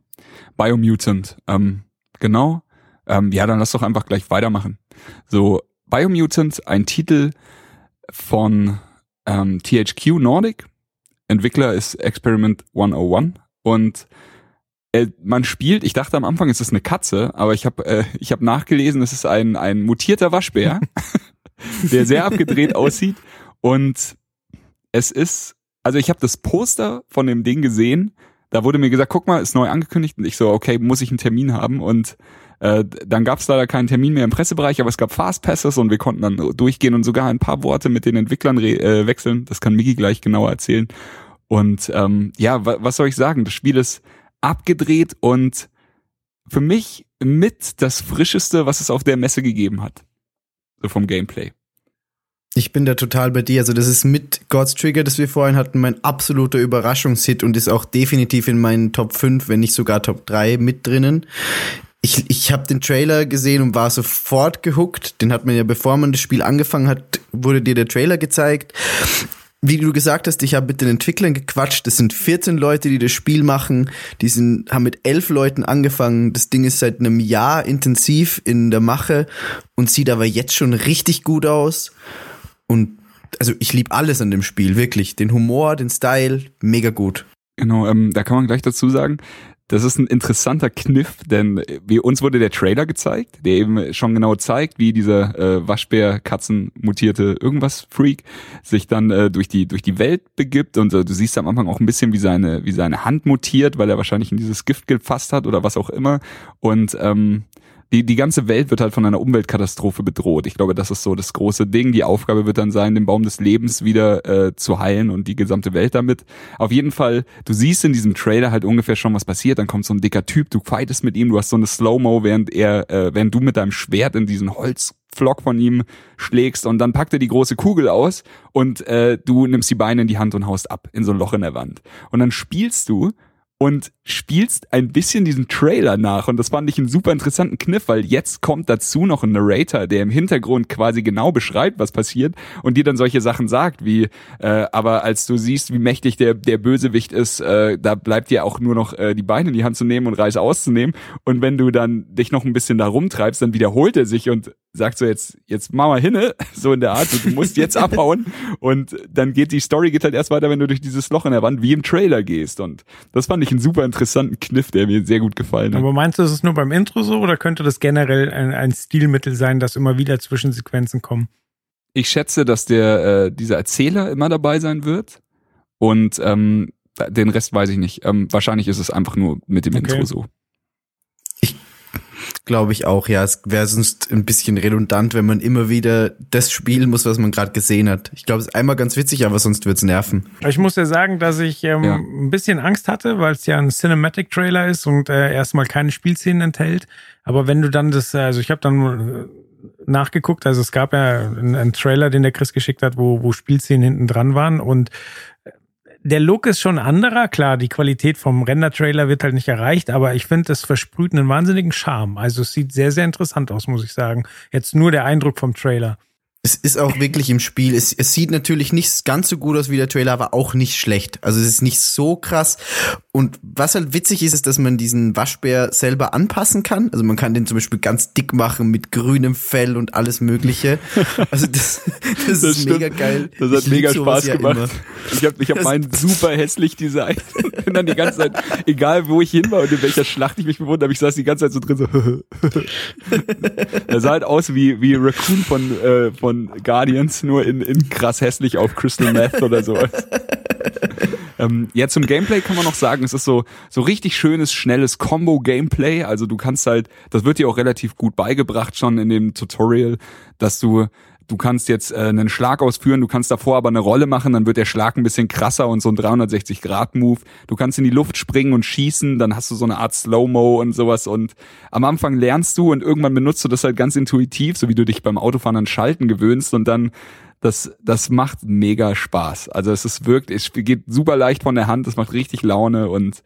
Biomutant. Ähm, genau. Ähm, ja, dann lass doch einfach gleich weitermachen. So, Biomutant, ein Titel von ähm, THQ Nordic. Entwickler ist Experiment 101 und äh, man spielt, ich dachte am Anfang, es ist eine Katze, aber ich habe äh, ich hab nachgelesen, es ist ein, ein mutierter Waschbär, der sehr abgedreht aussieht und es ist, also ich habe das Poster von dem Ding gesehen, da wurde mir gesagt, guck mal, ist neu angekündigt und ich so, okay, muss ich einen Termin haben und äh, dann gab es leider keinen Termin mehr im Pressebereich, aber es gab Fastpasses und wir konnten dann durchgehen und sogar ein paar Worte mit den Entwicklern äh, wechseln. Das kann Miki gleich genauer erzählen. Und ähm, ja, was soll ich sagen? Das Spiel ist abgedreht und für mich mit das Frischeste, was es auf der Messe gegeben hat. So vom Gameplay. Ich bin da total bei dir. Also das ist mit God's Trigger, das wir vorhin hatten, mein absoluter Überraschungshit und ist auch definitiv in meinen Top 5, wenn nicht sogar Top 3 mit drinnen ich, ich habe den Trailer gesehen und war sofort gehuckt. Den hat man ja, bevor man das Spiel angefangen hat, wurde dir der Trailer gezeigt. Wie du gesagt hast, ich habe mit den Entwicklern gequatscht. Das sind 14 Leute, die das Spiel machen. Die sind, haben mit elf Leuten angefangen. Das Ding ist seit einem Jahr intensiv in der Mache und sieht aber jetzt schon richtig gut aus. Und also ich liebe alles an dem Spiel, wirklich. Den Humor, den Style, mega gut. Genau, ähm, da kann man gleich dazu sagen, das ist ein interessanter Kniff, denn wie uns wurde der Trailer gezeigt, der eben schon genau zeigt, wie dieser äh, Waschbär-Katzen mutierte irgendwas Freak sich dann äh, durch die durch die Welt begibt und äh, du siehst am Anfang auch ein bisschen, wie seine wie seine Hand mutiert, weil er wahrscheinlich in dieses Gift gefasst hat oder was auch immer und ähm, die, die ganze Welt wird halt von einer Umweltkatastrophe bedroht. Ich glaube, das ist so das große Ding. Die Aufgabe wird dann sein, den Baum des Lebens wieder äh, zu heilen und die gesamte Welt damit. Auf jeden Fall, du siehst in diesem Trailer halt ungefähr schon, was passiert. Dann kommt so ein dicker Typ, du fightest mit ihm, du hast so eine Slow-Mo, während er, äh, während du mit deinem Schwert in diesen Holzflock von ihm schlägst und dann packt er die große Kugel aus und äh, du nimmst die Beine in die Hand und haust ab in so ein Loch in der Wand. Und dann spielst du und spielst ein bisschen diesen Trailer nach. Und das fand ich einen super interessanten Kniff, weil jetzt kommt dazu noch ein Narrator, der im Hintergrund quasi genau beschreibt, was passiert und dir dann solche Sachen sagt, wie, äh, aber als du siehst, wie mächtig der, der Bösewicht ist, äh, da bleibt dir auch nur noch äh, die Beine in die Hand zu nehmen und Reis auszunehmen. Und wenn du dann dich noch ein bisschen da rumtreibst, dann wiederholt er sich und sagt so jetzt, jetzt mach mal hinne, so in der Art, so, du musst jetzt abhauen und dann geht die Story geht halt erst weiter, wenn du durch dieses Loch in der Wand wie im Trailer gehst und das fand ich einen super interessanten Kniff, der mir sehr gut gefallen hat. Aber meinst du, ist es nur beim Intro so oder könnte das generell ein, ein Stilmittel sein, dass immer wieder Zwischensequenzen kommen? Ich schätze, dass der äh, dieser Erzähler immer dabei sein wird und ähm, den Rest weiß ich nicht. Ähm, wahrscheinlich ist es einfach nur mit dem okay. Intro so. Glaube ich auch, ja. Es wäre sonst ein bisschen redundant, wenn man immer wieder das spielen muss, was man gerade gesehen hat. Ich glaube, es ist einmal ganz witzig, aber sonst wird's nerven. Ich muss ja sagen, dass ich ähm, ja. ein bisschen Angst hatte, weil es ja ein Cinematic-Trailer ist und äh, erstmal keine Spielszenen enthält. Aber wenn du dann das, also ich habe dann äh, nachgeguckt, also es gab ja einen, einen Trailer, den der Chris geschickt hat, wo, wo Spielszenen hinten dran waren und der Look ist schon anderer. Klar, die Qualität vom Render-Trailer wird halt nicht erreicht, aber ich finde, es versprüht einen wahnsinnigen Charme. Also es sieht sehr, sehr interessant aus, muss ich sagen. Jetzt nur der Eindruck vom Trailer. Es ist auch wirklich im Spiel. Es, es sieht natürlich nicht ganz so gut aus wie der Trailer, aber auch nicht schlecht. Also es ist nicht so krass. Und was halt witzig ist, ist, dass man diesen Waschbär selber anpassen kann. Also man kann den zum Beispiel ganz dick machen mit grünem Fell und alles Mögliche. Also das, das, das ist stimmt. mega geil. Das hat ich mega Spaß ja gemacht. Immer. Ich habe ich hab meinen super hässlich designt. Bin dann die ganze Zeit, egal wo ich hin war und in welcher Schlacht ich mich befunden habe, ich saß die ganze Zeit so drin so. er sah halt aus wie, wie Raccoon von, äh, von von Guardians, nur in, in krass hässlich auf Crystal Meth oder sowas. ähm, ja, zum Gameplay kann man noch sagen, es ist so, so richtig schönes, schnelles Combo-Gameplay. Also du kannst halt, das wird dir auch relativ gut beigebracht schon in dem Tutorial, dass du du kannst jetzt äh, einen Schlag ausführen, du kannst davor aber eine Rolle machen, dann wird der Schlag ein bisschen krasser und so ein 360-Grad-Move. Du kannst in die Luft springen und schießen, dann hast du so eine Art Slow-Mo und sowas und am Anfang lernst du und irgendwann benutzt du das halt ganz intuitiv, so wie du dich beim Autofahren an Schalten gewöhnst und dann das, das macht mega Spaß. Also es ist wirklich, es geht super leicht von der Hand, es macht richtig Laune und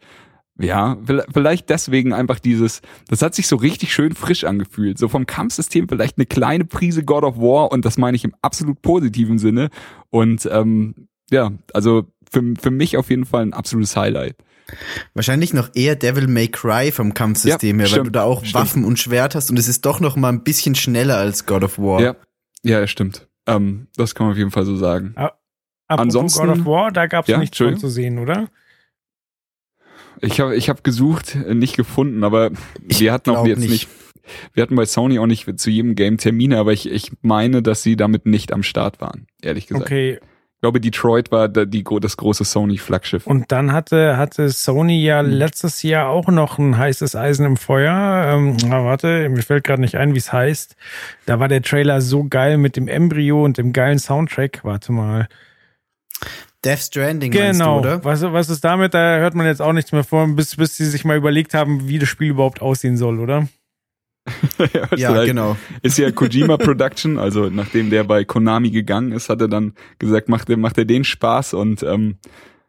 ja, vielleicht deswegen einfach dieses, das hat sich so richtig schön frisch angefühlt. So vom Kampfsystem vielleicht eine kleine Prise God of War und das meine ich im absolut positiven Sinne. Und ähm, ja, also für, für mich auf jeden Fall ein absolutes Highlight. Wahrscheinlich noch eher Devil May Cry vom Kampfsystem ja, her, weil du da auch stimmt. Waffen und Schwert hast und es ist doch noch mal ein bisschen schneller als God of War. Ja, ja, stimmt. Ähm, das kann man auf jeden Fall so sagen. Aber Ansonsten God of War, da gab es ja, nichts von zu sehen, oder? Ich habe ich hab gesucht, nicht gefunden, aber ich wir hatten auch jetzt nicht. nicht. Wir hatten bei Sony auch nicht zu jedem Game Termine, aber ich, ich meine, dass sie damit nicht am Start waren, ehrlich gesagt. Okay. Ich glaube, Detroit war die, das große Sony-Flaggschiff. Und dann hatte, hatte Sony ja hm. letztes Jahr auch noch ein heißes Eisen im Feuer. Ähm, warte, mir fällt gerade nicht ein, wie es heißt. Da war der Trailer so geil mit dem Embryo und dem geilen Soundtrack. Warte mal. Death Stranding, genau. Du, oder? Was, was ist damit? Da hört man jetzt auch nichts mehr vor, bis, bis sie sich mal überlegt haben, wie das Spiel überhaupt aussehen soll, oder? ja, ja halt, genau. Ist ja Kojima Production, also nachdem der bei Konami gegangen ist, hat er dann gesagt, macht er, macht er den Spaß und ähm,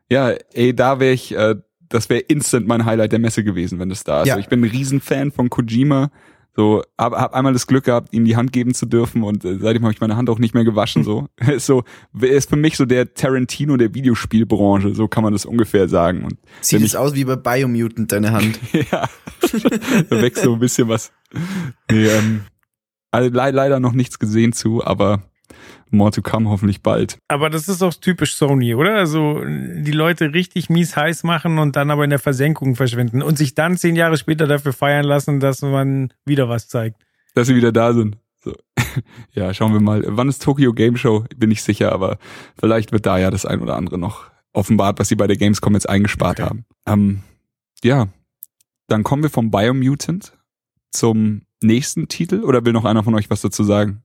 ja, ey, da wäre ich, äh, das wäre instant mein Highlight der Messe gewesen, wenn das da ist. Ja. Also ich bin ein Riesenfan von Kojima. So, hab, hab einmal das Glück gehabt, ihm die Hand geben zu dürfen und äh, seitdem habe ich meine Hand auch nicht mehr gewaschen. So, ist so, ist für mich so der Tarantino der Videospielbranche. So kann man das ungefähr sagen. Und Sieht es aus wie bei Biomutant deine Hand? ja, da wächst so ein bisschen was. Nee, ähm, also leider noch nichts gesehen zu, aber more to come hoffentlich bald. Aber das ist auch typisch Sony, oder? Also die Leute richtig mies heiß machen und dann aber in der Versenkung verschwinden und sich dann zehn Jahre später dafür feiern lassen, dass man wieder was zeigt. Dass sie wieder da sind. So. Ja, schauen wir mal. Wann ist Tokyo Game Show? Bin ich sicher, aber vielleicht wird da ja das ein oder andere noch offenbart, was sie bei der Gamescom jetzt eingespart okay. haben. Ähm, ja, dann kommen wir vom Biomutant zum nächsten Titel oder will noch einer von euch was dazu sagen?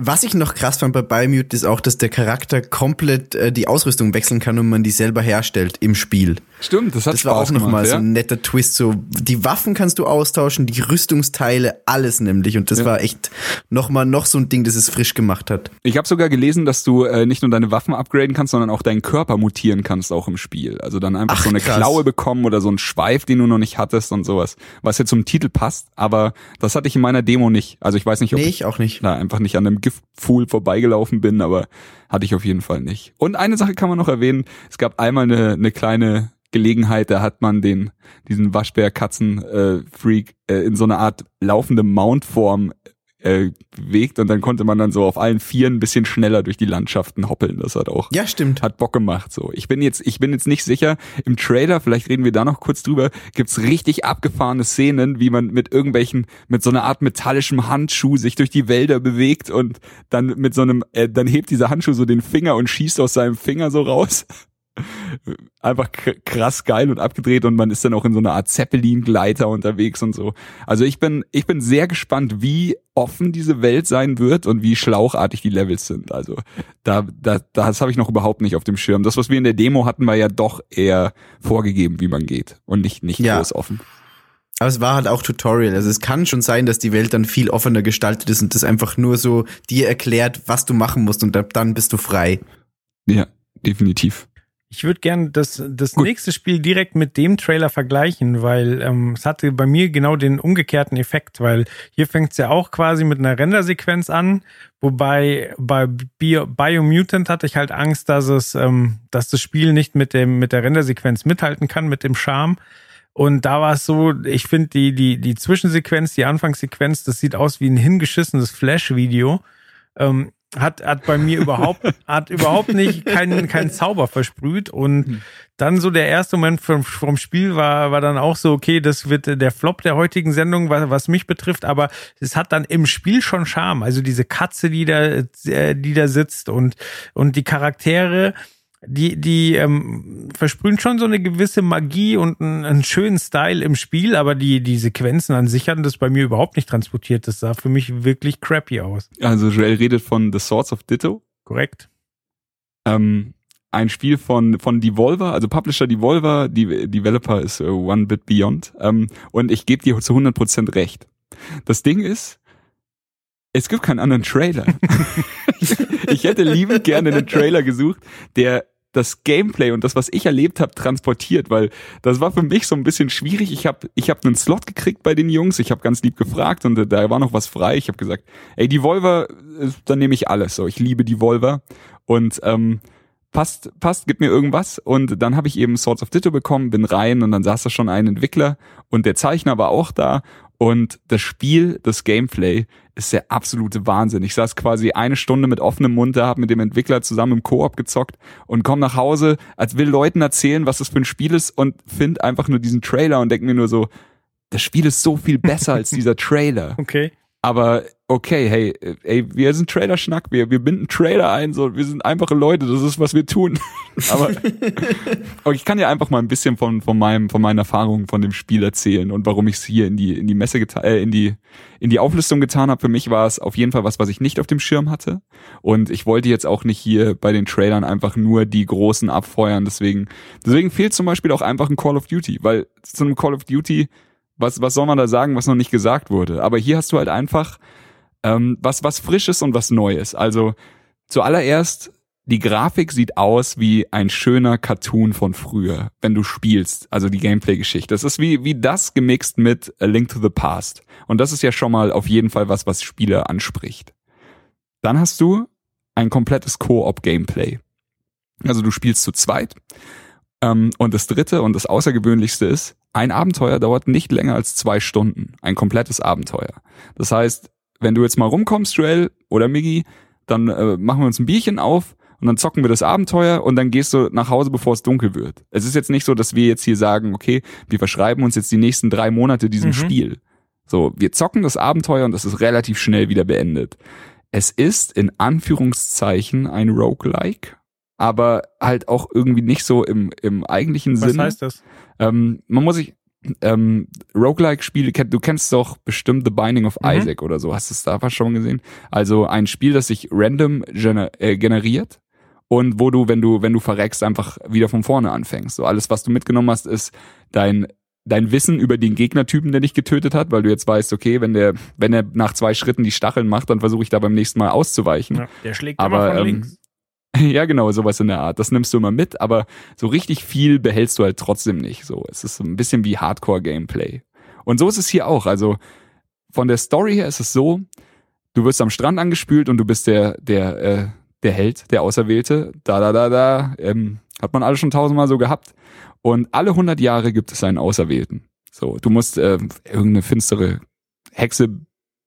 Was ich noch krass fand bei Biomute ist auch, dass der Charakter komplett äh, die Ausrüstung wechseln kann und man die selber herstellt im Spiel. Stimmt, das hat Das war auch nochmal ja? so ein netter Twist. So, die Waffen kannst du austauschen, die Rüstungsteile, alles nämlich. Und das ja. war echt nochmal noch so ein Ding, das es frisch gemacht hat. Ich habe sogar gelesen, dass du äh, nicht nur deine Waffen upgraden kannst, sondern auch deinen Körper mutieren kannst auch im Spiel. Also dann einfach Ach, so eine krass. Klaue bekommen oder so einen Schweif, den du noch nicht hattest und sowas. Was jetzt zum Titel passt, aber das hatte ich in meiner Demo nicht. Also ich weiß nicht, ob nee, ich auch nicht. Da einfach nicht an einem Giftpfuhl vorbeigelaufen bin, aber hatte ich auf jeden Fall nicht. Und eine Sache kann man noch erwähnen, es gab einmal eine, eine kleine Gelegenheit, da hat man den, diesen Waschbär-Katzen-Freak äh, äh, in so eine Art laufende Mountform äh, bewegt und dann konnte man dann so auf allen Vieren ein bisschen schneller durch die Landschaften hoppeln. Das hat auch ja stimmt hat Bock gemacht. So, ich bin jetzt ich bin jetzt nicht sicher im Trailer. Vielleicht reden wir da noch kurz drüber. Gibt's richtig abgefahrene Szenen, wie man mit irgendwelchen mit so einer Art metallischem Handschuh sich durch die Wälder bewegt und dann mit so einem äh, dann hebt dieser Handschuh so den Finger und schießt aus seinem Finger so raus einfach krass geil und abgedreht und man ist dann auch in so einer Art Zeppelin-Gleiter unterwegs und so. Also ich bin, ich bin sehr gespannt, wie offen diese Welt sein wird und wie schlauchartig die Levels sind. Also da, da das habe ich noch überhaupt nicht auf dem Schirm. Das, was wir in der Demo hatten, war ja doch eher vorgegeben, wie man geht und nicht, nicht ja. groß offen. Aber es war halt auch Tutorial. Also es kann schon sein, dass die Welt dann viel offener gestaltet ist und das einfach nur so dir erklärt, was du machen musst und dann bist du frei. Ja, definitiv. Ich würde gerne das, das nächste Spiel direkt mit dem Trailer vergleichen, weil ähm, es hatte bei mir genau den umgekehrten Effekt, weil hier fängt es ja auch quasi mit einer Rendersequenz an, wobei bei Bio, Biomutant hatte ich halt Angst, dass es, ähm, dass das Spiel nicht mit dem mit der Rendersequenz mithalten kann, mit dem Charme. Und da war es so, ich finde die, die, die Zwischensequenz, die Anfangssequenz, das sieht aus wie ein hingeschissenes Flash-Video. Ähm, hat, hat bei mir überhaupt, hat überhaupt nicht keinen, keinen Zauber versprüht. Und hm. dann so der erste Moment vom, vom Spiel war, war dann auch so, okay, das wird der Flop der heutigen Sendung, was, was mich betrifft, aber es hat dann im Spiel schon Charme. Also diese Katze, die da, äh, die da sitzt und, und die Charaktere, die, die ähm, versprühen schon so eine gewisse Magie und einen, einen, schönen Style im Spiel, aber die, die Sequenzen an sich hatten das bei mir überhaupt nicht transportiert. Das sah für mich wirklich crappy aus. Also Joel redet von The Swords of Ditto. Korrekt. Ähm, ein Spiel von, von Devolver, also Publisher Devolver, die Developer ist uh, One Bit Beyond. Ähm, und ich gebe dir zu 100% recht. Das Ding ist, es gibt keinen anderen Trailer. ich hätte liebend gerne einen Trailer gesucht, der das Gameplay und das, was ich erlebt habe, transportiert, weil das war für mich so ein bisschen schwierig. Ich habe ich hab einen Slot gekriegt bei den Jungs, ich habe ganz lieb gefragt und da war noch was frei. Ich habe gesagt, ey, die Volver, äh, dann nehme ich alles. So, ich liebe die Volver und ähm, passt, passt, gib mir irgendwas. Und dann habe ich eben Swords of Ditto bekommen, bin rein und dann saß da schon ein Entwickler und der Zeichner war auch da und das Spiel, das Gameplay ist der absolute Wahnsinn. Ich saß quasi eine Stunde mit offenem Mund da, hab mit dem Entwickler zusammen im Koop gezockt und komm nach Hause, als will Leuten erzählen, was das für ein Spiel ist und find einfach nur diesen Trailer und denk mir nur so, das Spiel ist so viel besser als dieser Trailer. Okay. Aber okay, hey, ey, wir sind Trailer-Schnack, wir, wir binden Trailer ein, so, wir sind einfache Leute, das ist, was wir tun. aber, aber ich kann ja einfach mal ein bisschen von, von meinem, von meinen Erfahrungen von dem Spiel erzählen und warum ich es hier in die, in die Messe getan, äh, in die, in die Auflistung getan habe. Für mich war es auf jeden Fall was, was ich nicht auf dem Schirm hatte. Und ich wollte jetzt auch nicht hier bei den Trailern einfach nur die großen abfeuern. Deswegen, deswegen fehlt zum Beispiel auch einfach ein Call of Duty, weil zu einem Call of Duty was, was soll man da sagen, was noch nicht gesagt wurde? Aber hier hast du halt einfach ähm, was, was Frisches und was Neues. Also zuallererst, die Grafik sieht aus wie ein schöner Cartoon von früher, wenn du spielst, also die Gameplay-Geschichte. Das ist wie, wie das gemixt mit A Link to the Past. Und das ist ja schon mal auf jeden Fall was, was Spieler anspricht. Dann hast du ein komplettes Koop-Gameplay. Also du spielst zu zweit. Ähm, und das dritte und das Außergewöhnlichste ist, ein Abenteuer dauert nicht länger als zwei Stunden. Ein komplettes Abenteuer. Das heißt, wenn du jetzt mal rumkommst, Joel oder Miggy, dann äh, machen wir uns ein Bierchen auf und dann zocken wir das Abenteuer und dann gehst du nach Hause, bevor es dunkel wird. Es ist jetzt nicht so, dass wir jetzt hier sagen, okay, wir verschreiben uns jetzt die nächsten drei Monate diesem mhm. Spiel. So, wir zocken das Abenteuer und das ist relativ schnell wieder beendet. Es ist in Anführungszeichen ein Roguelike, aber halt auch irgendwie nicht so im, im eigentlichen Was Sinne. Was heißt das? Ähm, man muss sich, ähm, Roguelike-Spiele, du kennst doch bestimmt The Binding of mhm. Isaac oder so, hast du es da was schon gesehen? Also ein Spiel, das sich random gener äh, generiert und wo du, wenn du, wenn du verreckst, einfach wieder von vorne anfängst. So alles, was du mitgenommen hast, ist dein dein Wissen über den Gegnertypen, der dich getötet hat, weil du jetzt weißt, okay, wenn der, wenn er nach zwei Schritten die Stacheln macht, dann versuche ich da beim nächsten Mal auszuweichen. Ja, der schlägt Aber, von ähm, links. Ja, genau, sowas in der Art. Das nimmst du immer mit, aber so richtig viel behältst du halt trotzdem nicht. So, es ist ein bisschen wie Hardcore-Gameplay. Und so ist es hier auch. Also von der Story her ist es so: Du wirst am Strand angespült und du bist der der äh, der Held, der Auserwählte. Da da da da. Ähm, hat man alle schon tausendmal so gehabt. Und alle hundert Jahre gibt es einen Auserwählten. So, du musst äh, irgendeine finstere Hexe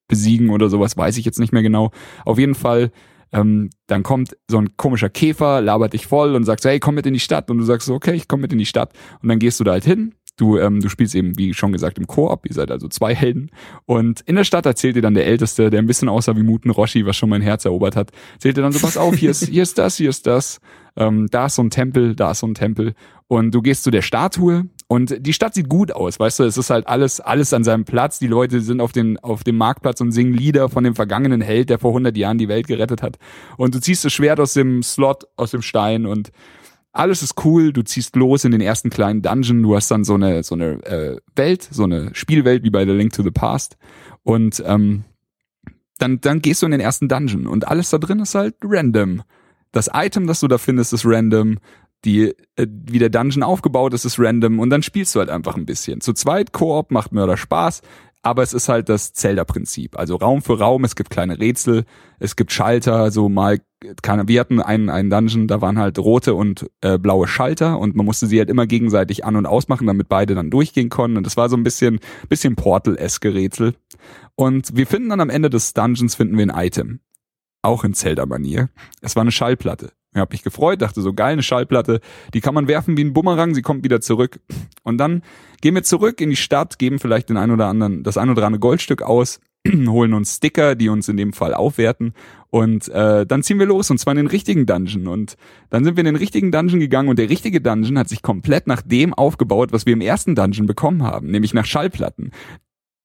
besiegen oder sowas, weiß ich jetzt nicht mehr genau. Auf jeden Fall ähm, dann kommt so ein komischer Käfer, labert dich voll und sagt so, hey, komm mit in die Stadt. Und du sagst so, okay, ich komm mit in die Stadt. Und dann gehst du da halt hin. Du, ähm, du spielst eben, wie schon gesagt, im Koop. Ihr seid also zwei Helden. Und in der Stadt erzählt dir dann der Älteste, der ein bisschen aussah wie Muten Roshi, was schon mein Herz erobert hat, erzählt dir dann so, pass auf, hier ist, hier ist das, hier ist das. Ähm, da ist so ein Tempel, da ist so ein Tempel. Und du gehst zu der Statue und die Stadt sieht gut aus, weißt du, es ist halt alles, alles an seinem Platz. Die Leute sind auf, den, auf dem Marktplatz und singen Lieder von dem vergangenen Held, der vor 100 Jahren die Welt gerettet hat. Und du ziehst das Schwert aus dem Slot, aus dem Stein und alles ist cool. Du ziehst los in den ersten kleinen Dungeon. Du hast dann so eine, so eine äh, Welt, so eine Spielwelt wie bei The Link to the Past. Und ähm, dann, dann gehst du in den ersten Dungeon und alles da drin ist halt random. Das Item, das du da findest, ist random die, äh, wie der Dungeon aufgebaut ist, ist random und dann spielst du halt einfach ein bisschen. Zu zweit, Koop macht Mörder Spaß, aber es ist halt das Zelda-Prinzip. Also Raum für Raum, es gibt kleine Rätsel, es gibt Schalter, so mal, keine, wir hatten einen, einen Dungeon, da waren halt rote und äh, blaue Schalter und man musste sie halt immer gegenseitig an- und ausmachen, damit beide dann durchgehen konnten und das war so ein bisschen, bisschen Portal-eske Rätsel. Und wir finden dann am Ende des Dungeons finden wir ein Item. Auch in Zelda-Manier. Es war eine Schallplatte. Ich habe mich gefreut, dachte so geil, eine Schallplatte, die kann man werfen wie ein Bumerang, sie kommt wieder zurück. Und dann gehen wir zurück in die Stadt, geben vielleicht den ein oder anderen, das ein oder andere Goldstück aus holen uns Sticker, die uns in dem Fall aufwerten. Und äh, dann ziehen wir los und zwar in den richtigen Dungeon. Und dann sind wir in den richtigen Dungeon gegangen und der richtige Dungeon hat sich komplett nach dem aufgebaut, was wir im ersten Dungeon bekommen haben, nämlich nach Schallplatten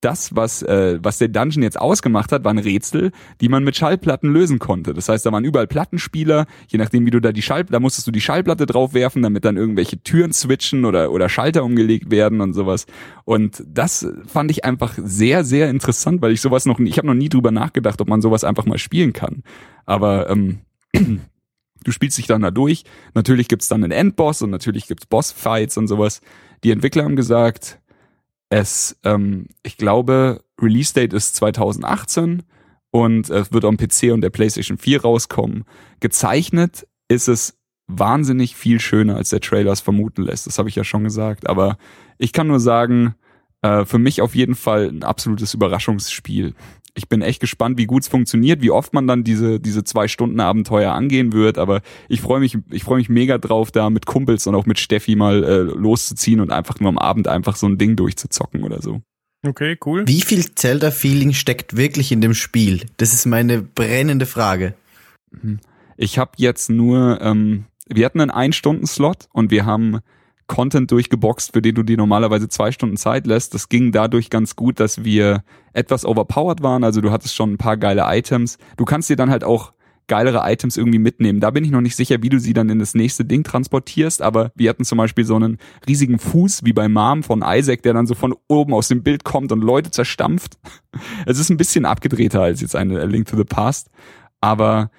das, was, äh, was der Dungeon jetzt ausgemacht hat, waren Rätsel, die man mit Schallplatten lösen konnte. Das heißt, da waren überall Plattenspieler, je nachdem, wie du da die Schall, da musstest du die Schallplatte draufwerfen, damit dann irgendwelche Türen switchen oder, oder Schalter umgelegt werden und sowas. Und das fand ich einfach sehr, sehr interessant, weil ich sowas noch, ich habe noch nie drüber nachgedacht, ob man sowas einfach mal spielen kann. Aber ähm, du spielst dich dann da durch. Natürlich gibt's dann einen Endboss und natürlich gibt's Bossfights und sowas. Die Entwickler haben gesagt, es, ähm, ich glaube, Release Date ist 2018 und es wird am PC und der PlayStation 4 rauskommen. Gezeichnet ist es wahnsinnig viel schöner, als der Trailer es vermuten lässt. Das habe ich ja schon gesagt. Aber ich kann nur sagen, äh, für mich auf jeden Fall ein absolutes Überraschungsspiel ich bin echt gespannt, wie gut es funktioniert, wie oft man dann diese, diese zwei Stunden Abenteuer angehen wird. Aber ich freue mich, ich freue mich mega drauf, da mit Kumpels und auch mit Steffi mal äh, loszuziehen und einfach nur am Abend einfach so ein Ding durchzuzocken oder so. Okay, cool. Wie viel Zelda-Feeling steckt wirklich in dem Spiel? Das ist meine brennende Frage. Mhm. Ich habe jetzt nur, ähm, wir hatten einen Ein-Stunden-Slot und wir haben Content durchgeboxt, für den du dir normalerweise zwei Stunden Zeit lässt. Das ging dadurch ganz gut, dass wir etwas overpowered waren. Also du hattest schon ein paar geile Items. Du kannst dir dann halt auch geilere Items irgendwie mitnehmen. Da bin ich noch nicht sicher, wie du sie dann in das nächste Ding transportierst, aber wir hatten zum Beispiel so einen riesigen Fuß wie bei Mom von Isaac, der dann so von oben aus dem Bild kommt und Leute zerstampft. Es ist ein bisschen abgedrehter als jetzt eine Link to the Past, aber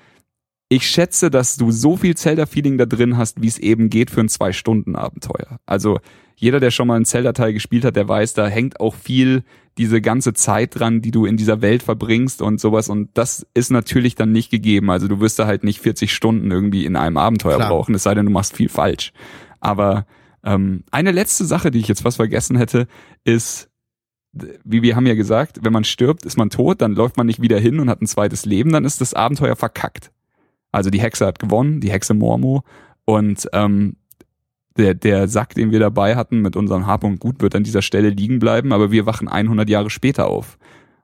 ich schätze, dass du so viel Zelda-Feeling da drin hast, wie es eben geht für ein Zwei-Stunden-Abenteuer. Also jeder, der schon mal einen Zelda-Teil gespielt hat, der weiß, da hängt auch viel diese ganze Zeit dran, die du in dieser Welt verbringst und sowas. Und das ist natürlich dann nicht gegeben. Also du wirst da halt nicht 40 Stunden irgendwie in einem Abenteuer Klar. brauchen, es sei denn, du machst viel falsch. Aber ähm, eine letzte Sache, die ich jetzt fast vergessen hätte, ist, wie wir haben ja gesagt, wenn man stirbt, ist man tot, dann läuft man nicht wieder hin und hat ein zweites Leben, dann ist das Abenteuer verkackt. Also die Hexe hat gewonnen, die Hexe Mormo. Und ähm, der, der Sack, den wir dabei hatten mit unserem Hab und Gut, wird an dieser Stelle liegen bleiben, aber wir wachen 100 Jahre später auf.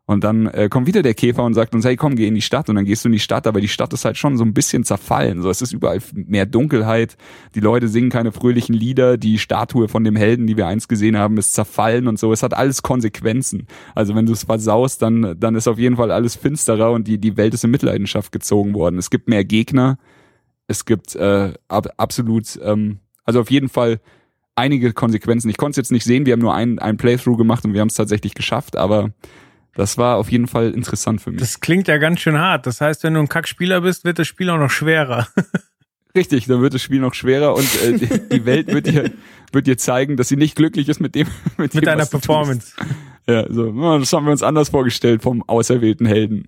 Und dann äh, kommt wieder der Käfer und sagt uns, hey komm, geh in die Stadt. Und dann gehst du in die Stadt, aber die Stadt ist halt schon so ein bisschen zerfallen. So, es ist überall mehr Dunkelheit, die Leute singen keine fröhlichen Lieder, die Statue von dem Helden, die wir einst gesehen haben, ist zerfallen und so. Es hat alles Konsequenzen. Also wenn du es versaust, dann, dann ist auf jeden Fall alles finsterer und die, die Welt ist in Mitleidenschaft gezogen worden. Es gibt mehr Gegner, es gibt äh, ab, absolut, ähm, also auf jeden Fall einige Konsequenzen. Ich konnte es jetzt nicht sehen, wir haben nur ein, ein Playthrough gemacht und wir haben es tatsächlich geschafft, aber das war auf jeden Fall interessant für mich. Das klingt ja ganz schön hart. Das heißt, wenn du ein Kackspieler bist, wird das Spiel auch noch schwerer. Richtig, dann wird das Spiel noch schwerer und äh, die, Welt wird dir, wird dir zeigen, dass sie nicht glücklich ist mit dem, mit, mit dem, deiner Performance. Ja, so, das haben wir uns anders vorgestellt vom auserwählten Helden.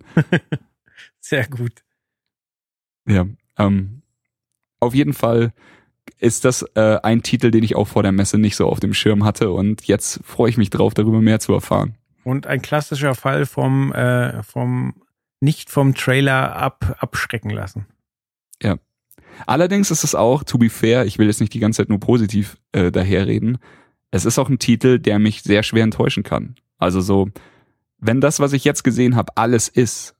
Sehr gut. Ja, ähm, auf jeden Fall ist das äh, ein Titel, den ich auch vor der Messe nicht so auf dem Schirm hatte und jetzt freue ich mich drauf, darüber mehr zu erfahren. Und ein klassischer Fall vom, äh, vom nicht vom Trailer ab, abschrecken lassen. Ja. Allerdings ist es auch, to be fair, ich will jetzt nicht die ganze Zeit nur positiv äh, daherreden, es ist auch ein Titel, der mich sehr schwer enttäuschen kann. Also so, wenn das, was ich jetzt gesehen habe, alles ist,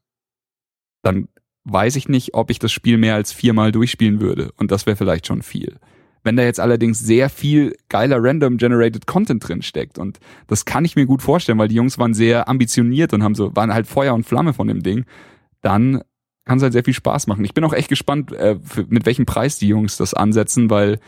dann weiß ich nicht, ob ich das Spiel mehr als viermal durchspielen würde. Und das wäre vielleicht schon viel. Wenn da jetzt allerdings sehr viel geiler Random Generated Content drin steckt und das kann ich mir gut vorstellen, weil die Jungs waren sehr ambitioniert und haben so waren halt Feuer und Flamme von dem Ding, dann kann es halt sehr viel Spaß machen. Ich bin auch echt gespannt, äh, für, mit welchem Preis die Jungs das ansetzen, weil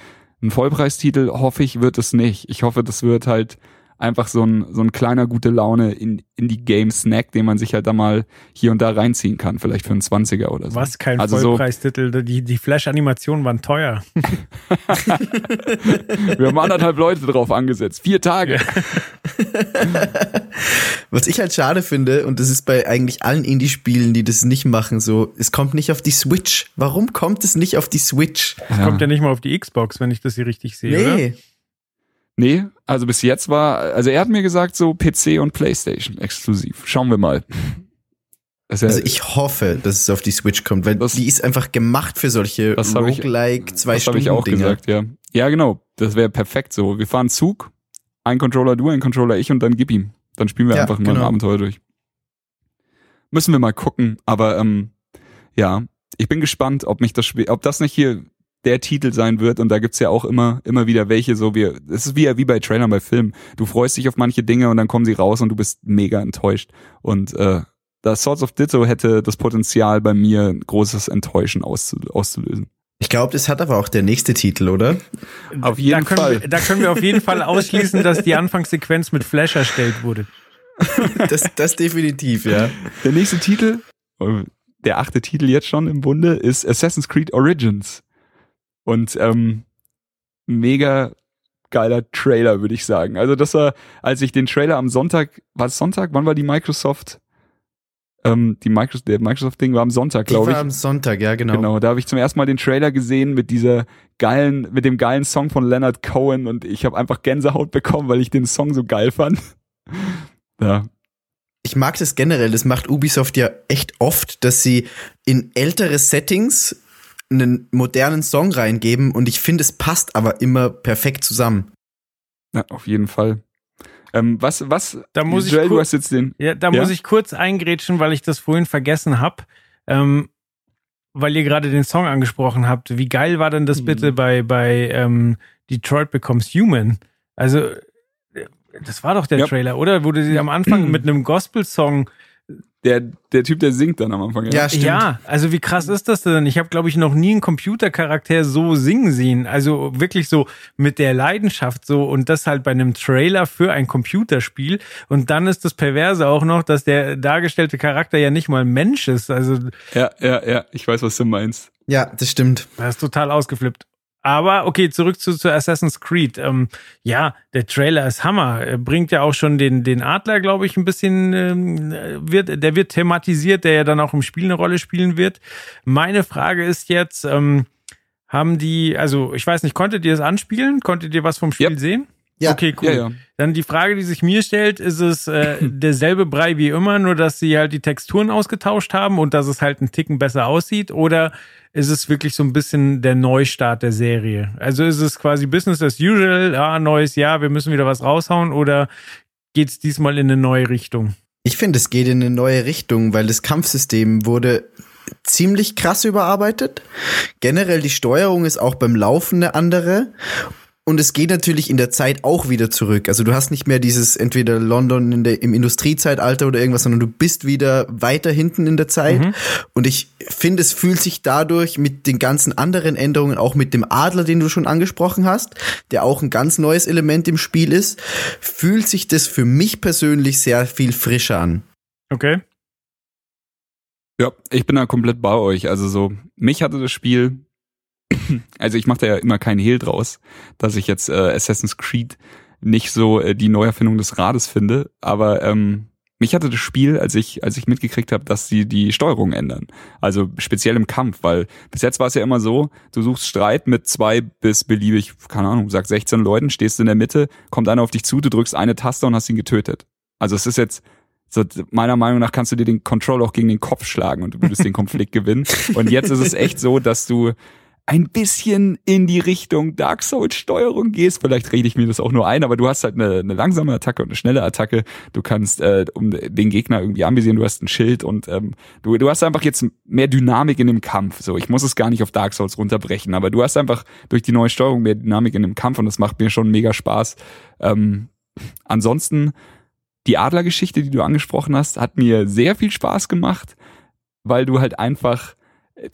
ein Vollpreistitel hoffe ich wird es nicht. Ich hoffe, das wird halt einfach so ein, so ein kleiner gute Laune in, in die Game-Snack, den man sich halt da mal hier und da reinziehen kann, vielleicht für einen 20er oder so. Was, kein also Vollpreistitel? So, die, die Flash-Animationen waren teuer. Wir haben anderthalb Leute drauf angesetzt. Vier Tage. Was ich halt schade finde, und das ist bei eigentlich allen Indie-Spielen, die das nicht machen, so, es kommt nicht auf die Switch. Warum kommt es nicht auf die Switch? Es ja. kommt ja nicht mal auf die Xbox, wenn ich das hier richtig sehe. Nee. Oder? Nee, also bis jetzt war, also er hat mir gesagt, so PC und PlayStation exklusiv. Schauen wir mal. Also, also ich hoffe, dass es auf die Switch kommt, weil das, die ist einfach gemacht für solche das Roguelike zwei das Stunden. Das habe ich auch Dinge. gesagt, ja. Ja, genau. Das wäre perfekt so. Wir fahren Zug, ein Controller du, ein Controller ich und dann gib ihm. Dann spielen wir ja, einfach mal genau. ein Abenteuer durch. müssen wir mal gucken. Aber ähm, ja, ich bin gespannt, ob mich das Spiel, ob das nicht hier der Titel sein wird und da gibt's ja auch immer immer wieder welche so wie es ist wie wie bei Trailern bei Filmen du freust dich auf manche Dinge und dann kommen sie raus und du bist mega enttäuscht und äh, das Swords of Ditto hätte das Potenzial bei mir großes Enttäuschen auszulösen ich glaube, das hat aber auch der nächste Titel, oder? Auf jeden da Fall. Wir, da können wir auf jeden Fall ausschließen, dass die Anfangssequenz mit Flash erstellt wurde. Das, das definitiv, ja. Der nächste Titel, der achte Titel jetzt schon im Bunde, ist Assassin's Creed Origins. Und ähm, mega geiler Trailer, würde ich sagen. Also das war, als ich den Trailer am Sonntag, war es Sonntag? Wann war die Microsoft? Ähm, die Microsoft, der Microsoft-Ding war am Sonntag, glaube ich. War am Sonntag, ja, genau. Genau, da habe ich zum ersten Mal den Trailer gesehen mit dieser geilen, mit dem geilen Song von Leonard Cohen und ich habe einfach Gänsehaut bekommen, weil ich den Song so geil fand. ja. Ich mag das generell, das macht Ubisoft ja echt oft, dass sie in ältere Settings einen modernen Song reingeben und ich finde, es passt aber immer perfekt zusammen. Ja, auf jeden Fall. Ähm, was, was, da muss Joel, ich du hast jetzt den. Ja, da ja? muss ich kurz eingrätschen, weil ich das vorhin vergessen habe. Ähm, weil ihr gerade den Song angesprochen habt. Wie geil war denn das mhm. bitte bei, bei ähm, Detroit Becomes Human? Also, das war doch der ja. Trailer, oder? Wurde sie am Anfang mit einem Gospel-Song der, der Typ, der singt dann am Anfang. Ja, ja stimmt. Ja, also wie krass ist das denn? Ich habe, glaube ich, noch nie einen Computercharakter so singen sehen. Also wirklich so mit der Leidenschaft so und das halt bei einem Trailer für ein Computerspiel. Und dann ist das Perverse auch noch, dass der dargestellte Charakter ja nicht mal Mensch ist. Also ja, ja, ja, ich weiß, was du meinst. Ja, das stimmt. Das ist total ausgeflippt. Aber okay, zurück zu, zu Assassin's Creed. Ähm, ja, der Trailer ist Hammer. Er bringt ja auch schon den, den Adler, glaube ich, ein bisschen, ähm, wird, der wird thematisiert, der ja dann auch im Spiel eine Rolle spielen wird. Meine Frage ist jetzt, ähm, haben die, also ich weiß nicht, konntet ihr es anspielen? Konntet ihr was vom Spiel yep. sehen? Ja. Okay, cool. Ja, ja. Dann die Frage, die sich mir stellt, ist es äh, derselbe Brei wie immer, nur dass sie halt die Texturen ausgetauscht haben und dass es halt einen Ticken besser aussieht? Oder ist es wirklich so ein bisschen der Neustart der Serie? Also ist es quasi Business as usual, ja, neues Jahr, wir müssen wieder was raushauen oder geht es diesmal in eine neue Richtung? Ich finde, es geht in eine neue Richtung, weil das Kampfsystem wurde ziemlich krass überarbeitet. Generell die Steuerung ist auch beim Laufen eine andere und es geht natürlich in der Zeit auch wieder zurück. Also du hast nicht mehr dieses entweder London in der, im Industriezeitalter oder irgendwas, sondern du bist wieder weiter hinten in der Zeit. Mhm. Und ich finde, es fühlt sich dadurch mit den ganzen anderen Änderungen, auch mit dem Adler, den du schon angesprochen hast, der auch ein ganz neues Element im Spiel ist, fühlt sich das für mich persönlich sehr viel frischer an. Okay. Ja, ich bin da komplett bei euch. Also so, mich hatte das Spiel also ich mache da ja immer keinen Hehl draus, dass ich jetzt äh, Assassin's Creed nicht so äh, die Neuerfindung des Rades finde, aber ähm, mich hatte das Spiel, als ich als ich mitgekriegt habe, dass sie die Steuerung ändern. Also speziell im Kampf, weil bis jetzt war es ja immer so, du suchst Streit mit zwei bis beliebig, keine Ahnung, sag 16 Leuten, stehst in der Mitte, kommt einer auf dich zu, du drückst eine Taste und hast ihn getötet. Also es ist jetzt so, meiner Meinung nach kannst du dir den Control auch gegen den Kopf schlagen und du würdest den Konflikt gewinnen. Und jetzt ist es echt so, dass du ein bisschen in die Richtung Dark Souls Steuerung gehst. Vielleicht rede ich mir das auch nur ein, aber du hast halt eine, eine langsame Attacke und eine schnelle Attacke. Du kannst äh, um den Gegner irgendwie anvisieren, du hast ein Schild und ähm, du, du hast einfach jetzt mehr Dynamik in dem Kampf. So, ich muss es gar nicht auf Dark Souls runterbrechen, aber du hast einfach durch die neue Steuerung mehr Dynamik in dem Kampf und das macht mir schon mega Spaß. Ähm, ansonsten die Adlergeschichte, die du angesprochen hast, hat mir sehr viel Spaß gemacht, weil du halt einfach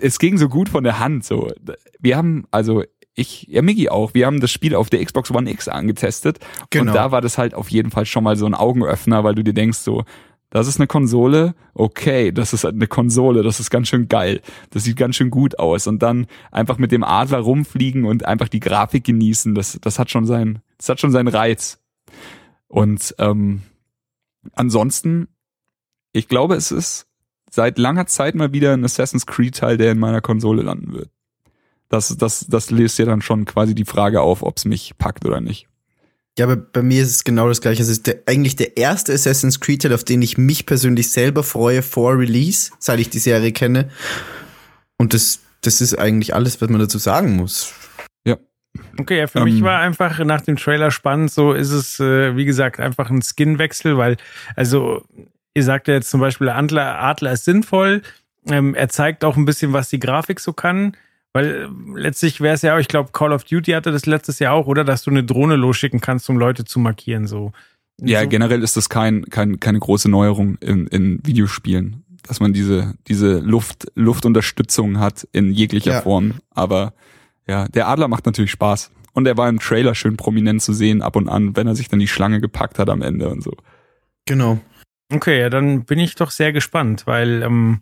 es ging so gut von der Hand. So, wir haben also ich, ja, Miggy auch. Wir haben das Spiel auf der Xbox One X angetestet. Genau. Und da war das halt auf jeden Fall schon mal so ein Augenöffner, weil du dir denkst so, das ist eine Konsole, okay, das ist eine Konsole, das ist ganz schön geil. Das sieht ganz schön gut aus. Und dann einfach mit dem Adler rumfliegen und einfach die Grafik genießen, das, das hat schon sein, das hat schon seinen Reiz. Und ähm, ansonsten, ich glaube, es ist seit langer Zeit mal wieder ein Assassin's Creed Teil, der in meiner Konsole landen wird. Das, das, das löst ja dann schon quasi die Frage auf, ob es mich packt oder nicht. Ja, aber bei mir ist es genau das gleiche. Es ist der, eigentlich der erste Assassin's Creed Teil, auf den ich mich persönlich selber freue vor Release, seit ich die Serie kenne. Und das, das ist eigentlich alles, was man dazu sagen muss. Ja. Okay, ja, für ähm, mich war einfach nach dem Trailer spannend, so ist es, äh, wie gesagt, einfach ein Skinwechsel, weil, also ihr sagt ja jetzt zum Beispiel, Adler, Adler ist sinnvoll. Ähm, er zeigt auch ein bisschen, was die Grafik so kann. Weil äh, letztlich wäre es ja, ich glaube, Call of Duty hatte das letztes Jahr auch, oder? Dass du eine Drohne losschicken kannst, um Leute zu markieren, so. Ja, so. generell ist das kein, kein, keine große Neuerung in, in Videospielen, dass man diese, diese Luft, Luftunterstützung hat in jeglicher ja. Form. Aber ja, der Adler macht natürlich Spaß. Und er war im Trailer schön prominent zu sehen, ab und an, wenn er sich dann die Schlange gepackt hat am Ende und so. Genau. Okay, ja, dann bin ich doch sehr gespannt, weil ähm,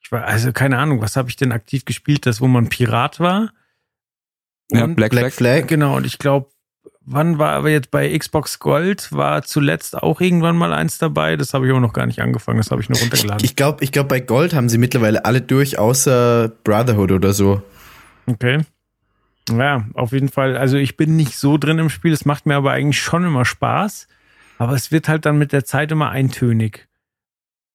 ich war, also keine Ahnung, was habe ich denn aktiv gespielt, das, wo man Pirat war? Ja, Black, Black Flag. Genau, und ich glaube, wann war aber jetzt bei Xbox Gold, war zuletzt auch irgendwann mal eins dabei, das habe ich aber noch gar nicht angefangen, das habe ich nur runtergeladen. Ich glaube, ich glaube, bei Gold haben sie mittlerweile alle durch, außer Brotherhood oder so. Okay. Ja, auf jeden Fall. Also ich bin nicht so drin im Spiel, es macht mir aber eigentlich schon immer Spaß. Aber es wird halt dann mit der Zeit immer eintönig.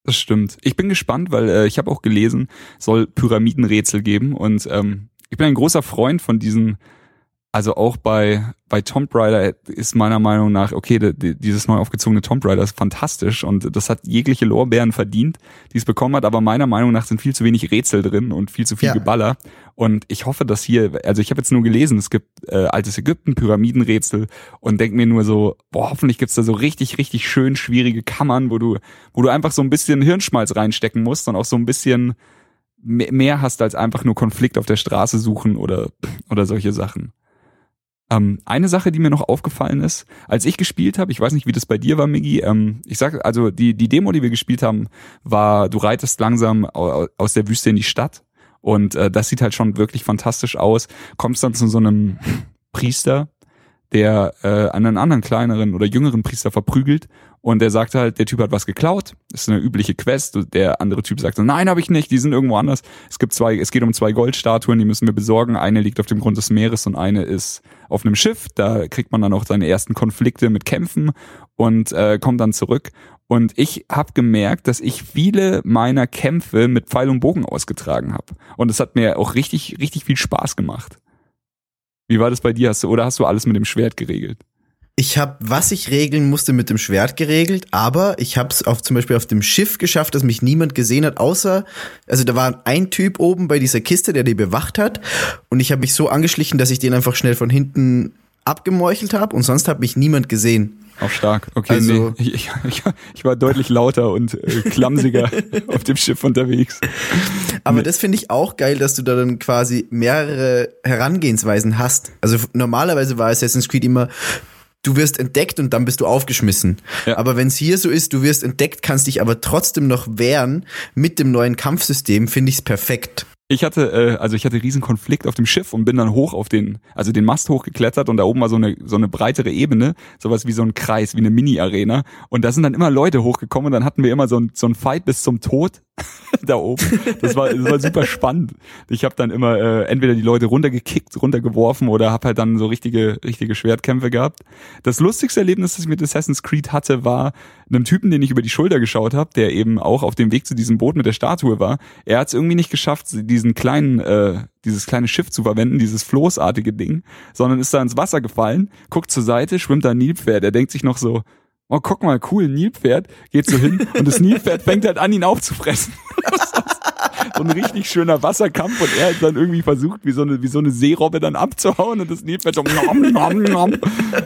Das stimmt. Ich bin gespannt, weil äh, ich habe auch gelesen, soll Pyramidenrätsel geben und ähm, ich bin ein großer Freund von diesen also auch bei, bei Tomb Raider ist meiner Meinung nach, okay, die, dieses neu aufgezogene Tomb Raider ist fantastisch und das hat jegliche Lorbeeren verdient, die es bekommen hat, aber meiner Meinung nach sind viel zu wenig Rätsel drin und viel zu viel ja. Geballer. Und ich hoffe, dass hier, also ich habe jetzt nur gelesen, es gibt äh, altes Ägypten, Pyramidenrätsel und denk mir nur so, boah, hoffentlich gibt's da so richtig, richtig schön schwierige Kammern, wo du, wo du einfach so ein bisschen Hirnschmalz reinstecken musst und auch so ein bisschen mehr hast als einfach nur Konflikt auf der Straße suchen oder, oder solche Sachen. Ähm, eine Sache, die mir noch aufgefallen ist, als ich gespielt habe, ich weiß nicht, wie das bei dir war, Miggi, ähm, ich sag, also die, die Demo, die wir gespielt haben, war, du reitest langsam aus der Wüste in die Stadt und äh, das sieht halt schon wirklich fantastisch aus. Kommst dann zu so einem Priester, der äh, einen anderen kleineren oder jüngeren Priester verprügelt und der sagt halt, der Typ hat was geklaut, das ist eine übliche Quest. Der andere Typ sagt so, nein, habe ich nicht, die sind irgendwo anders. Es gibt zwei, es geht um zwei Goldstatuen, die müssen wir besorgen. Eine liegt auf dem Grund des Meeres und eine ist auf einem Schiff. Da kriegt man dann auch seine ersten Konflikte mit Kämpfen und äh, kommt dann zurück. Und ich habe gemerkt, dass ich viele meiner Kämpfe mit Pfeil und Bogen ausgetragen habe. Und es hat mir auch richtig, richtig viel Spaß gemacht. Wie war das bei dir? Hast du, oder hast du alles mit dem Schwert geregelt? Ich habe, was ich regeln musste, mit dem Schwert geregelt, aber ich habe es auf zum Beispiel auf dem Schiff geschafft, dass mich niemand gesehen hat, außer, also da war ein Typ oben bei dieser Kiste, der die bewacht hat, und ich habe mich so angeschlichen, dass ich den einfach schnell von hinten abgemeuchelt habe und sonst hat mich niemand gesehen. Auch stark. Okay, also, nee. ich, ich, ich, war deutlich lauter und äh, klamsiger auf dem Schiff unterwegs. Aber nee. das finde ich auch geil, dass du da dann quasi mehrere Herangehensweisen hast. Also normalerweise war Assassin's Creed immer, du wirst entdeckt und dann bist du aufgeschmissen. Ja. Aber wenn es hier so ist, du wirst entdeckt, kannst dich aber trotzdem noch wehren mit dem neuen Kampfsystem, finde ich es perfekt. Ich hatte, äh, also ich hatte riesen Konflikt auf dem Schiff und bin dann hoch auf den, also den Mast hochgeklettert und da oben war so eine, so eine breitere Ebene, sowas wie so ein Kreis, wie eine Mini-Arena. Und da sind dann immer Leute hochgekommen und dann hatten wir immer so ein, so ein Fight bis zum Tod da oben. Das war, das war super spannend. Ich habe dann immer äh, entweder die Leute runtergekickt, runtergeworfen oder habe halt dann so richtige, richtige Schwertkämpfe gehabt. Das lustigste Erlebnis, das ich mit Assassin's Creed hatte, war einem Typen, den ich über die Schulter geschaut habe, der eben auch auf dem Weg zu diesem Boot mit der Statue war. Er hat es irgendwie nicht geschafft, diesen kleinen, äh, dieses kleine Schiff zu verwenden, dieses floßartige Ding, sondern ist da ins Wasser gefallen, guckt zur Seite, schwimmt da ein Nilpferd. Er denkt sich noch so, oh, guck mal, cool, Nilpferd, geht so hin und das Nilpferd fängt halt an, ihn aufzufressen. so ein richtig schöner Wasserkampf und er hat dann irgendwie versucht, wie so eine, wie so eine Seerobbe dann abzuhauen und das Nilpferd so nom, nom, nom.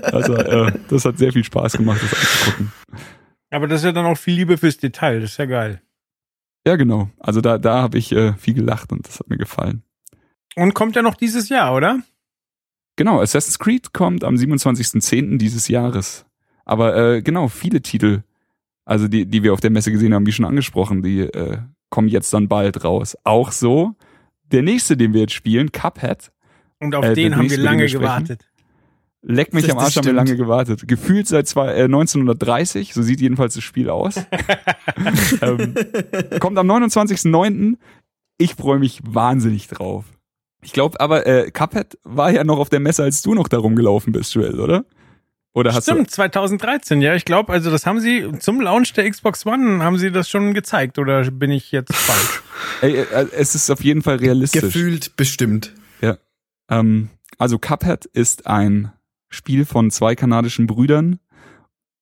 Also, äh, das hat sehr viel Spaß gemacht, das anzugucken. Aber das ist ja dann auch viel Liebe fürs Detail, das ist ja geil. Ja, genau. Also da, da habe ich äh, viel gelacht und das hat mir gefallen. Und kommt ja noch dieses Jahr, oder? Genau, Assassin's Creed kommt am 27.10. dieses Jahres. Aber äh, genau, viele Titel, also die, die wir auf der Messe gesehen haben, wie schon angesprochen, die äh, kommen jetzt dann bald raus. Auch so, der nächste, den wir jetzt spielen, Cuphead. Und auf äh, den haben wir lange gewartet. Leck mich das, am Arsch, haben wir lange gewartet. Gefühlt seit zwei, äh, 1930, so sieht jedenfalls das Spiel aus. ähm, kommt am 29.09. Ich freue mich wahnsinnig drauf. Ich glaube aber, äh, Cuphead war ja noch auf der Messe, als du noch darum gelaufen bist, Joel, oder? Oder hast Stimmt, du 2013, ja. Ich glaube, also das haben sie zum Launch der Xbox One haben sie das schon gezeigt oder bin ich jetzt falsch? Ey, äh, es ist auf jeden Fall realistisch. Gefühlt bestimmt. Ja. Ähm, also Cuphead ist ein Spiel von zwei kanadischen Brüdern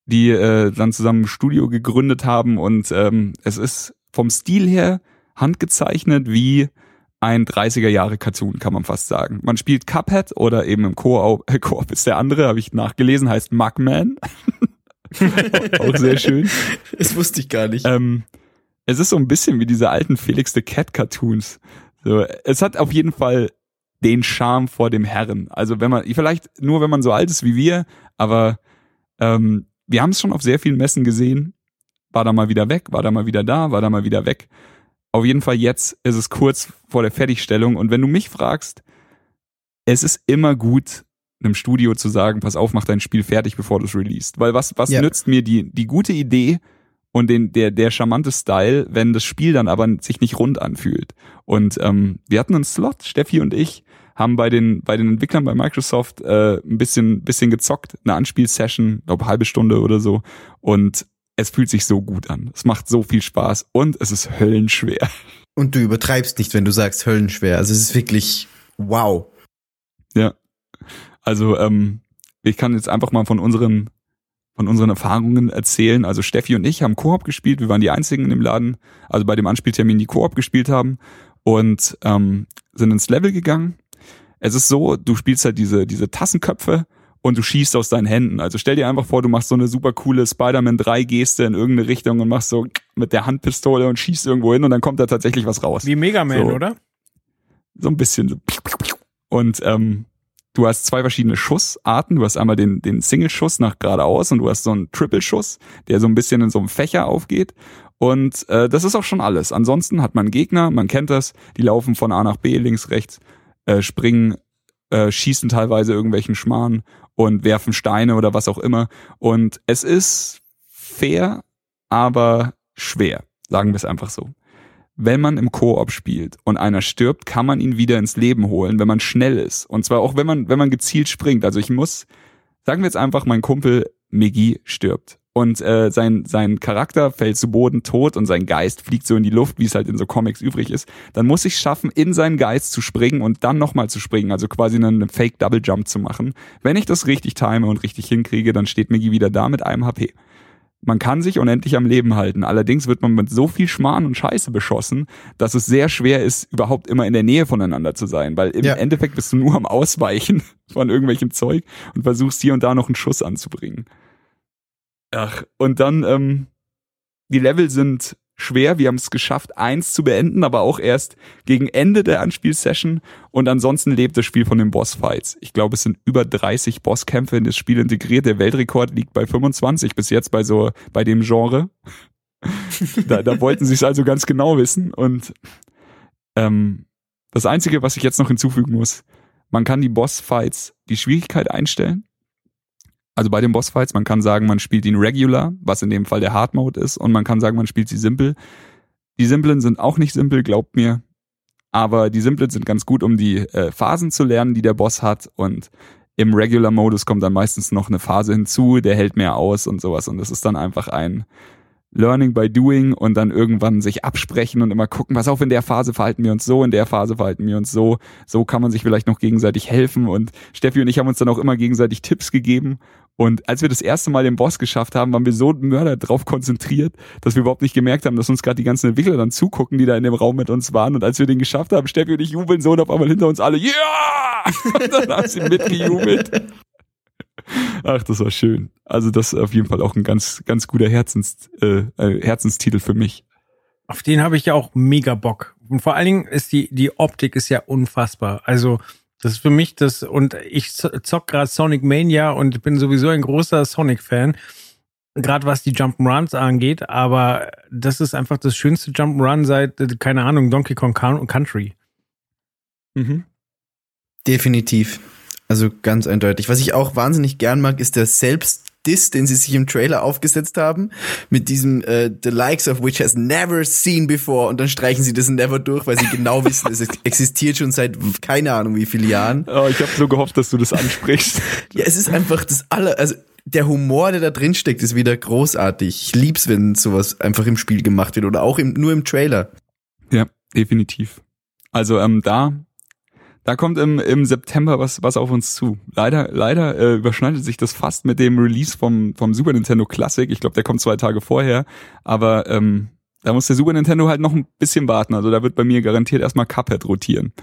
die äh, dann zusammen ein Studio gegründet haben und ähm, es ist vom Stil her handgezeichnet wie ein 30er Jahre Cartoon, kann man fast sagen. Man spielt Cuphead oder eben im Koop, äh, Koop ist der andere, habe ich nachgelesen, heißt Mugman. Auch sehr schön. Das wusste ich gar nicht. Ähm, es ist so ein bisschen wie diese alten Felix the Cat Cartoons. So, es hat auf jeden Fall den Charme vor dem Herren. Also wenn man, vielleicht nur wenn man so alt ist wie wir, aber ähm, wir haben es schon auf sehr vielen Messen gesehen. War da mal wieder weg, war da mal wieder da, war da mal wieder weg. Auf jeden Fall jetzt ist es kurz vor der Fertigstellung und wenn du mich fragst, es ist immer gut, einem Studio zu sagen, pass auf, mach dein Spiel fertig, bevor du es releast. Weil was, was ja. nützt mir die, die gute Idee und den, der, der charmante Style, wenn das Spiel dann aber sich nicht rund anfühlt. Und ähm, wir hatten einen Slot, Steffi und ich, haben bei den, bei den Entwicklern bei Microsoft äh, ein bisschen, bisschen gezockt, eine Anspielsession, glaube halbe Stunde oder so. Und es fühlt sich so gut an. Es macht so viel Spaß und es ist höllenschwer. Und du übertreibst nicht, wenn du sagst höllenschwer. Also es ist wirklich wow. Ja. Also ähm, ich kann jetzt einfach mal von unseren von unseren Erfahrungen erzählen. Also Steffi und ich haben Koop gespielt. Wir waren die einzigen in dem Laden, also bei dem Anspieltermin, die Koop gespielt haben und ähm, sind ins Level gegangen es ist so, du spielst halt diese, diese Tassenköpfe und du schießt aus deinen Händen. Also stell dir einfach vor, du machst so eine super coole Spider-Man 3 Geste in irgendeine Richtung und machst so mit der Handpistole und schießt irgendwo hin und dann kommt da tatsächlich was raus. Wie Mega Man, so, oder? So ein bisschen. So. Und ähm, du hast zwei verschiedene Schussarten. Du hast einmal den, den Single-Schuss nach geradeaus und du hast so einen Triple-Schuss, der so ein bisschen in so einem Fächer aufgeht. Und äh, das ist auch schon alles. Ansonsten hat man Gegner, man kennt das, die laufen von A nach B, links, rechts äh, springen, äh, schießen teilweise irgendwelchen Schmarrn und werfen Steine oder was auch immer. Und es ist fair, aber schwer, sagen wir es einfach so. Wenn man im Koop spielt und einer stirbt, kann man ihn wieder ins Leben holen, wenn man schnell ist. Und zwar auch wenn man, wenn man gezielt springt. Also ich muss, sagen wir jetzt einfach, mein Kumpel Megi stirbt und äh, sein, sein Charakter fällt zu Boden tot und sein Geist fliegt so in die Luft, wie es halt in so Comics übrig ist, dann muss ich schaffen, in seinen Geist zu springen und dann nochmal zu springen, also quasi einen Fake Double Jump zu machen. Wenn ich das richtig time und richtig hinkriege, dann steht Miggy wieder da mit einem HP. Man kann sich unendlich am Leben halten. Allerdings wird man mit so viel Schmarrn und Scheiße beschossen, dass es sehr schwer ist, überhaupt immer in der Nähe voneinander zu sein. Weil im ja. Endeffekt bist du nur am Ausweichen von irgendwelchem Zeug und versuchst hier und da noch einen Schuss anzubringen. Ach, und dann, ähm, die Level sind schwer. Wir haben es geschafft, eins zu beenden, aber auch erst gegen Ende der Anspielsession. Und ansonsten lebt das Spiel von den Bossfights. Ich glaube, es sind über 30 Bosskämpfe in das Spiel integriert. Der Weltrekord liegt bei 25 bis jetzt bei so, bei dem Genre. da, da wollten sie es also ganz genau wissen. Und ähm, das Einzige, was ich jetzt noch hinzufügen muss, man kann die Bossfights, die Schwierigkeit einstellen. Also bei den Bossfights, man kann sagen, man spielt ihn regular, was in dem Fall der Hard Mode ist, und man kann sagen, man spielt sie simpel. Die simplen sind auch nicht simpel, glaubt mir. Aber die simplen sind ganz gut, um die äh, Phasen zu lernen, die der Boss hat. Und im Regular-Modus kommt dann meistens noch eine Phase hinzu, der hält mehr aus und sowas. Und das ist dann einfach ein Learning by Doing und dann irgendwann sich absprechen und immer gucken, pass auf, in der Phase verhalten wir uns so, in der Phase verhalten wir uns so. So kann man sich vielleicht noch gegenseitig helfen. Und Steffi und ich haben uns dann auch immer gegenseitig Tipps gegeben und als wir das erste Mal den Boss geschafft haben, waren wir so Mörder drauf konzentriert, dass wir überhaupt nicht gemerkt haben, dass uns gerade die ganzen Entwickler dann zugucken, die da in dem Raum mit uns waren. Und als wir den geschafft haben, Steffi und ich jubeln so und auf einmal hinter uns alle, ja! Yeah! Und dann haben sie mitgejubelt. Ach, das war schön. Also das ist auf jeden Fall auch ein ganz, ganz guter Herzens, äh, äh Herzenstitel für mich. Auf den habe ich ja auch mega Bock. Und vor allen Dingen ist die, die Optik ist ja unfassbar. Also das ist für mich das, und ich zock gerade Sonic Mania und bin sowieso ein großer Sonic-Fan, gerade was die Jump'n'Runs angeht, aber das ist einfach das schönste Jump'n'Run seit, keine Ahnung, Donkey Kong Country. Mhm. Definitiv. Also ganz eindeutig. Was ich auch wahnsinnig gern mag, ist der selbst Diss, den sie sich im Trailer aufgesetzt haben, mit diesem uh, The likes of which has never seen before und dann streichen sie das Never durch, weil sie genau wissen, es existiert schon seit keine Ahnung wie viele Jahren. Oh, ich habe so gehofft, dass du das ansprichst. ja, es ist einfach das aller, also der Humor, der da drin steckt, ist wieder großartig. Ich lieb's, wenn sowas einfach im Spiel gemacht wird oder auch im, nur im Trailer. Ja, definitiv. Also ähm, da Da kommt im, im September was, was auf uns zu. Leider, leider äh, überschneidet sich das fast mit dem Release vom, vom Super Nintendo Classic. Ich glaube, der kommt zwei Tage vorher. Aber ähm, da muss der Super Nintendo halt noch ein bisschen warten. Also da wird bei mir garantiert erstmal Cuphead rotieren.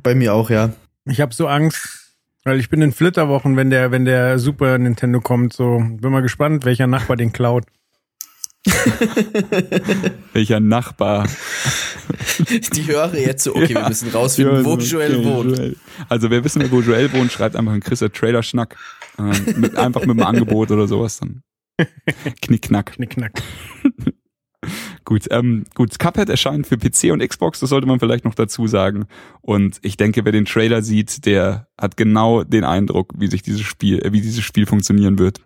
Bei mir auch, ja. Ich habe so Angst, weil ich bin in Flitterwochen, wenn der, wenn der Super Nintendo kommt. So, bin mal gespannt, welcher Nachbar den klaut. Welcher Nachbar? Die höre jetzt so, okay, ja. wir müssen rausfinden, wo okay, Joel wohnt. Joel. Also wer wissen will, wo Joel wohnt, schreibt einfach einen Chris Trailer-Schnack. Äh, mit, einfach mit einem Angebot oder sowas dann. Knickknack. Knickknack. gut, ähm, gut, Cuphead erscheint für PC und Xbox, das sollte man vielleicht noch dazu sagen. Und ich denke, wer den Trailer sieht, der hat genau den Eindruck, wie sich dieses Spiel, äh, wie dieses Spiel funktionieren wird.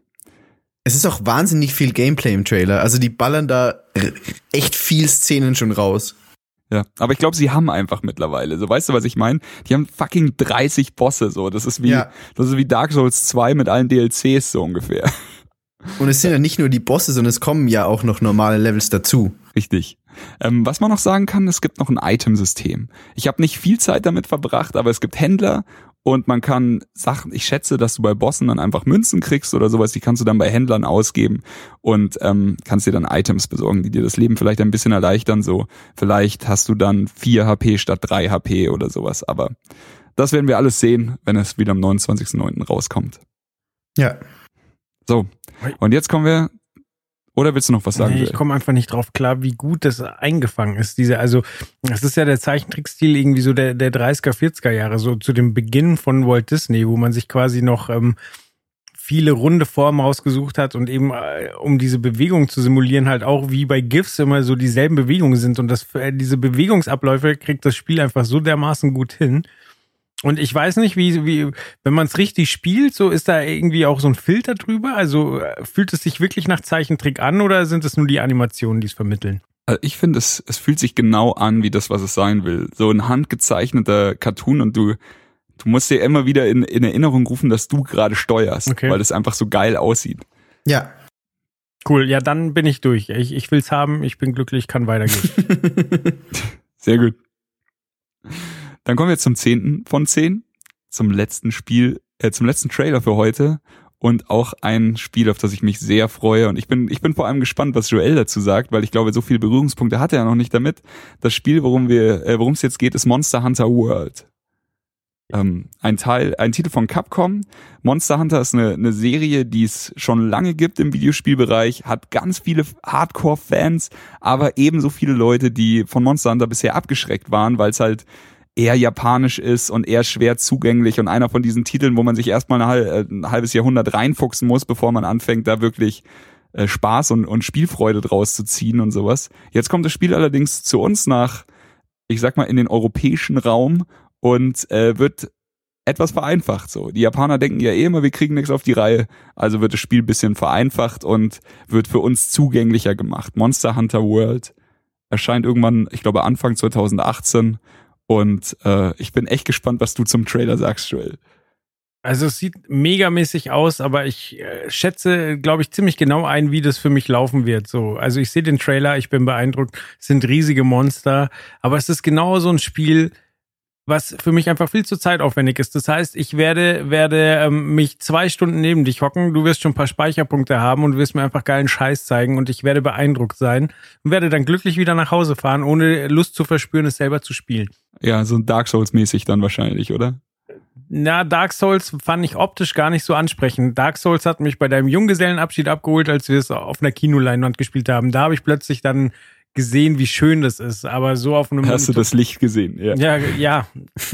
Es ist auch wahnsinnig viel Gameplay im Trailer. Also die ballern da echt viel Szenen schon raus. Ja, aber ich glaube, sie haben einfach mittlerweile. So, weißt du, was ich meine? Die haben fucking 30 Bosse so. Das ist wie ja. das ist wie Dark Souls 2 mit allen DLCs so ungefähr. Und es sind ja nicht nur die Bosse, sondern es kommen ja auch noch normale Levels dazu. Richtig. Ähm, was man noch sagen kann, es gibt noch ein Item-System. Ich habe nicht viel Zeit damit verbracht, aber es gibt Händler und man kann Sachen, ich schätze, dass du bei Bossen dann einfach Münzen kriegst oder sowas, die kannst du dann bei Händlern ausgeben und ähm, kannst dir dann Items besorgen, die dir das Leben vielleicht ein bisschen erleichtern. So, vielleicht hast du dann 4 HP statt 3 HP oder sowas. Aber das werden wir alles sehen, wenn es wieder am 29.09. rauskommt. Ja. So, und jetzt kommen wir oder willst du noch was sagen? Nee, ich komme einfach nicht drauf klar, wie gut das eingefangen ist. Diese, also, das ist ja der Zeichentrickstil irgendwie so der, der 30er, 40er Jahre, so zu dem Beginn von Walt Disney, wo man sich quasi noch ähm, viele runde Formen rausgesucht hat und eben, äh, um diese Bewegung zu simulieren, halt auch wie bei GIFs immer so dieselben Bewegungen sind. Und das, äh, diese Bewegungsabläufe kriegt das Spiel einfach so dermaßen gut hin. Und ich weiß nicht, wie, wie wenn man es richtig spielt, so ist da irgendwie auch so ein Filter drüber. Also äh, fühlt es sich wirklich nach Zeichentrick an oder sind es nur die Animationen, die es vermitteln? Also ich finde, es, es fühlt sich genau an wie das, was es sein will. So ein handgezeichneter Cartoon und du, du musst dir immer wieder in, in Erinnerung rufen, dass du gerade steuerst, okay. weil es einfach so geil aussieht. Ja. Cool, ja, dann bin ich durch. Ich, ich will's haben, ich bin glücklich, kann weitergehen. Sehr gut. Dann kommen wir zum zehnten von zehn, zum letzten Spiel, äh, zum letzten Trailer für heute und auch ein Spiel, auf das ich mich sehr freue. Und ich bin, ich bin vor allem gespannt, was Joel dazu sagt, weil ich glaube, so viele Berührungspunkte hat er noch nicht damit. Das Spiel, worum wir, äh, worum es jetzt geht, ist Monster Hunter World. Ähm, ein Teil, ein Titel von Capcom. Monster Hunter ist eine, eine Serie, die es schon lange gibt im Videospielbereich, hat ganz viele Hardcore-Fans, aber ebenso viele Leute, die von Monster Hunter bisher abgeschreckt waren, weil es halt eher japanisch ist und eher schwer zugänglich und einer von diesen Titeln, wo man sich erstmal äh, ein halbes Jahrhundert reinfuchsen muss, bevor man anfängt, da wirklich äh, Spaß und, und Spielfreude draus zu ziehen und sowas. Jetzt kommt das Spiel allerdings zu uns nach, ich sag mal, in den europäischen Raum und äh, wird etwas vereinfacht so. Die Japaner denken ja eh immer, wir kriegen nichts auf die Reihe, also wird das Spiel bisschen vereinfacht und wird für uns zugänglicher gemacht. Monster Hunter World erscheint irgendwann, ich glaube Anfang 2018 und äh, ich bin echt gespannt, was du zum Trailer sagst, Joel. Also es sieht megamäßig aus, aber ich äh, schätze, glaube ich, ziemlich genau ein, wie das für mich laufen wird. So, also ich sehe den Trailer, ich bin beeindruckt, es sind riesige Monster, aber es ist genau so ein Spiel, was für mich einfach viel zu zeitaufwendig ist. Das heißt, ich werde, werde ähm, mich zwei Stunden neben dich hocken, du wirst schon ein paar Speicherpunkte haben und du wirst mir einfach geilen Scheiß zeigen und ich werde beeindruckt sein und werde dann glücklich wieder nach Hause fahren, ohne Lust zu verspüren, es selber zu spielen. Ja, so Dark Souls-mäßig dann wahrscheinlich, oder? Na, Dark Souls fand ich optisch gar nicht so ansprechend. Dark Souls hat mich bei deinem Junggesellenabschied abgeholt, als wir es auf einer Kinoleinwand gespielt haben. Da habe ich plötzlich dann gesehen, wie schön das ist, aber so auf einem Hast du das Licht gesehen? Ja. ja, ja,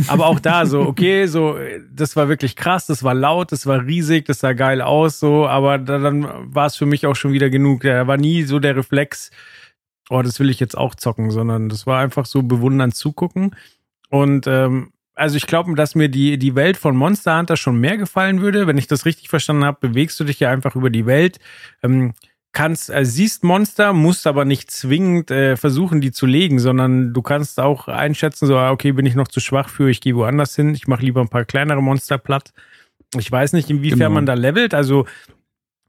aber auch da so, okay, so das war wirklich krass, das war laut, das war riesig, das sah geil aus so, aber da, dann war es für mich auch schon wieder genug. Da war nie so der Reflex, oh, das will ich jetzt auch zocken, sondern das war einfach so bewundernd zugucken und ähm, also ich glaube, dass mir die, die Welt von Monster Hunter schon mehr gefallen würde. Wenn ich das richtig verstanden habe, bewegst du dich ja einfach über die Welt. Ähm, kannst, äh, siehst Monster, musst aber nicht zwingend äh, versuchen, die zu legen, sondern du kannst auch einschätzen, so, ah, okay, bin ich noch zu schwach für, ich gehe woanders hin, ich mache lieber ein paar kleinere Monster platt. Ich weiß nicht, inwiefern genau. man da levelt, also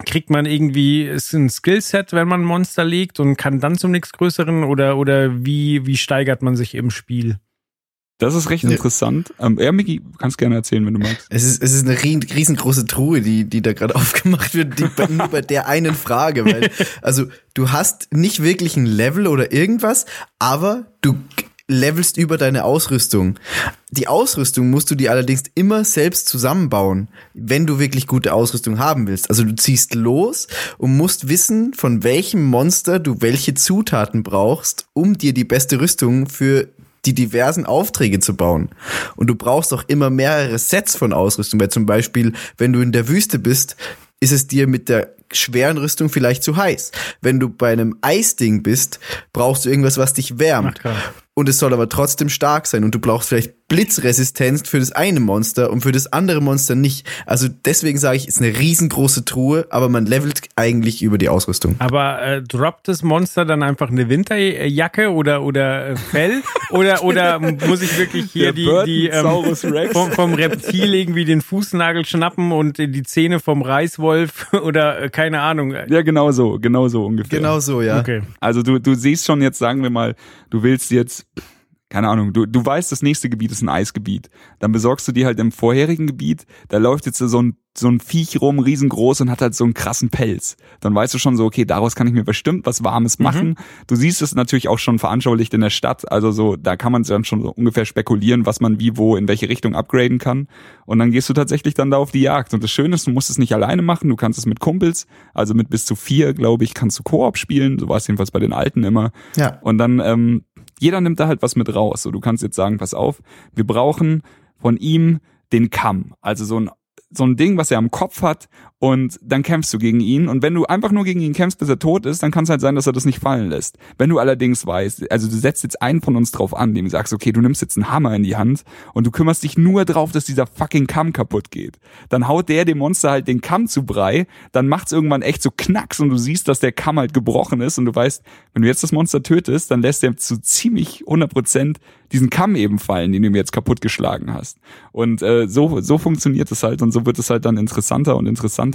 kriegt man irgendwie, ist ein Skillset, wenn man Monster legt und kann dann zum nächstgrößeren oder, oder wie, wie steigert man sich im Spiel? Das ist recht interessant. Ähm, ja, Miki, kannst gerne erzählen, wenn du magst. Es ist, es ist eine riesengroße Truhe, die, die da gerade aufgemacht wird, die, nur bei der einen Frage. Weil, also, du hast nicht wirklich ein Level oder irgendwas, aber du levelst über deine Ausrüstung. Die Ausrüstung musst du dir allerdings immer selbst zusammenbauen, wenn du wirklich gute Ausrüstung haben willst. Also du ziehst los und musst wissen, von welchem Monster du welche Zutaten brauchst, um dir die beste Rüstung für die diversen Aufträge zu bauen. Und du brauchst auch immer mehrere Sets von Ausrüstung, weil zum Beispiel, wenn du in der Wüste bist, ist es dir mit der schweren Rüstung vielleicht zu heiß. Wenn du bei einem Eisding bist, brauchst du irgendwas, was dich wärmt. Ach, und es soll aber trotzdem stark sein und du brauchst vielleicht Blitzresistenz für das eine Monster und für das andere Monster nicht. Also deswegen sage ich, ist eine riesengroße Truhe, aber man levelt eigentlich über die Ausrüstung. Aber äh, droppt das Monster dann einfach eine Winterjacke oder oder äh, Fell oder oder muss ich wirklich hier die die ähm, vom, vom Reptil irgendwie den Fußnagel schnappen und die Zähne vom Reißwolf oder äh, keine Ahnung. Ja, genau so, genau so ungefähr. Genau so, ja. Okay. Also du du siehst schon jetzt sagen wir mal, du willst jetzt keine Ahnung, du, du weißt, das nächste Gebiet ist ein Eisgebiet. Dann besorgst du dir halt im vorherigen Gebiet, da läuft jetzt so ein, so ein Viech rum, riesengroß und hat halt so einen krassen Pelz. Dann weißt du schon so, okay, daraus kann ich mir bestimmt was Warmes mhm. machen. Mhm. Du siehst es natürlich auch schon veranschaulicht in der Stadt. Also so, da kann man dann schon so ungefähr spekulieren, was man wie, wo, in welche Richtung upgraden kann. Und dann gehst du tatsächlich dann da auf die Jagd. Und das Schöne ist, du musst es nicht alleine machen, du kannst es mit Kumpels, also mit bis zu vier, glaube ich, kannst du Koop spielen. So war es jedenfalls bei den Alten immer. Ja. Und dann, ähm, jeder nimmt da halt was mit raus. So, du kannst jetzt sagen, pass auf, wir brauchen von ihm den Kamm, also so ein so ein Ding, was er am Kopf hat und dann kämpfst du gegen ihn und wenn du einfach nur gegen ihn kämpfst, bis er tot ist, dann kann es halt sein, dass er das nicht fallen lässt. Wenn du allerdings weißt, also du setzt jetzt einen von uns drauf an, dem du sagst, okay, du nimmst jetzt einen Hammer in die Hand und du kümmerst dich nur drauf, dass dieser fucking Kamm kaputt geht. Dann haut der dem Monster halt den Kamm zu Brei, dann macht's irgendwann echt so Knacks und du siehst, dass der Kamm halt gebrochen ist und du weißt, wenn du jetzt das Monster tötest, dann lässt er zu ziemlich 100 Prozent diesen Kamm eben fallen, den du mir jetzt kaputtgeschlagen hast. Und äh, so, so funktioniert es halt und so wird es halt dann interessanter und interessanter,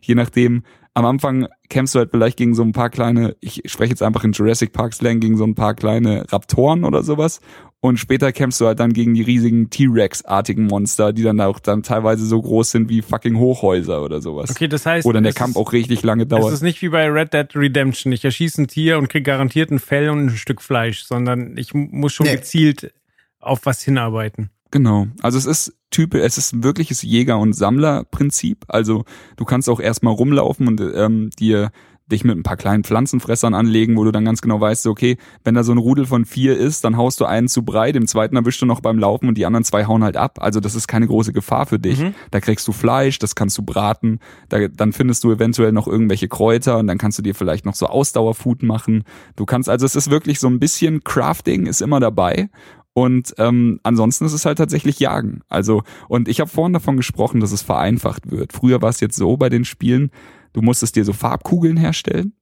je nachdem, am Anfang kämpfst du halt vielleicht gegen so ein paar kleine, ich spreche jetzt einfach in Jurassic Park Slang, gegen so ein paar kleine Raptoren oder sowas. Und später kämpfst du halt dann gegen die riesigen T-Rex-artigen Monster, die dann auch dann teilweise so groß sind wie fucking Hochhäuser oder sowas. Okay, das heißt. Oder der Kampf auch richtig lange dauert. Es ist nicht wie bei Red Dead Redemption. Ich erschieße ein Tier und krieg garantiert ein Fell und ein Stück Fleisch, sondern ich muss schon nee. gezielt auf was hinarbeiten. Genau. Also es ist Type, es ist ein wirkliches Jäger- und Sammlerprinzip. Also du kannst auch erstmal rumlaufen und ähm, dir dich mit ein paar kleinen Pflanzenfressern anlegen, wo du dann ganz genau weißt, okay, wenn da so ein Rudel von vier ist, dann haust du einen zu breit, dem zweiten erwischst du noch beim Laufen und die anderen zwei hauen halt ab. Also das ist keine große Gefahr für dich. Mhm. Da kriegst du Fleisch, das kannst du braten, da, dann findest du eventuell noch irgendwelche Kräuter und dann kannst du dir vielleicht noch so Ausdauerfood machen. Du kannst, also es ist wirklich so ein bisschen Crafting ist immer dabei und ähm, ansonsten ist es halt tatsächlich Jagen. Also, und ich habe vorhin davon gesprochen, dass es vereinfacht wird. Früher war es jetzt so bei den Spielen, du musstest dir so Farbkugeln herstellen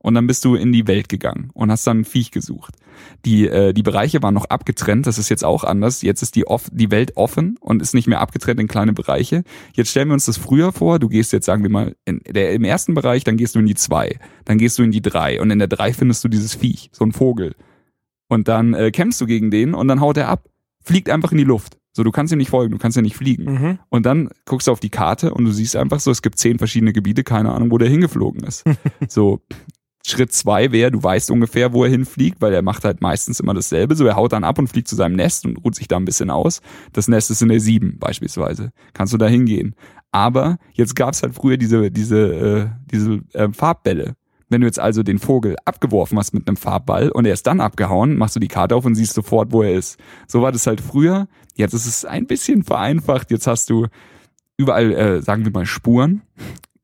und dann bist du in die Welt gegangen und hast dann ein Viech gesucht. Die, äh, die Bereiche waren noch abgetrennt, das ist jetzt auch anders. Jetzt ist die, off die Welt offen und ist nicht mehr abgetrennt in kleine Bereiche. Jetzt stellen wir uns das früher vor, du gehst jetzt, sagen wir mal, in der, im ersten Bereich, dann gehst du in die zwei, dann gehst du in die drei und in der drei findest du dieses Viech, so ein Vogel. Und dann äh, kämpfst du gegen den und dann haut er ab. Fliegt einfach in die Luft. So, du kannst ihm nicht folgen, du kannst ja nicht fliegen. Mhm. Und dann guckst du auf die Karte und du siehst einfach so, es gibt zehn verschiedene Gebiete, keine Ahnung, wo der hingeflogen ist. so, Schritt zwei wäre, du weißt ungefähr, wo er hinfliegt, weil er macht halt meistens immer dasselbe. So, er haut dann ab und fliegt zu seinem Nest und ruht sich da ein bisschen aus. Das Nest ist in der sieben beispielsweise. Kannst du da hingehen. Aber jetzt gab's halt früher diese, diese, äh, diese äh, Farbbälle. Wenn du jetzt also den Vogel abgeworfen hast mit einem Farbball und er ist dann abgehauen, machst du die Karte auf und siehst sofort, wo er ist. So war das halt früher. Jetzt ist es ein bisschen vereinfacht. Jetzt hast du überall, äh, sagen wir mal, Spuren.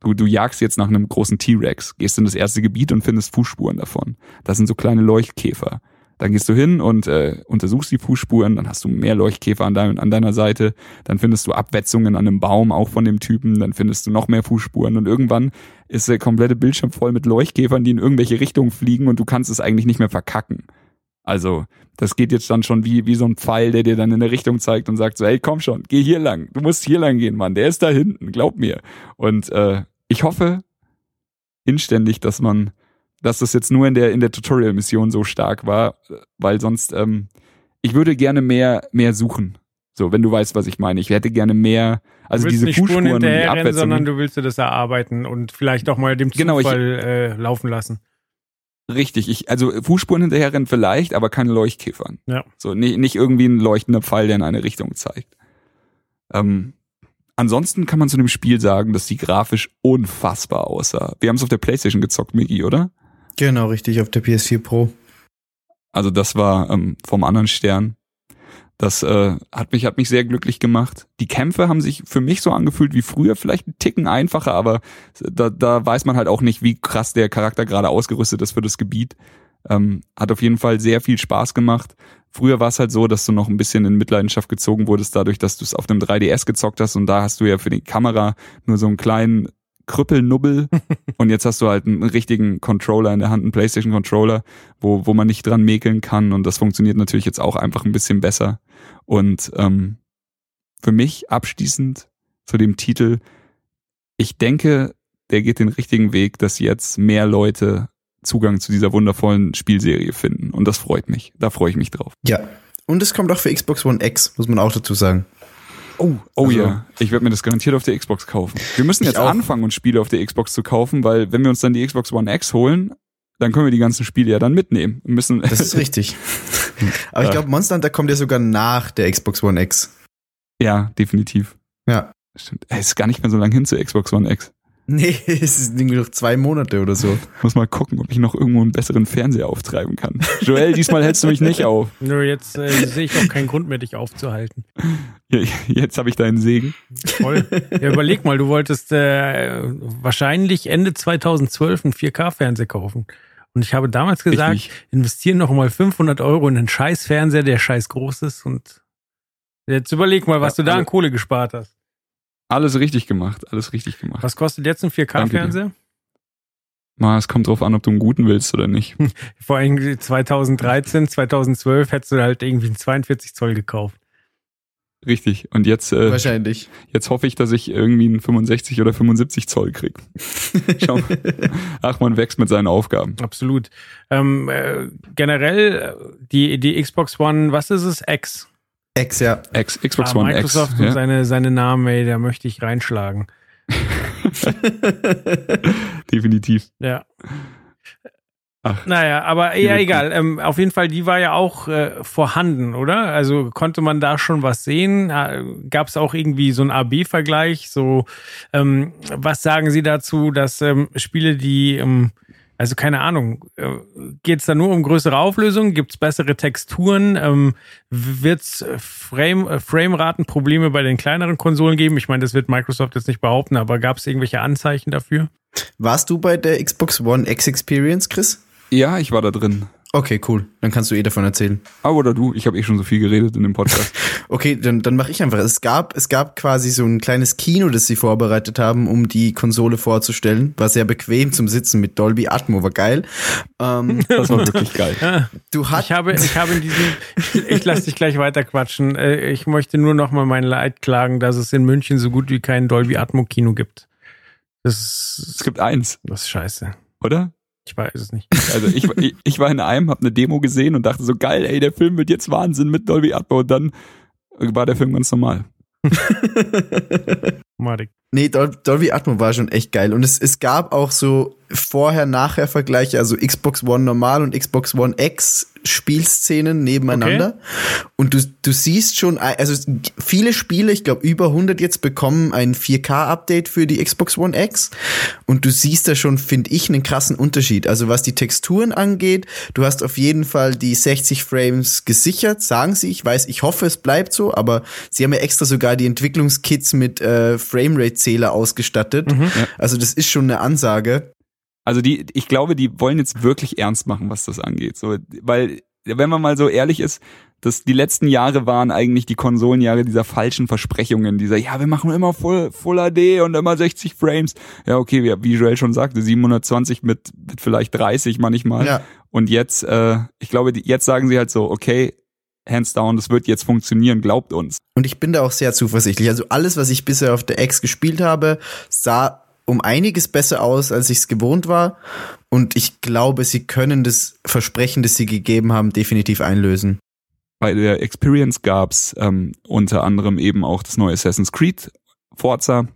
Du, du jagst jetzt nach einem großen T-Rex, gehst in das erste Gebiet und findest Fußspuren davon. Das sind so kleine Leuchtkäfer. Dann gehst du hin und äh, untersuchst die Fußspuren, dann hast du mehr Leuchtkäfer an, dein, an deiner Seite, dann findest du Abwetzungen an einem Baum, auch von dem Typen, dann findest du noch mehr Fußspuren und irgendwann ist der komplette Bildschirm voll mit Leuchtkäfern, die in irgendwelche Richtungen fliegen und du kannst es eigentlich nicht mehr verkacken. Also, das geht jetzt dann schon wie, wie so ein Pfeil, der dir dann in eine Richtung zeigt und sagt so, hey, komm schon, geh hier lang, du musst hier lang gehen, Mann, der ist da hinten, glaub mir. Und äh, ich hoffe inständig, dass man dass das jetzt nur in der, in der Tutorial-Mission so stark war, weil sonst, ähm, ich würde gerne mehr, mehr suchen. So, wenn du weißt, was ich meine. Ich hätte gerne mehr, also diese nicht Fußspuren Spuren und die Abwärts sondern du willst dir das erarbeiten und vielleicht auch mal dem Genau, ich- Zufall äh, laufen lassen. Richtig, ich, also Fußspuren hinterherrennen vielleicht, aber keine Leuchtkäfern. Ja. So, nicht, nicht irgendwie ein leuchtender Pfeil, der in eine Richtung zeigt. Ähm, ansonsten kann man zu dem Spiel sagen, dass die grafisch unfassbar aussah. Wir haben es auf der Playstation gezockt, Migi, oder? Genau, richtig, auf der PS4 Pro. Also das war ähm, vom anderen Stern. Das äh, hat mich hat mich sehr glücklich gemacht. Die Kämpfe haben sich für mich so angefühlt wie früher, vielleicht ein Ticken einfacher, aber da, da weiß man halt auch nicht, wie krass der Charakter gerade ausgerüstet ist für das Gebiet. Ähm, hat auf jeden Fall sehr viel Spaß gemacht. Früher war es halt so, dass du noch ein bisschen in Mitleidenschaft gezogen wurdest, dadurch, dass du es auf einem 3DS gezockt hast und da hast du ja für die Kamera nur so einen kleinen Krüppelnubbel und jetzt hast du halt einen richtigen Controller in der Hand, einen PlayStation Controller, wo, wo man nicht dran mäkeln kann und das funktioniert natürlich jetzt auch einfach ein bisschen besser. Und ähm, für mich abschließend zu dem Titel, ich denke, der geht den richtigen Weg, dass jetzt mehr Leute Zugang zu dieser wundervollen Spielserie finden und das freut mich. Da freue ich mich drauf. Ja. Und es kommt auch für Xbox One X, muss man auch dazu sagen. Oh, oh Also- ja, ich werde mir das garantiert auf der Xbox kaufen. Wir müssen jetzt auch. anfangen, uns Spiele auf der Xbox zu kaufen, weil wenn wir uns dann die Xbox One X holen, dann können wir die ganzen Spiele ja dann mitnehmen. Wir müssen Das ist richtig. Aber ich glaube, Monster Hunter kommt ja sogar nach der Xbox One X. ja, definitiv. Ja. Stimmt. Es ist gar nicht mehr so lange hin zur Xbox One X. Nee, es ist irgendwie noch zwei Monate oder so. Muss mal gucken, ob ich noch irgendwo einen besseren Fernseher auftreiben kann. Joel, diesmal hältst du mich nicht auf. Nur jetzt äh, sehe ich auch keinen Grund mehr, dich aufzuhalten. Ja, Jetzt habe ich deinen Segen. Voll. Ja, überleg mal, du wolltest äh, wahrscheinlich Ende 2012 einen 4K-Fernseher kaufen. Und ich habe damals gesagt, investieren noch mal 500 Euro in einen scheiß Fernseher, der scheiß groß ist. Und jetzt überleg mal, was Ja, du da also- an Kohle gespart hast. Alles richtig gemacht, alles richtig gemacht. Was kostet jetzt ein Danke 4K-Fernseher? Mal, es kommt drauf an, ob du einen guten willst oder nicht. Vor allem 2013, 2012 hättest du halt irgendwie einen 42 Zoll gekauft. Richtig. Und jetzt, äh, Wahrscheinlich. jetzt hoffe ich, dass ich irgendwie einen 65 oder 75 Zoll krieg. Schau. Ach, man wächst mit seinen Aufgaben. Absolut. Ähm, äh, generell äh, die, die Xbox One, was ist es? X. X, ja. X, Xbox Ah, One Microsoft X. und Ja? seine, seine Namen, ey, da möchte ich reinschlagen. Definitiv. Ja. Ach. Naja, aber ja, egal. Ähm, auf jeden Fall, die war ja auch äh, vorhanden, oder? Also konnte man da schon was sehen? Gab es auch irgendwie so einen AB-Vergleich? So, ähm, was sagen Sie dazu, dass ähm, Spiele, die, ähm, also keine Ahnung, äh, geht es da nur um größere Auflösung? Gibt es bessere Texturen? Ähm, Wird es Frame, äh, Frameratenprobleme bei den kleineren Konsolen geben? Ich meine, das wird Microsoft jetzt nicht behaupten, aber gab es irgendwelche Anzeichen dafür? Warst du bei der Xbox One X Experience, Chris? Ja, ich war da drin. Okay, cool. Dann kannst du eh davon erzählen. Ah, oder du? Ich habe eh schon so viel geredet in dem Podcast. Okay, dann, dann mache ich einfach. Es gab, es gab quasi so ein kleines Kino, das sie vorbereitet haben, um die Konsole vorzustellen. War sehr bequem zum Sitzen mit Dolby Atmo, war geil. Ähm, Das war wirklich geil. du hast Ich habe, ich habe in diesem, ich, ich lasse dich gleich weiter quatschen. Äh, Ich möchte nur noch mal mein Leid klagen, dass es in München so gut wie kein Dolby Atmo Kino gibt. Das Es gibt eins, das ist scheiße. oder? Ich weiß es nicht. Also ich, ich, ich war in einem, habe eine Demo gesehen und dachte so geil, ey, der Film wird jetzt Wahnsinn mit Dolby Atmo und dann war der Film ganz normal. Madig. Nee, Dol Dolby Atmo war schon echt geil. Und es, es gab auch so Vorher-Nachher-Vergleiche, also Xbox One normal und Xbox One X Spielszenen nebeneinander. Und du, du siehst schon, also viele Spiele, ich glaube über 100 jetzt bekommen ein 4K-Update für die Xbox One X. Und du siehst da schon, finde ich, einen krassen Unterschied. Also was die Texturen angeht, du hast auf jeden Fall die 60 Frames gesichert, sagen sie. Ich weiß, ich hoffe, es bleibt so, aber sie haben ja extra sogar die Entwicklungskits mit äh, Framerate-Zähler ausgestattet. Also das ist schon eine Ansage. Also die, ich glaube, die wollen jetzt wirklich ernst machen, was das angeht. So, weil, wenn man mal so ehrlich ist, dass die letzten Jahre waren eigentlich die Konsolenjahre dieser falschen Versprechungen, dieser, ja, wir machen immer Full, Full HD und immer 60 Frames. Ja, okay, wie, wie Joel schon sagte, 720 mit, mit vielleicht 30 manchmal. Ja. Und jetzt, äh, ich glaube, die, jetzt sagen sie halt so, okay, hands down, das wird jetzt funktionieren, glaubt uns. Und ich bin da auch sehr zuversichtlich. Also alles, was ich bisher auf der X gespielt habe, sah um einiges besser aus, als ich es gewohnt war. Und ich glaube, sie können das Versprechen, das sie gegeben haben, definitiv einlösen. bei der Experience gab's ähm, unter anderem eben auch das neue Assassin's Creed Forza,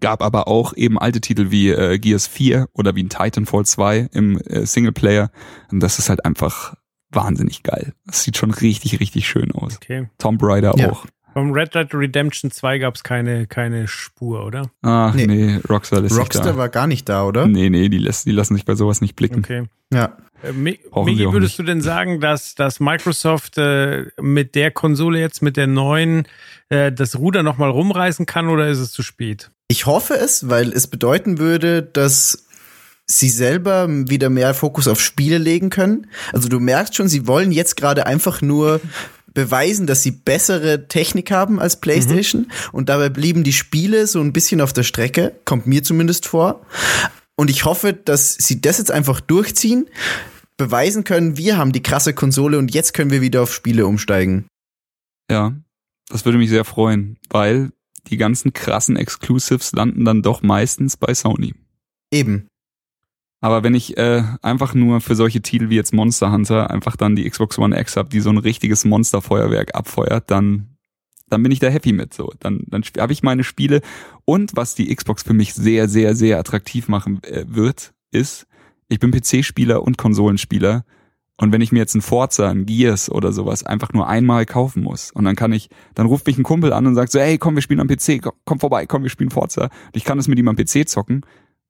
gab aber auch eben alte Titel wie äh, Gears 4 oder wie ein Titanfall 2 im äh, Singleplayer. Und das ist halt einfach wahnsinnig geil. Das sieht schon richtig, richtig schön aus. Okay. Tomb Raider ja. auch. Vom Red Dead Redemption 2 gab es keine, keine Spur, oder? Ach nee, nee Rockstar lässt Rockstar da. war gar nicht da, oder? Nee, nee, die, lässt, die lassen sich bei sowas nicht blicken. Okay. Ja. Äh, Migi, würdest du denn sagen, dass, dass Microsoft äh, mit der Konsole jetzt, mit der neuen, äh, das Ruder nochmal rumreißen kann oder ist es zu spät? Ich hoffe es, weil es bedeuten würde, dass sie selber wieder mehr Fokus auf Spiele legen können. Also du merkst schon, sie wollen jetzt gerade einfach nur beweisen, dass sie bessere Technik haben als PlayStation mhm. und dabei blieben die Spiele so ein bisschen auf der Strecke, kommt mir zumindest vor. Und ich hoffe, dass sie das jetzt einfach durchziehen, beweisen können, wir haben die krasse Konsole und jetzt können wir wieder auf Spiele umsteigen. Ja, das würde mich sehr freuen, weil die ganzen krassen Exclusives landen dann doch meistens bei Sony. Eben. Aber wenn ich äh, einfach nur für solche Titel wie jetzt Monster Hunter einfach dann die Xbox One X habe, die so ein richtiges Monsterfeuerwerk abfeuert, dann dann bin ich da happy mit so. Dann dann habe ich meine Spiele und was die Xbox für mich sehr sehr sehr attraktiv machen äh, wird, ist ich bin PC-Spieler und Konsolenspieler und wenn ich mir jetzt ein Forza, ein Gears oder sowas einfach nur einmal kaufen muss und dann kann ich, dann ruft mich ein Kumpel an und sagt so, hey, komm, wir spielen am PC, komm, komm vorbei, komm, wir spielen Forza. Und ich kann es mit ihm am PC zocken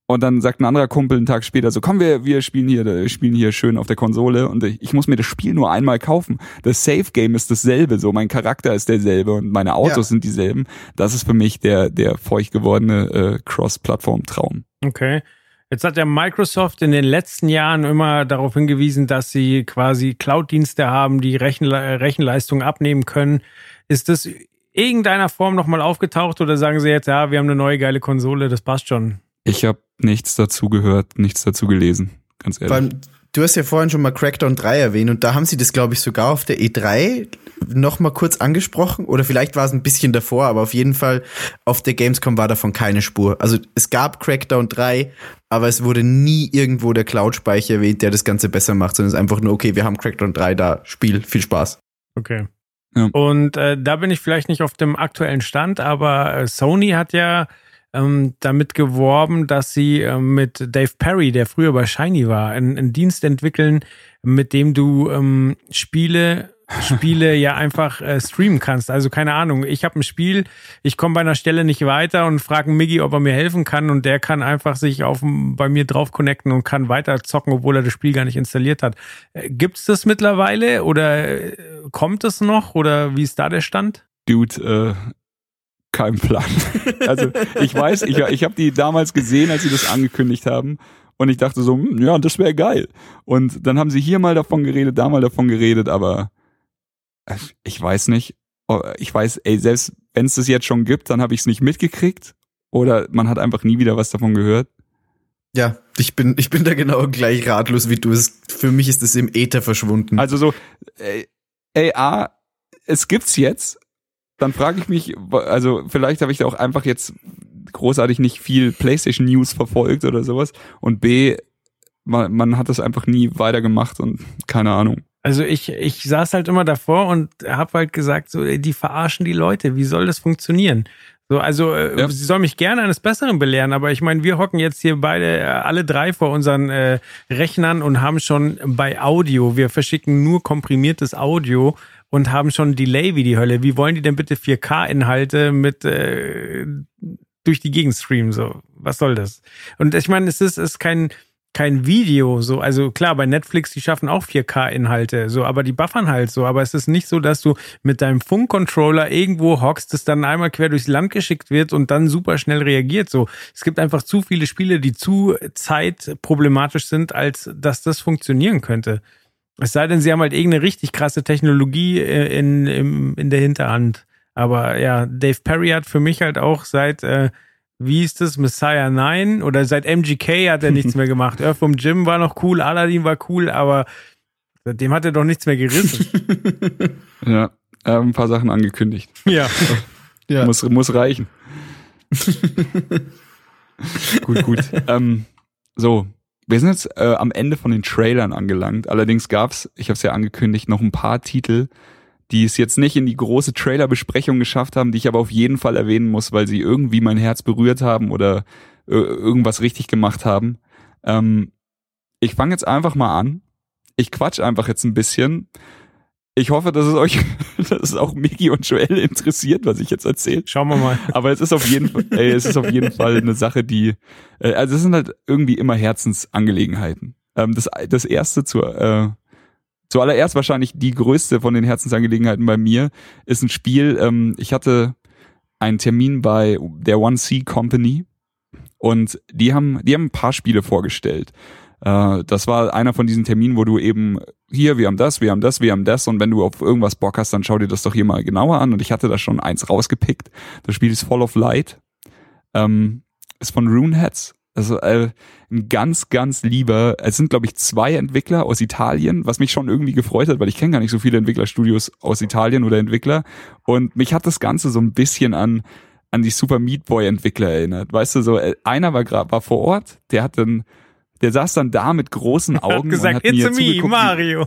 und dann sagt ein anderer Kumpel einen Tag später so, komm, wir, wir spielen hier, wir spielen hier schön auf der Konsole und ich, ich muss mir das Spiel nur einmal kaufen. Das Safe Game ist dasselbe, so mein Charakter ist derselbe und meine Autos ja. sind dieselben. Das ist für mich der, der feucht gewordene äh, Cross-Plattform-Traum. Okay. Jetzt hat ja Microsoft in den letzten Jahren immer darauf hingewiesen, dass sie quasi Cloud-Dienste haben, die Rechenle Rechenleistung abnehmen können. Ist das irgendeiner Form nochmal aufgetaucht oder sagen sie jetzt, ja, wir haben eine neue geile Konsole, das passt schon? Ich habe nichts dazu gehört, nichts dazu gelesen, ganz ehrlich. Weil du hast ja vorhin schon mal Crackdown 3 erwähnt und da haben sie das, glaube ich, sogar auf der E3 noch mal kurz angesprochen oder vielleicht war es ein bisschen davor, aber auf jeden Fall auf der Gamescom war davon keine Spur. Also es gab Crackdown 3, aber es wurde nie irgendwo der Cloud-Speicher erwähnt, der das Ganze besser macht, sondern es ist einfach nur, okay, wir haben Crackdown 3 da, Spiel, viel Spaß. Okay. Ja. Und äh, da bin ich vielleicht nicht auf dem aktuellen Stand, aber äh, Sony hat ja ähm, damit geworben, dass sie äh, mit Dave Perry, der früher bei Shiny war, einen, einen Dienst entwickeln, mit dem du ähm, Spiele Spiele ja einfach äh, streamen kannst. Also keine Ahnung, ich habe ein Spiel, ich komme bei einer Stelle nicht weiter und frage Miggy, ob er mir helfen kann und der kann einfach sich auf bei mir drauf connecten und kann weiter zocken, obwohl er das Spiel gar nicht installiert hat. Äh, gibt's das mittlerweile oder äh, kommt es noch oder wie ist da der Stand? Dude, äh, kein Plan. Also ich weiß, ich, ich habe die damals gesehen, als sie das angekündigt haben. Und ich dachte so, hm, ja, das wäre geil. Und dann haben sie hier mal davon geredet, da mal davon geredet, aber ich weiß nicht. Oh, ich weiß, ey, selbst wenn es das jetzt schon gibt, dann habe ich es nicht mitgekriegt. Oder man hat einfach nie wieder was davon gehört. Ja, ich bin, ich bin da genau gleich ratlos wie du. Es, für mich ist es im Äther verschwunden. Also so, ey, ey A, es gibt's jetzt, dann frage ich mich, also vielleicht habe ich da auch einfach jetzt großartig nicht viel PlayStation News verfolgt oder sowas. Und B, man, man hat das einfach nie weitergemacht und keine Ahnung. Also ich, ich saß halt immer davor und habe halt gesagt, so, die verarschen die Leute, wie soll das funktionieren? So, also äh, ja. sie soll mich gerne eines Besseren belehren, aber ich meine, wir hocken jetzt hier beide, äh, alle drei vor unseren äh, Rechnern und haben schon bei Audio, wir verschicken nur komprimiertes Audio und haben schon Delay wie die Hölle. Wie wollen die denn bitte 4K-Inhalte mit äh, durch die Gegend streamen? So, was soll das? Und ich meine, es ist, ist kein kein Video, so, also klar, bei Netflix, die schaffen auch 4K-Inhalte, so, aber die buffern halt so, aber es ist nicht so, dass du mit deinem Funkcontroller irgendwo hockst, das dann einmal quer durchs Land geschickt wird und dann super schnell reagiert, so. Es gibt einfach zu viele Spiele, die zu zeitproblematisch sind, als dass das funktionieren könnte. Es sei denn, sie haben halt irgendeine richtig krasse Technologie äh, in, in, in der Hinterhand. Aber ja, Dave Perry hat für mich halt auch seit, äh, wie ist das, Messiah 9 oder seit MGK hat er nichts mehr gemacht. Earth vom Jim war noch cool, Aladdin war cool, aber seitdem hat er doch nichts mehr gerissen. ja, äh, ein paar Sachen angekündigt. Ja. ja. Muss, muss reichen. gut, gut. Ähm, so, wir sind jetzt äh, am Ende von den Trailern angelangt. Allerdings gab's, ich habe es ja angekündigt, noch ein paar Titel, die es jetzt nicht in die große Trailer-Besprechung geschafft haben, die ich aber auf jeden Fall erwähnen muss, weil sie irgendwie mein Herz berührt haben oder äh, irgendwas richtig gemacht haben. Ähm, ich fange jetzt einfach mal an. Ich quatsch einfach jetzt ein bisschen. Ich hoffe, dass es euch, dass es auch Miki und Joel interessiert, was ich jetzt erzähle. Schauen wir mal. Aber es ist auf jeden Fall, ey, es ist auf jeden Fall eine Sache, die, äh, also es sind halt irgendwie immer Herzensangelegenheiten. Ähm, das, das erste zur, äh, zuallererst wahrscheinlich die größte von den Herzensangelegenheiten bei mir ist ein Spiel. Ähm, ich hatte einen Termin bei der One C Company und die haben, die haben ein paar Spiele vorgestellt. Äh, das war einer von diesen Terminen, wo du eben hier, wir haben das, wir haben das, wir haben das und wenn du auf irgendwas Bock hast, dann schau dir das doch hier mal genauer an und ich hatte da schon eins rausgepickt. Das Spiel ist Fall of Light, ähm, ist von Runeheads. Also äh, ein ganz, ganz lieber, es sind glaube ich zwei Entwickler aus Italien, was mich schon irgendwie gefreut hat, weil ich kenne gar nicht so viele Entwicklerstudios aus Italien oder Entwickler und mich hat das Ganze so ein bisschen an an die Super Meat Boy Entwickler erinnert. Weißt du, so äh, einer war war vor Ort, der hat dann der saß dann da mit großen Augen gesagt, und hat It's mir me, Mario.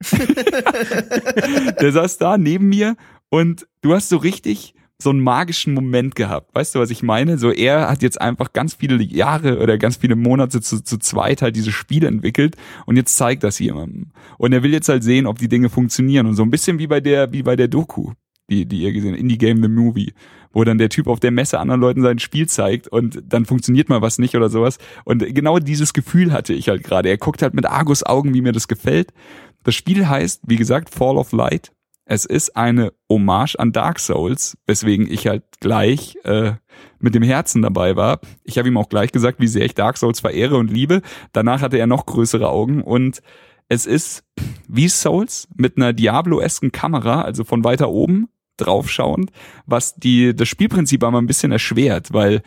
der saß da neben mir und du hast so richtig so einen magischen Moment gehabt. Weißt du, was ich meine? So, er hat jetzt einfach ganz viele Jahre oder ganz viele Monate zu, zu zweit halt diese Spiele entwickelt und jetzt zeigt das jemandem. Und er will jetzt halt sehen, ob die Dinge funktionieren und so ein bisschen wie bei der, wie bei der Doku, die, die ihr gesehen habt, Indie Game The Movie wo dann der Typ auf der Messe anderen Leuten sein Spiel zeigt und dann funktioniert mal was nicht oder sowas. Und genau dieses Gefühl hatte ich halt gerade. Er guckt halt mit Argus Augen, wie mir das gefällt. Das Spiel heißt, wie gesagt, Fall of Light. Es ist eine Hommage an Dark Souls, weswegen ich halt gleich äh, mit dem Herzen dabei war. Ich habe ihm auch gleich gesagt, wie sehr ich Dark Souls verehre und liebe. Danach hatte er noch größere Augen und es ist wie Souls mit einer Diablo-esken Kamera, also von weiter oben draufschauend, was die das Spielprinzip aber ein bisschen erschwert, weil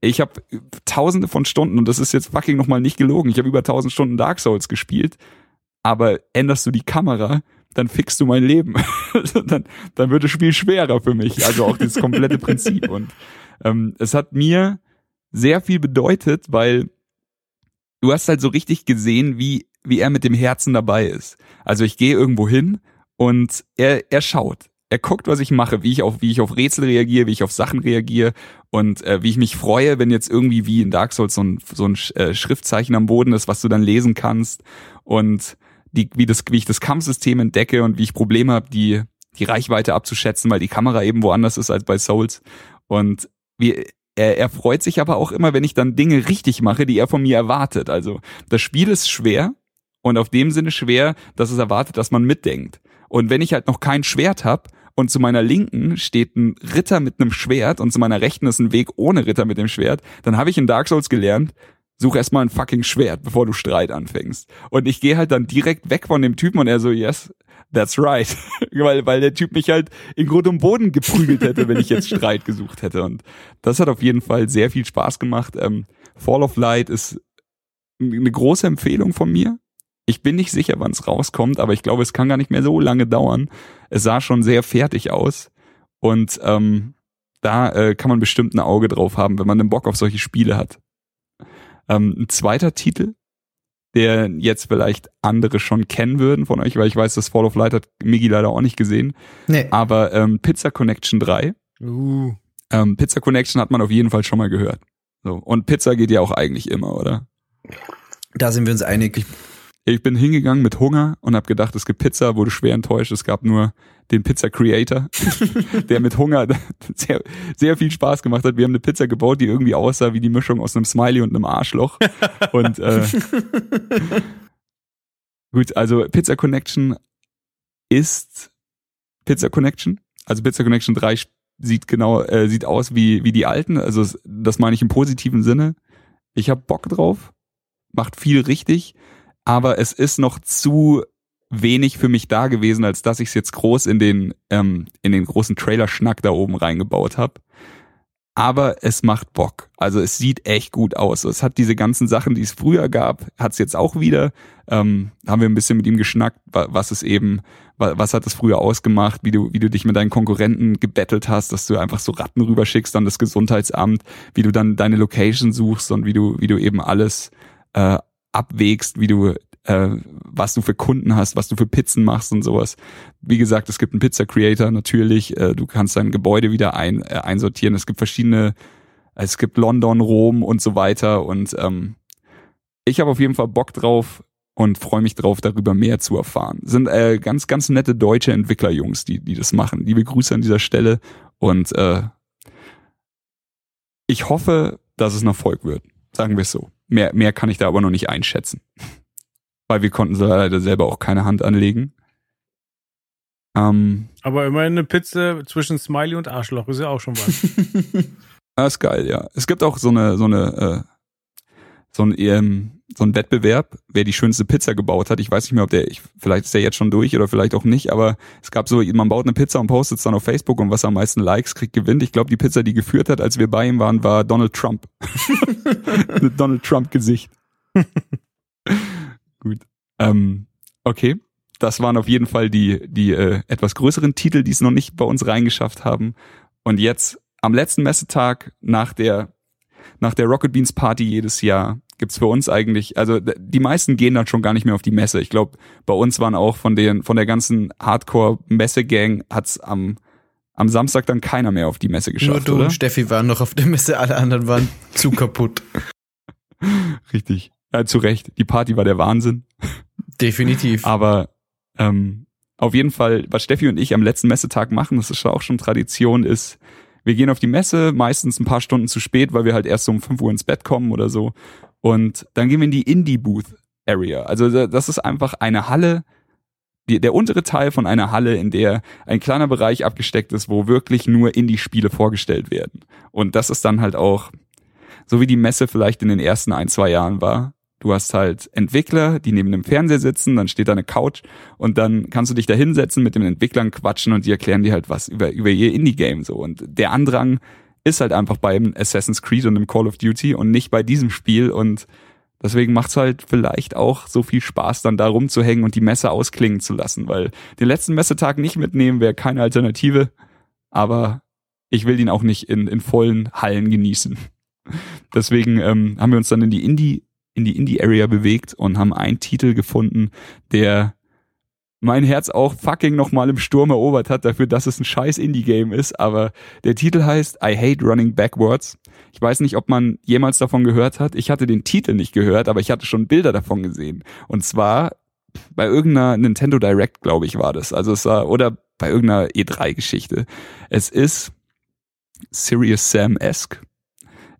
ich habe tausende von Stunden und das ist jetzt fucking nochmal nicht gelogen. Ich habe über tausend Stunden Dark Souls gespielt, aber änderst du die Kamera, dann fixst du mein Leben. dann, dann wird das Spiel schwerer für mich. Also auch das komplette Prinzip. Und ähm, es hat mir sehr viel bedeutet, weil du hast halt so richtig gesehen, wie, wie er mit dem Herzen dabei ist. Also ich gehe irgendwo hin und er, er schaut er guckt, was ich mache, wie ich auf, wie ich auf Rätsel reagiere, wie ich auf Sachen reagiere und äh, wie ich mich freue, wenn jetzt irgendwie wie in Dark Souls so ein, so ein äh, Schriftzeichen am Boden ist, was du dann lesen kannst und die, wie, das, wie ich das Kampfsystem entdecke und wie ich Probleme habe, die, die Reichweite abzuschätzen, weil die Kamera eben woanders ist als bei Souls. Und wie, er, er freut sich aber auch immer, wenn ich dann Dinge richtig mache, die er von mir erwartet. Also das Spiel ist schwer und auf dem Sinne schwer, dass es erwartet, dass man mitdenkt. Und wenn ich halt noch kein Schwert habe, und zu meiner Linken steht ein Ritter mit einem Schwert und zu meiner Rechten ist ein Weg ohne Ritter mit dem Schwert, dann habe ich in Dark Souls gelernt, such erstmal ein fucking Schwert, bevor du Streit anfängst. Und ich gehe halt dann direkt weg von dem Typen und er so, yes, that's right. weil, weil der Typ mich halt in Grund und Boden geprügelt hätte, wenn ich jetzt Streit gesucht hätte. Und das hat auf jeden Fall sehr viel Spaß gemacht. Ähm, Fall of Light ist eine große Empfehlung von mir. Ich bin nicht sicher, wann es rauskommt, aber ich glaube, es kann gar nicht mehr so lange dauern. Es sah schon sehr fertig aus und ähm, da äh, kann man bestimmt ein Auge drauf haben, wenn man den Bock auf solche Spiele hat. Ähm, ein zweiter Titel, der jetzt vielleicht andere schon kennen würden von euch, weil ich weiß, das Fall of Light hat Migi leider auch nicht gesehen. Nee. Aber ähm, Pizza Connection 3. Uh. Ähm, Pizza Connection hat man auf jeden Fall schon mal gehört. So. Und Pizza geht ja auch eigentlich immer, oder? Da sind wir uns einig. Ich bin hingegangen mit Hunger und habe gedacht, es gibt Pizza, wurde schwer enttäuscht. Es gab nur den Pizza Creator, der mit Hunger sehr, sehr viel Spaß gemacht hat. Wir haben eine Pizza gebaut, die irgendwie aussah wie die Mischung aus einem Smiley und einem Arschloch. Und äh, gut, also Pizza Connection ist Pizza Connection. Also Pizza Connection 3 sieht genau, äh, sieht aus wie, wie die alten. Also das meine ich im positiven Sinne. Ich habe Bock drauf, macht viel richtig aber es ist noch zu wenig für mich da gewesen, als dass ich es jetzt groß in den ähm, in den großen Trailer-Schnack da oben reingebaut habe. Aber es macht Bock. Also es sieht echt gut aus. Es hat diese ganzen Sachen, die es früher gab, hat es jetzt auch wieder. Ähm, haben wir ein bisschen mit ihm geschnackt, was es eben, was hat es früher ausgemacht, wie du, wie du dich mit deinen Konkurrenten gebettelt hast, dass du einfach so Ratten rüberschickst an das Gesundheitsamt, wie du dann deine Location suchst und wie du, wie du eben alles äh, abwägst, wie du äh, was du für Kunden hast, was du für Pizzen machst und sowas. Wie gesagt, es gibt einen Pizza Creator natürlich, äh, du kannst dein Gebäude wieder ein, äh, einsortieren. Es gibt verschiedene, es gibt London, Rom und so weiter und ähm, ich habe auf jeden Fall Bock drauf und freue mich drauf, darüber mehr zu erfahren. Sind äh, ganz, ganz nette deutsche Entwicklerjungs, die, die das machen. Liebe Grüße an dieser Stelle und äh, ich hoffe, dass es ein Erfolg wird. Sagen wir es so. Mehr, mehr kann ich da aber noch nicht einschätzen. Weil wir konnten leider selber auch keine Hand anlegen. Ähm, aber immerhin eine Pizza zwischen Smiley und Arschloch ist ja auch schon was. das ist geil, ja. Es gibt auch so eine, so eine, äh, so ein, ähm, so ein Wettbewerb, wer die schönste Pizza gebaut hat. Ich weiß nicht mehr, ob der, ich, vielleicht ist der jetzt schon durch oder vielleicht auch nicht, aber es gab so, man baut eine Pizza und postet es dann auf Facebook und was am meisten Likes kriegt, gewinnt. Ich glaube, die Pizza, die geführt hat, als wir bei ihm waren, war Donald Trump. Mit Donald Trump-Gesicht. Gut. Ähm, okay. Das waren auf jeden Fall die, die äh, etwas größeren Titel, die es noch nicht bei uns reingeschafft haben. Und jetzt am letzten Messetag nach der, nach der Rocket Beans Party jedes Jahr gibt's für uns eigentlich, also die meisten gehen dann schon gar nicht mehr auf die Messe. Ich glaube, bei uns waren auch von den, von der ganzen Hardcore-Messe-Gang hat's am, am Samstag dann keiner mehr auf die Messe geschafft. Nur du oder? und Steffi waren noch auf der Messe, alle anderen waren zu kaputt. Richtig. Ja, zu Recht. Die Party war der Wahnsinn. Definitiv. Aber ähm, auf jeden Fall, was Steffi und ich am letzten Messetag machen, das ist auch schon Tradition, ist, wir gehen auf die Messe, meistens ein paar Stunden zu spät, weil wir halt erst so um 5 Uhr ins Bett kommen oder so. Und dann gehen wir in die Indie-Booth-Area. Also das ist einfach eine Halle, die, der untere Teil von einer Halle, in der ein kleiner Bereich abgesteckt ist, wo wirklich nur Indie-Spiele vorgestellt werden. Und das ist dann halt auch, so wie die Messe vielleicht in den ersten ein, zwei Jahren war. Du hast halt Entwickler, die neben dem Fernseher sitzen, dann steht da eine Couch und dann kannst du dich da hinsetzen, mit den Entwicklern quatschen und die erklären dir halt was über, über ihr Indie-Game so. Und der Andrang ist halt einfach beim Assassin's Creed und im Call of Duty und nicht bei diesem Spiel und deswegen macht's halt vielleicht auch so viel Spaß, dann da rumzuhängen und die Messe ausklingen zu lassen, weil den letzten Messetag nicht mitnehmen wäre keine Alternative, aber ich will ihn auch nicht in, in vollen Hallen genießen. Deswegen ähm, haben wir uns dann in die Indie in die Indie Area bewegt und haben einen Titel gefunden, der mein Herz auch fucking nochmal im Sturm erobert hat, dafür, dass es ein scheiß Indie-Game ist. Aber der Titel heißt I Hate Running Backwards. Ich weiß nicht, ob man jemals davon gehört hat. Ich hatte den Titel nicht gehört, aber ich hatte schon Bilder davon gesehen. Und zwar bei irgendeiner Nintendo Direct, glaube ich, war das. Also es war, oder bei irgendeiner E3-Geschichte. Es ist Serious Sam-esque.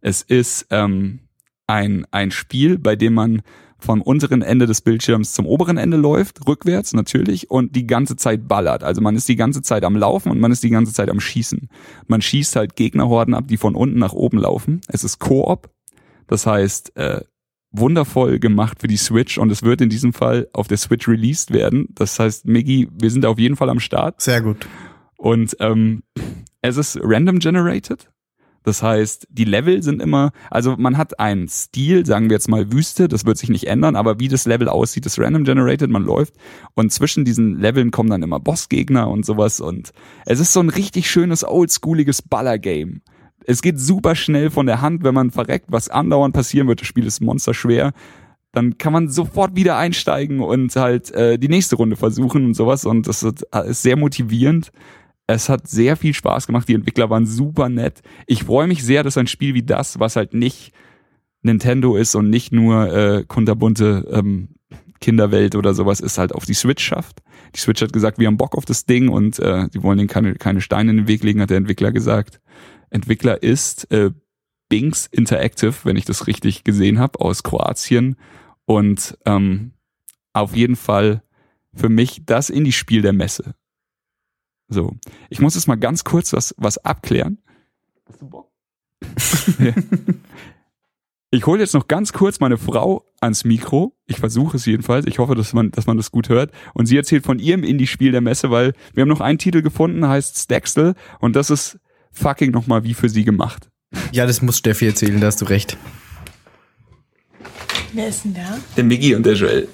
Es ist ähm, ein, ein Spiel, bei dem man vom unteren Ende des Bildschirms zum oberen Ende läuft, rückwärts natürlich, und die ganze Zeit ballert. Also man ist die ganze Zeit am Laufen und man ist die ganze Zeit am Schießen. Man schießt halt Gegnerhorden ab, die von unten nach oben laufen. Es ist Koop, das heißt äh, wundervoll gemacht für die Switch und es wird in diesem Fall auf der Switch released werden. Das heißt, Miggy, wir sind auf jeden Fall am Start. Sehr gut. Und ähm, es ist random generated. Das heißt, die Level sind immer, also man hat einen Stil, sagen wir jetzt mal Wüste, das wird sich nicht ändern, aber wie das Level aussieht, ist random generated, man läuft und zwischen diesen Leveln kommen dann immer Bossgegner und sowas und es ist so ein richtig schönes oldschooliges Baller-Game. Es geht super schnell von der Hand, wenn man verreckt, was andauernd passieren wird, das Spiel ist monsterschwer dann kann man sofort wieder einsteigen und halt äh, die nächste Runde versuchen und sowas. Und das ist, äh, ist sehr motivierend. Es hat sehr viel Spaß gemacht. Die Entwickler waren super nett. Ich freue mich sehr, dass ein Spiel wie das, was halt nicht Nintendo ist und nicht nur äh, kunterbunte ähm, Kinderwelt oder sowas ist, halt auf die Switch schafft. Die Switch hat gesagt, wir haben Bock auf das Ding und äh, die wollen denen keine, keine Steine in den Weg legen, hat der Entwickler gesagt. Entwickler ist äh, Binks Interactive, wenn ich das richtig gesehen habe, aus Kroatien. Und ähm, auf jeden Fall für mich das Indie-Spiel der Messe. So, ich muss jetzt mal ganz kurz was, was abklären. Hast du Bock? ich hole jetzt noch ganz kurz meine Frau ans Mikro. Ich versuche es jedenfalls. Ich hoffe, dass man, dass man das gut hört. Und sie erzählt von ihrem Indie-Spiel der Messe, weil wir haben noch einen Titel gefunden, heißt Staxel. Und das ist fucking nochmal wie für sie gemacht. Ja, das muss Steffi erzählen, da hast du recht. Wer ist denn da? Der Miggi und der Joel.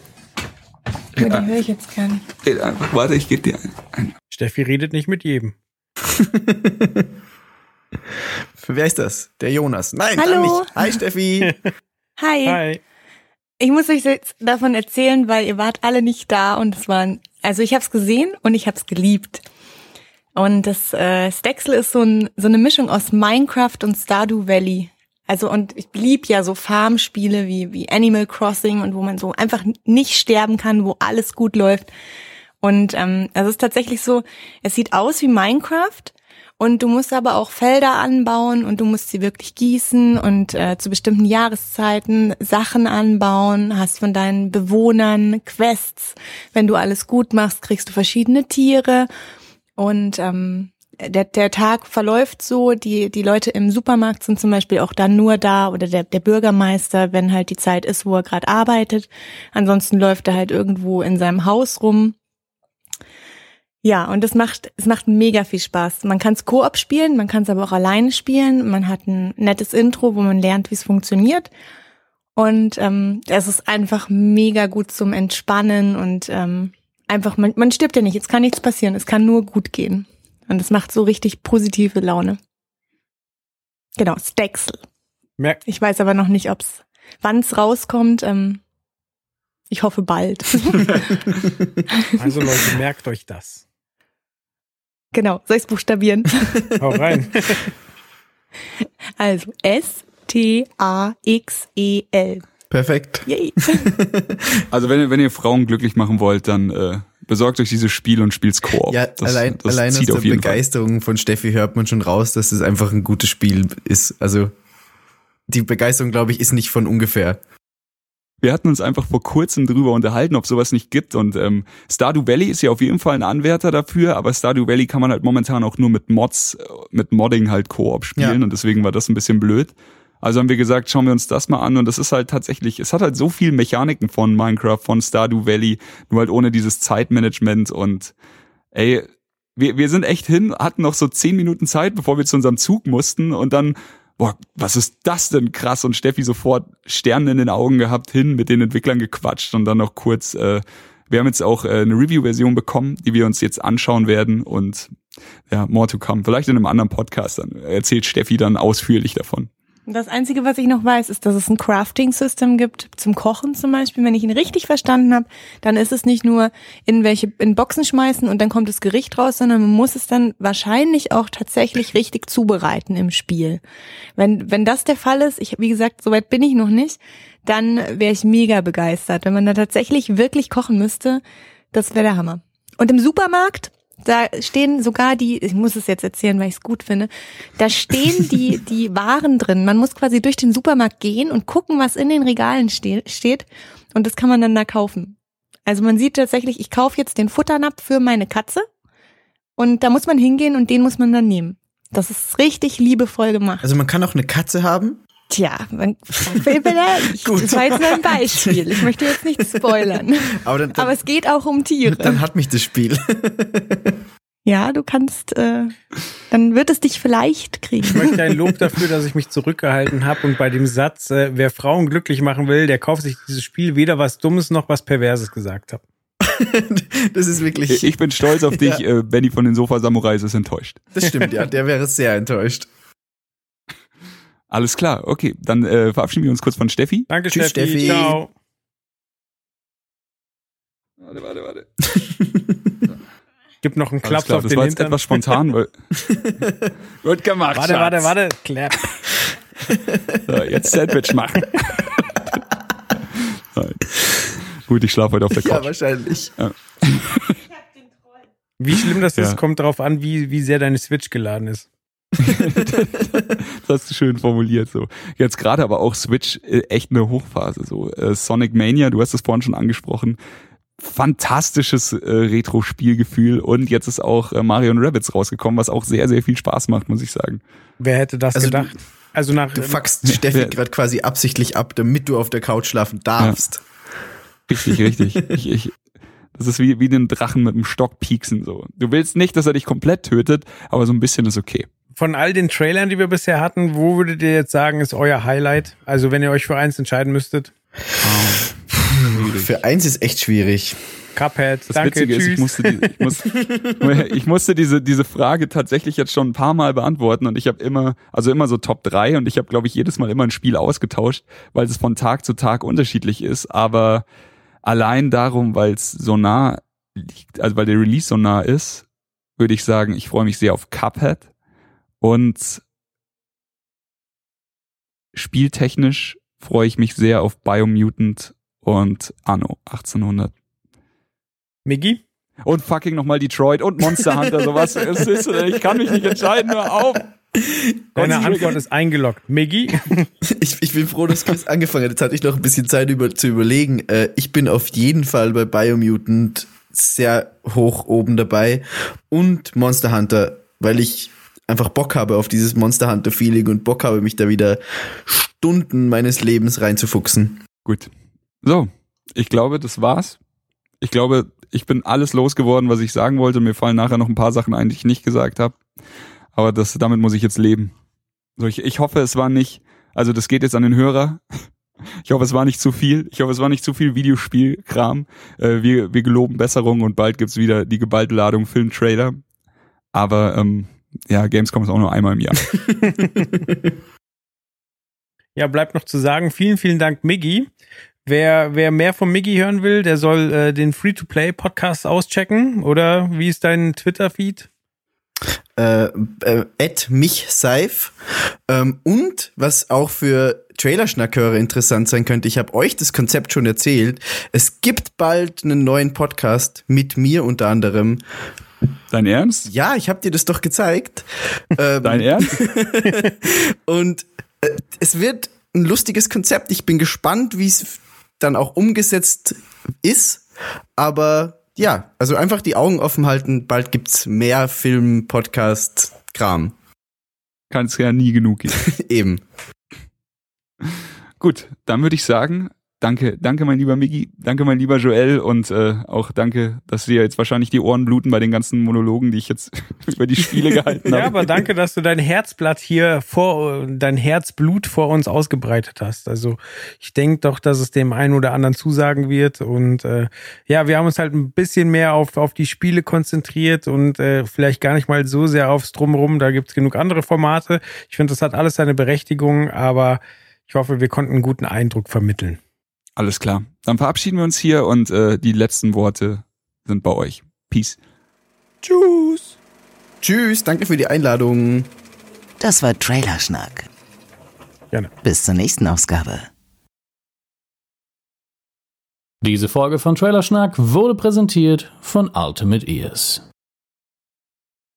Aber ja. die höre ich jetzt gar nicht. Red einfach, warte, ich gebe dir ein. Steffi redet nicht mit jedem. Wer ist das? Der Jonas. Nein, Hallo. nicht. Hi Steffi. Hi. Hi. Ich muss euch jetzt davon erzählen, weil ihr wart alle nicht da und es waren, also ich habe es gesehen und ich habe es geliebt. Und das äh, Stexel ist so, ein, so eine Mischung aus Minecraft und Stardew Valley. Also und ich lieb ja so Farmspiele wie, wie Animal Crossing und wo man so einfach nicht sterben kann, wo alles gut läuft. Und ähm, es ist tatsächlich so, es sieht aus wie Minecraft und du musst aber auch Felder anbauen und du musst sie wirklich gießen und äh, zu bestimmten Jahreszeiten Sachen anbauen, hast von deinen Bewohnern Quests. Wenn du alles gut machst, kriegst du verschiedene Tiere und ähm, der, der Tag verläuft so, die, die Leute im Supermarkt sind zum Beispiel auch dann nur da oder der, der Bürgermeister, wenn halt die Zeit ist, wo er gerade arbeitet. Ansonsten läuft er halt irgendwo in seinem Haus rum. Ja, und es macht, es macht mega viel Spaß. Man kann es Koop spielen, man kann es aber auch alleine spielen. Man hat ein nettes Intro, wo man lernt, wie es funktioniert. Und ähm, es ist einfach mega gut zum Entspannen und ähm, einfach, man, man stirbt ja nicht, es kann nichts passieren, es kann nur gut gehen. Und es macht so richtig positive Laune. Genau, Stexel. Merk ich weiß aber noch nicht, ob's, wann es rauskommt. Ähm, ich hoffe bald. also Leute, merkt euch das. Genau, soll ich's buchstabieren? Hau rein. Also S-T-A-X-E-L. Perfekt. Yay. also wenn, wenn ihr Frauen glücklich machen wollt, dann äh, besorgt euch dieses Spiel und spielt's Koop. Ja, das, allein, das allein aus der Begeisterung Fall. von Steffi hört man schon raus, dass es einfach ein gutes Spiel ist. Also die Begeisterung, glaube ich, ist nicht von ungefähr. Wir hatten uns einfach vor kurzem drüber unterhalten, ob sowas nicht gibt. Und ähm, Stardew Valley ist ja auf jeden Fall ein Anwärter dafür, aber Stardew Valley kann man halt momentan auch nur mit Mods, äh, mit Modding halt Koop spielen ja. und deswegen war das ein bisschen blöd. Also haben wir gesagt, schauen wir uns das mal an. Und das ist halt tatsächlich, es hat halt so viel Mechaniken von Minecraft, von Stardew Valley, nur halt ohne dieses Zeitmanagement. Und ey, wir, wir sind echt hin, hatten noch so zehn Minuten Zeit, bevor wir zu unserem Zug mussten. Und dann, boah, was ist das denn krass? Und Steffi sofort Sterne in den Augen gehabt, hin mit den Entwicklern gequatscht und dann noch kurz, äh, wir haben jetzt auch äh, eine Review-Version bekommen, die wir uns jetzt anschauen werden. Und ja, more to come. Vielleicht in einem anderen Podcast, dann erzählt Steffi dann ausführlich davon. Das Einzige, was ich noch weiß, ist, dass es ein Crafting-System gibt zum Kochen zum Beispiel. Wenn ich ihn richtig verstanden habe, dann ist es nicht nur in welche in Boxen schmeißen und dann kommt das Gericht raus, sondern man muss es dann wahrscheinlich auch tatsächlich richtig zubereiten im Spiel. Wenn wenn das der Fall ist, ich wie gesagt, soweit bin ich noch nicht, dann wäre ich mega begeistert, wenn man da tatsächlich wirklich kochen müsste. Das wäre der Hammer. Und im Supermarkt da stehen sogar die, ich muss es jetzt erzählen, weil ich es gut finde, da stehen die, die Waren drin. Man muss quasi durch den Supermarkt gehen und gucken, was in den Regalen ste steht. Und das kann man dann da kaufen. Also man sieht tatsächlich, ich kaufe jetzt den Futternapf für meine Katze. Und da muss man hingehen und den muss man dann nehmen. Das ist richtig liebevoll gemacht. Also man kann auch eine Katze haben? Tja, man, Gut. das war jetzt nur ein Beispiel. Ich möchte jetzt nicht spoilern. Aber, dann, dann, Aber es geht auch um Tiere. Dann hat mich das Spiel. Ja, du kannst, äh, dann wird es dich vielleicht kriegen. Ich möchte ein Lob dafür, dass ich mich zurückgehalten habe und bei dem Satz, äh, wer Frauen glücklich machen will, der kauft sich dieses Spiel weder was Dummes noch was Perverses gesagt habe. das ist wirklich. Ich bin stolz auf dich, ja. äh, Benny von den Sofa Samurais ist enttäuscht. Das stimmt, ja, der wäre sehr enttäuscht. Alles klar, okay. Dann äh, verabschieden wir uns kurz von Steffi. Danke, Tschüss, Steffi. Steffi. Ciao. Warte, warte, warte. Gibt noch einen Klaps klar, auf das den war jetzt etwas spontan, weil Gut gemacht, Warte, Schatz. warte, warte. Clap. So, jetzt Sandwich machen. Gut, ich schlafe heute auf der Couch. Ja, wahrscheinlich. Ja. Wie schlimm das ist, ja. kommt darauf an, wie, wie sehr deine Switch geladen ist. Das hast du schön formuliert so. Jetzt gerade aber auch Switch äh, echt eine Hochphase so. Äh, Sonic Mania, du hast es vorhin schon angesprochen. Fantastisches äh, Retro-Spielgefühl und jetzt ist auch äh, Mario Rabbits rausgekommen, was auch sehr, sehr viel Spaß macht, muss ich sagen. Wer hätte das also gedacht? Du, also nach du fuckst Steffi gerade quasi absichtlich ab, damit du auf der Couch schlafen darfst. Ja. Richtig, richtig. ich, ich, das ist wie, wie den Drachen mit dem Stock pieksen so. Du willst nicht, dass er dich komplett tötet, aber so ein bisschen ist okay von all den Trailern, die wir bisher hatten, wo würdet ihr jetzt sagen, ist euer Highlight? Also wenn ihr euch für eins entscheiden müsstet? Oh. für eins ist echt schwierig. Cuphead, das danke, Witzige tschüss. Ist, ich musste, die, ich, musste, ich musste diese, diese Frage tatsächlich jetzt schon ein paar Mal beantworten und ich habe immer, also immer so Top 3 und ich habe, glaube ich, jedes Mal immer ein Spiel ausgetauscht, weil es von Tag zu Tag unterschiedlich ist, aber allein darum, weil es so nah liegt, also weil der Release so nah ist, würde ich sagen, ich freue mich sehr auf Cuphead und spieltechnisch freue ich mich sehr auf Biomutant und Anno 1800. Miggy? Und fucking nochmal Detroit und Monster Hunter, sowas. Es ist, ich kann mich nicht entscheiden, hör auf. Deine Antwort ist eingeloggt. Miggy? Ich, ich bin froh, dass Chris angefangen hat. Jetzt hatte ich noch ein bisschen Zeit über, zu überlegen. Äh, ich bin auf jeden Fall bei Biomutant sehr hoch oben dabei und Monster Hunter, weil ich einfach Bock habe auf dieses Monster Hunter Feeling und Bock habe, mich da wieder Stunden meines Lebens reinzufuchsen. Gut. So, ich glaube, das war's. Ich glaube, ich bin alles losgeworden, was ich sagen wollte. Mir fallen nachher noch ein paar Sachen ein, die ich nicht gesagt habe. Aber das, damit muss ich jetzt leben. So, ich, ich hoffe, es war nicht, also das geht jetzt an den Hörer. Ich hoffe, es war nicht zu viel. Ich hoffe, es war nicht zu viel Videospielkram. Äh, wir, wir geloben Besserung und bald gibt's wieder die geballte Ladung Filmtrailer. Aber ähm, ja, Gamescom ist auch nur einmal im Jahr. ja, bleibt noch zu sagen, vielen, vielen Dank, Miggy. Wer, wer mehr von Miggy hören will, der soll äh, den Free-to-Play-Podcast auschecken. Oder wie ist dein Twitter-Feed? Äh, äh, mich Seif. Ähm, und was auch für Trailerschnackhörer interessant sein könnte, ich habe euch das Konzept schon erzählt. Es gibt bald einen neuen Podcast mit mir unter anderem. Dein Ernst? Ja, ich habe dir das doch gezeigt. ähm, Dein Ernst? und äh, es wird ein lustiges Konzept. Ich bin gespannt, wie es dann auch umgesetzt ist. Aber ja, also einfach die Augen offen halten. Bald gibt's mehr Film, Podcast, Kram. Kann es ja nie genug geben. Eben. Gut, dann würde ich sagen, Danke, danke mein lieber Migi, danke mein lieber Joel und äh, auch danke, dass dir jetzt wahrscheinlich die Ohren bluten bei den ganzen Monologen, die ich jetzt über die Spiele gehalten habe. Ja, aber danke, dass du dein Herzblatt hier vor, dein Herzblut vor uns ausgebreitet hast. Also ich denke doch, dass es dem einen oder anderen zusagen wird und äh, ja, wir haben uns halt ein bisschen mehr auf, auf die Spiele konzentriert und äh, vielleicht gar nicht mal so sehr aufs Drumherum, da gibt's genug andere Formate. Ich finde, das hat alles seine Berechtigung, aber ich hoffe, wir konnten einen guten Eindruck vermitteln. Alles klar. Dann verabschieden wir uns hier und äh, die letzten Worte sind bei euch. Peace. Tschüss. Tschüss, danke für die Einladung. Das war Trailerschnack. Gerne. Bis zur nächsten Ausgabe. Diese Folge von Trailerschnack wurde präsentiert von Ultimate Ears.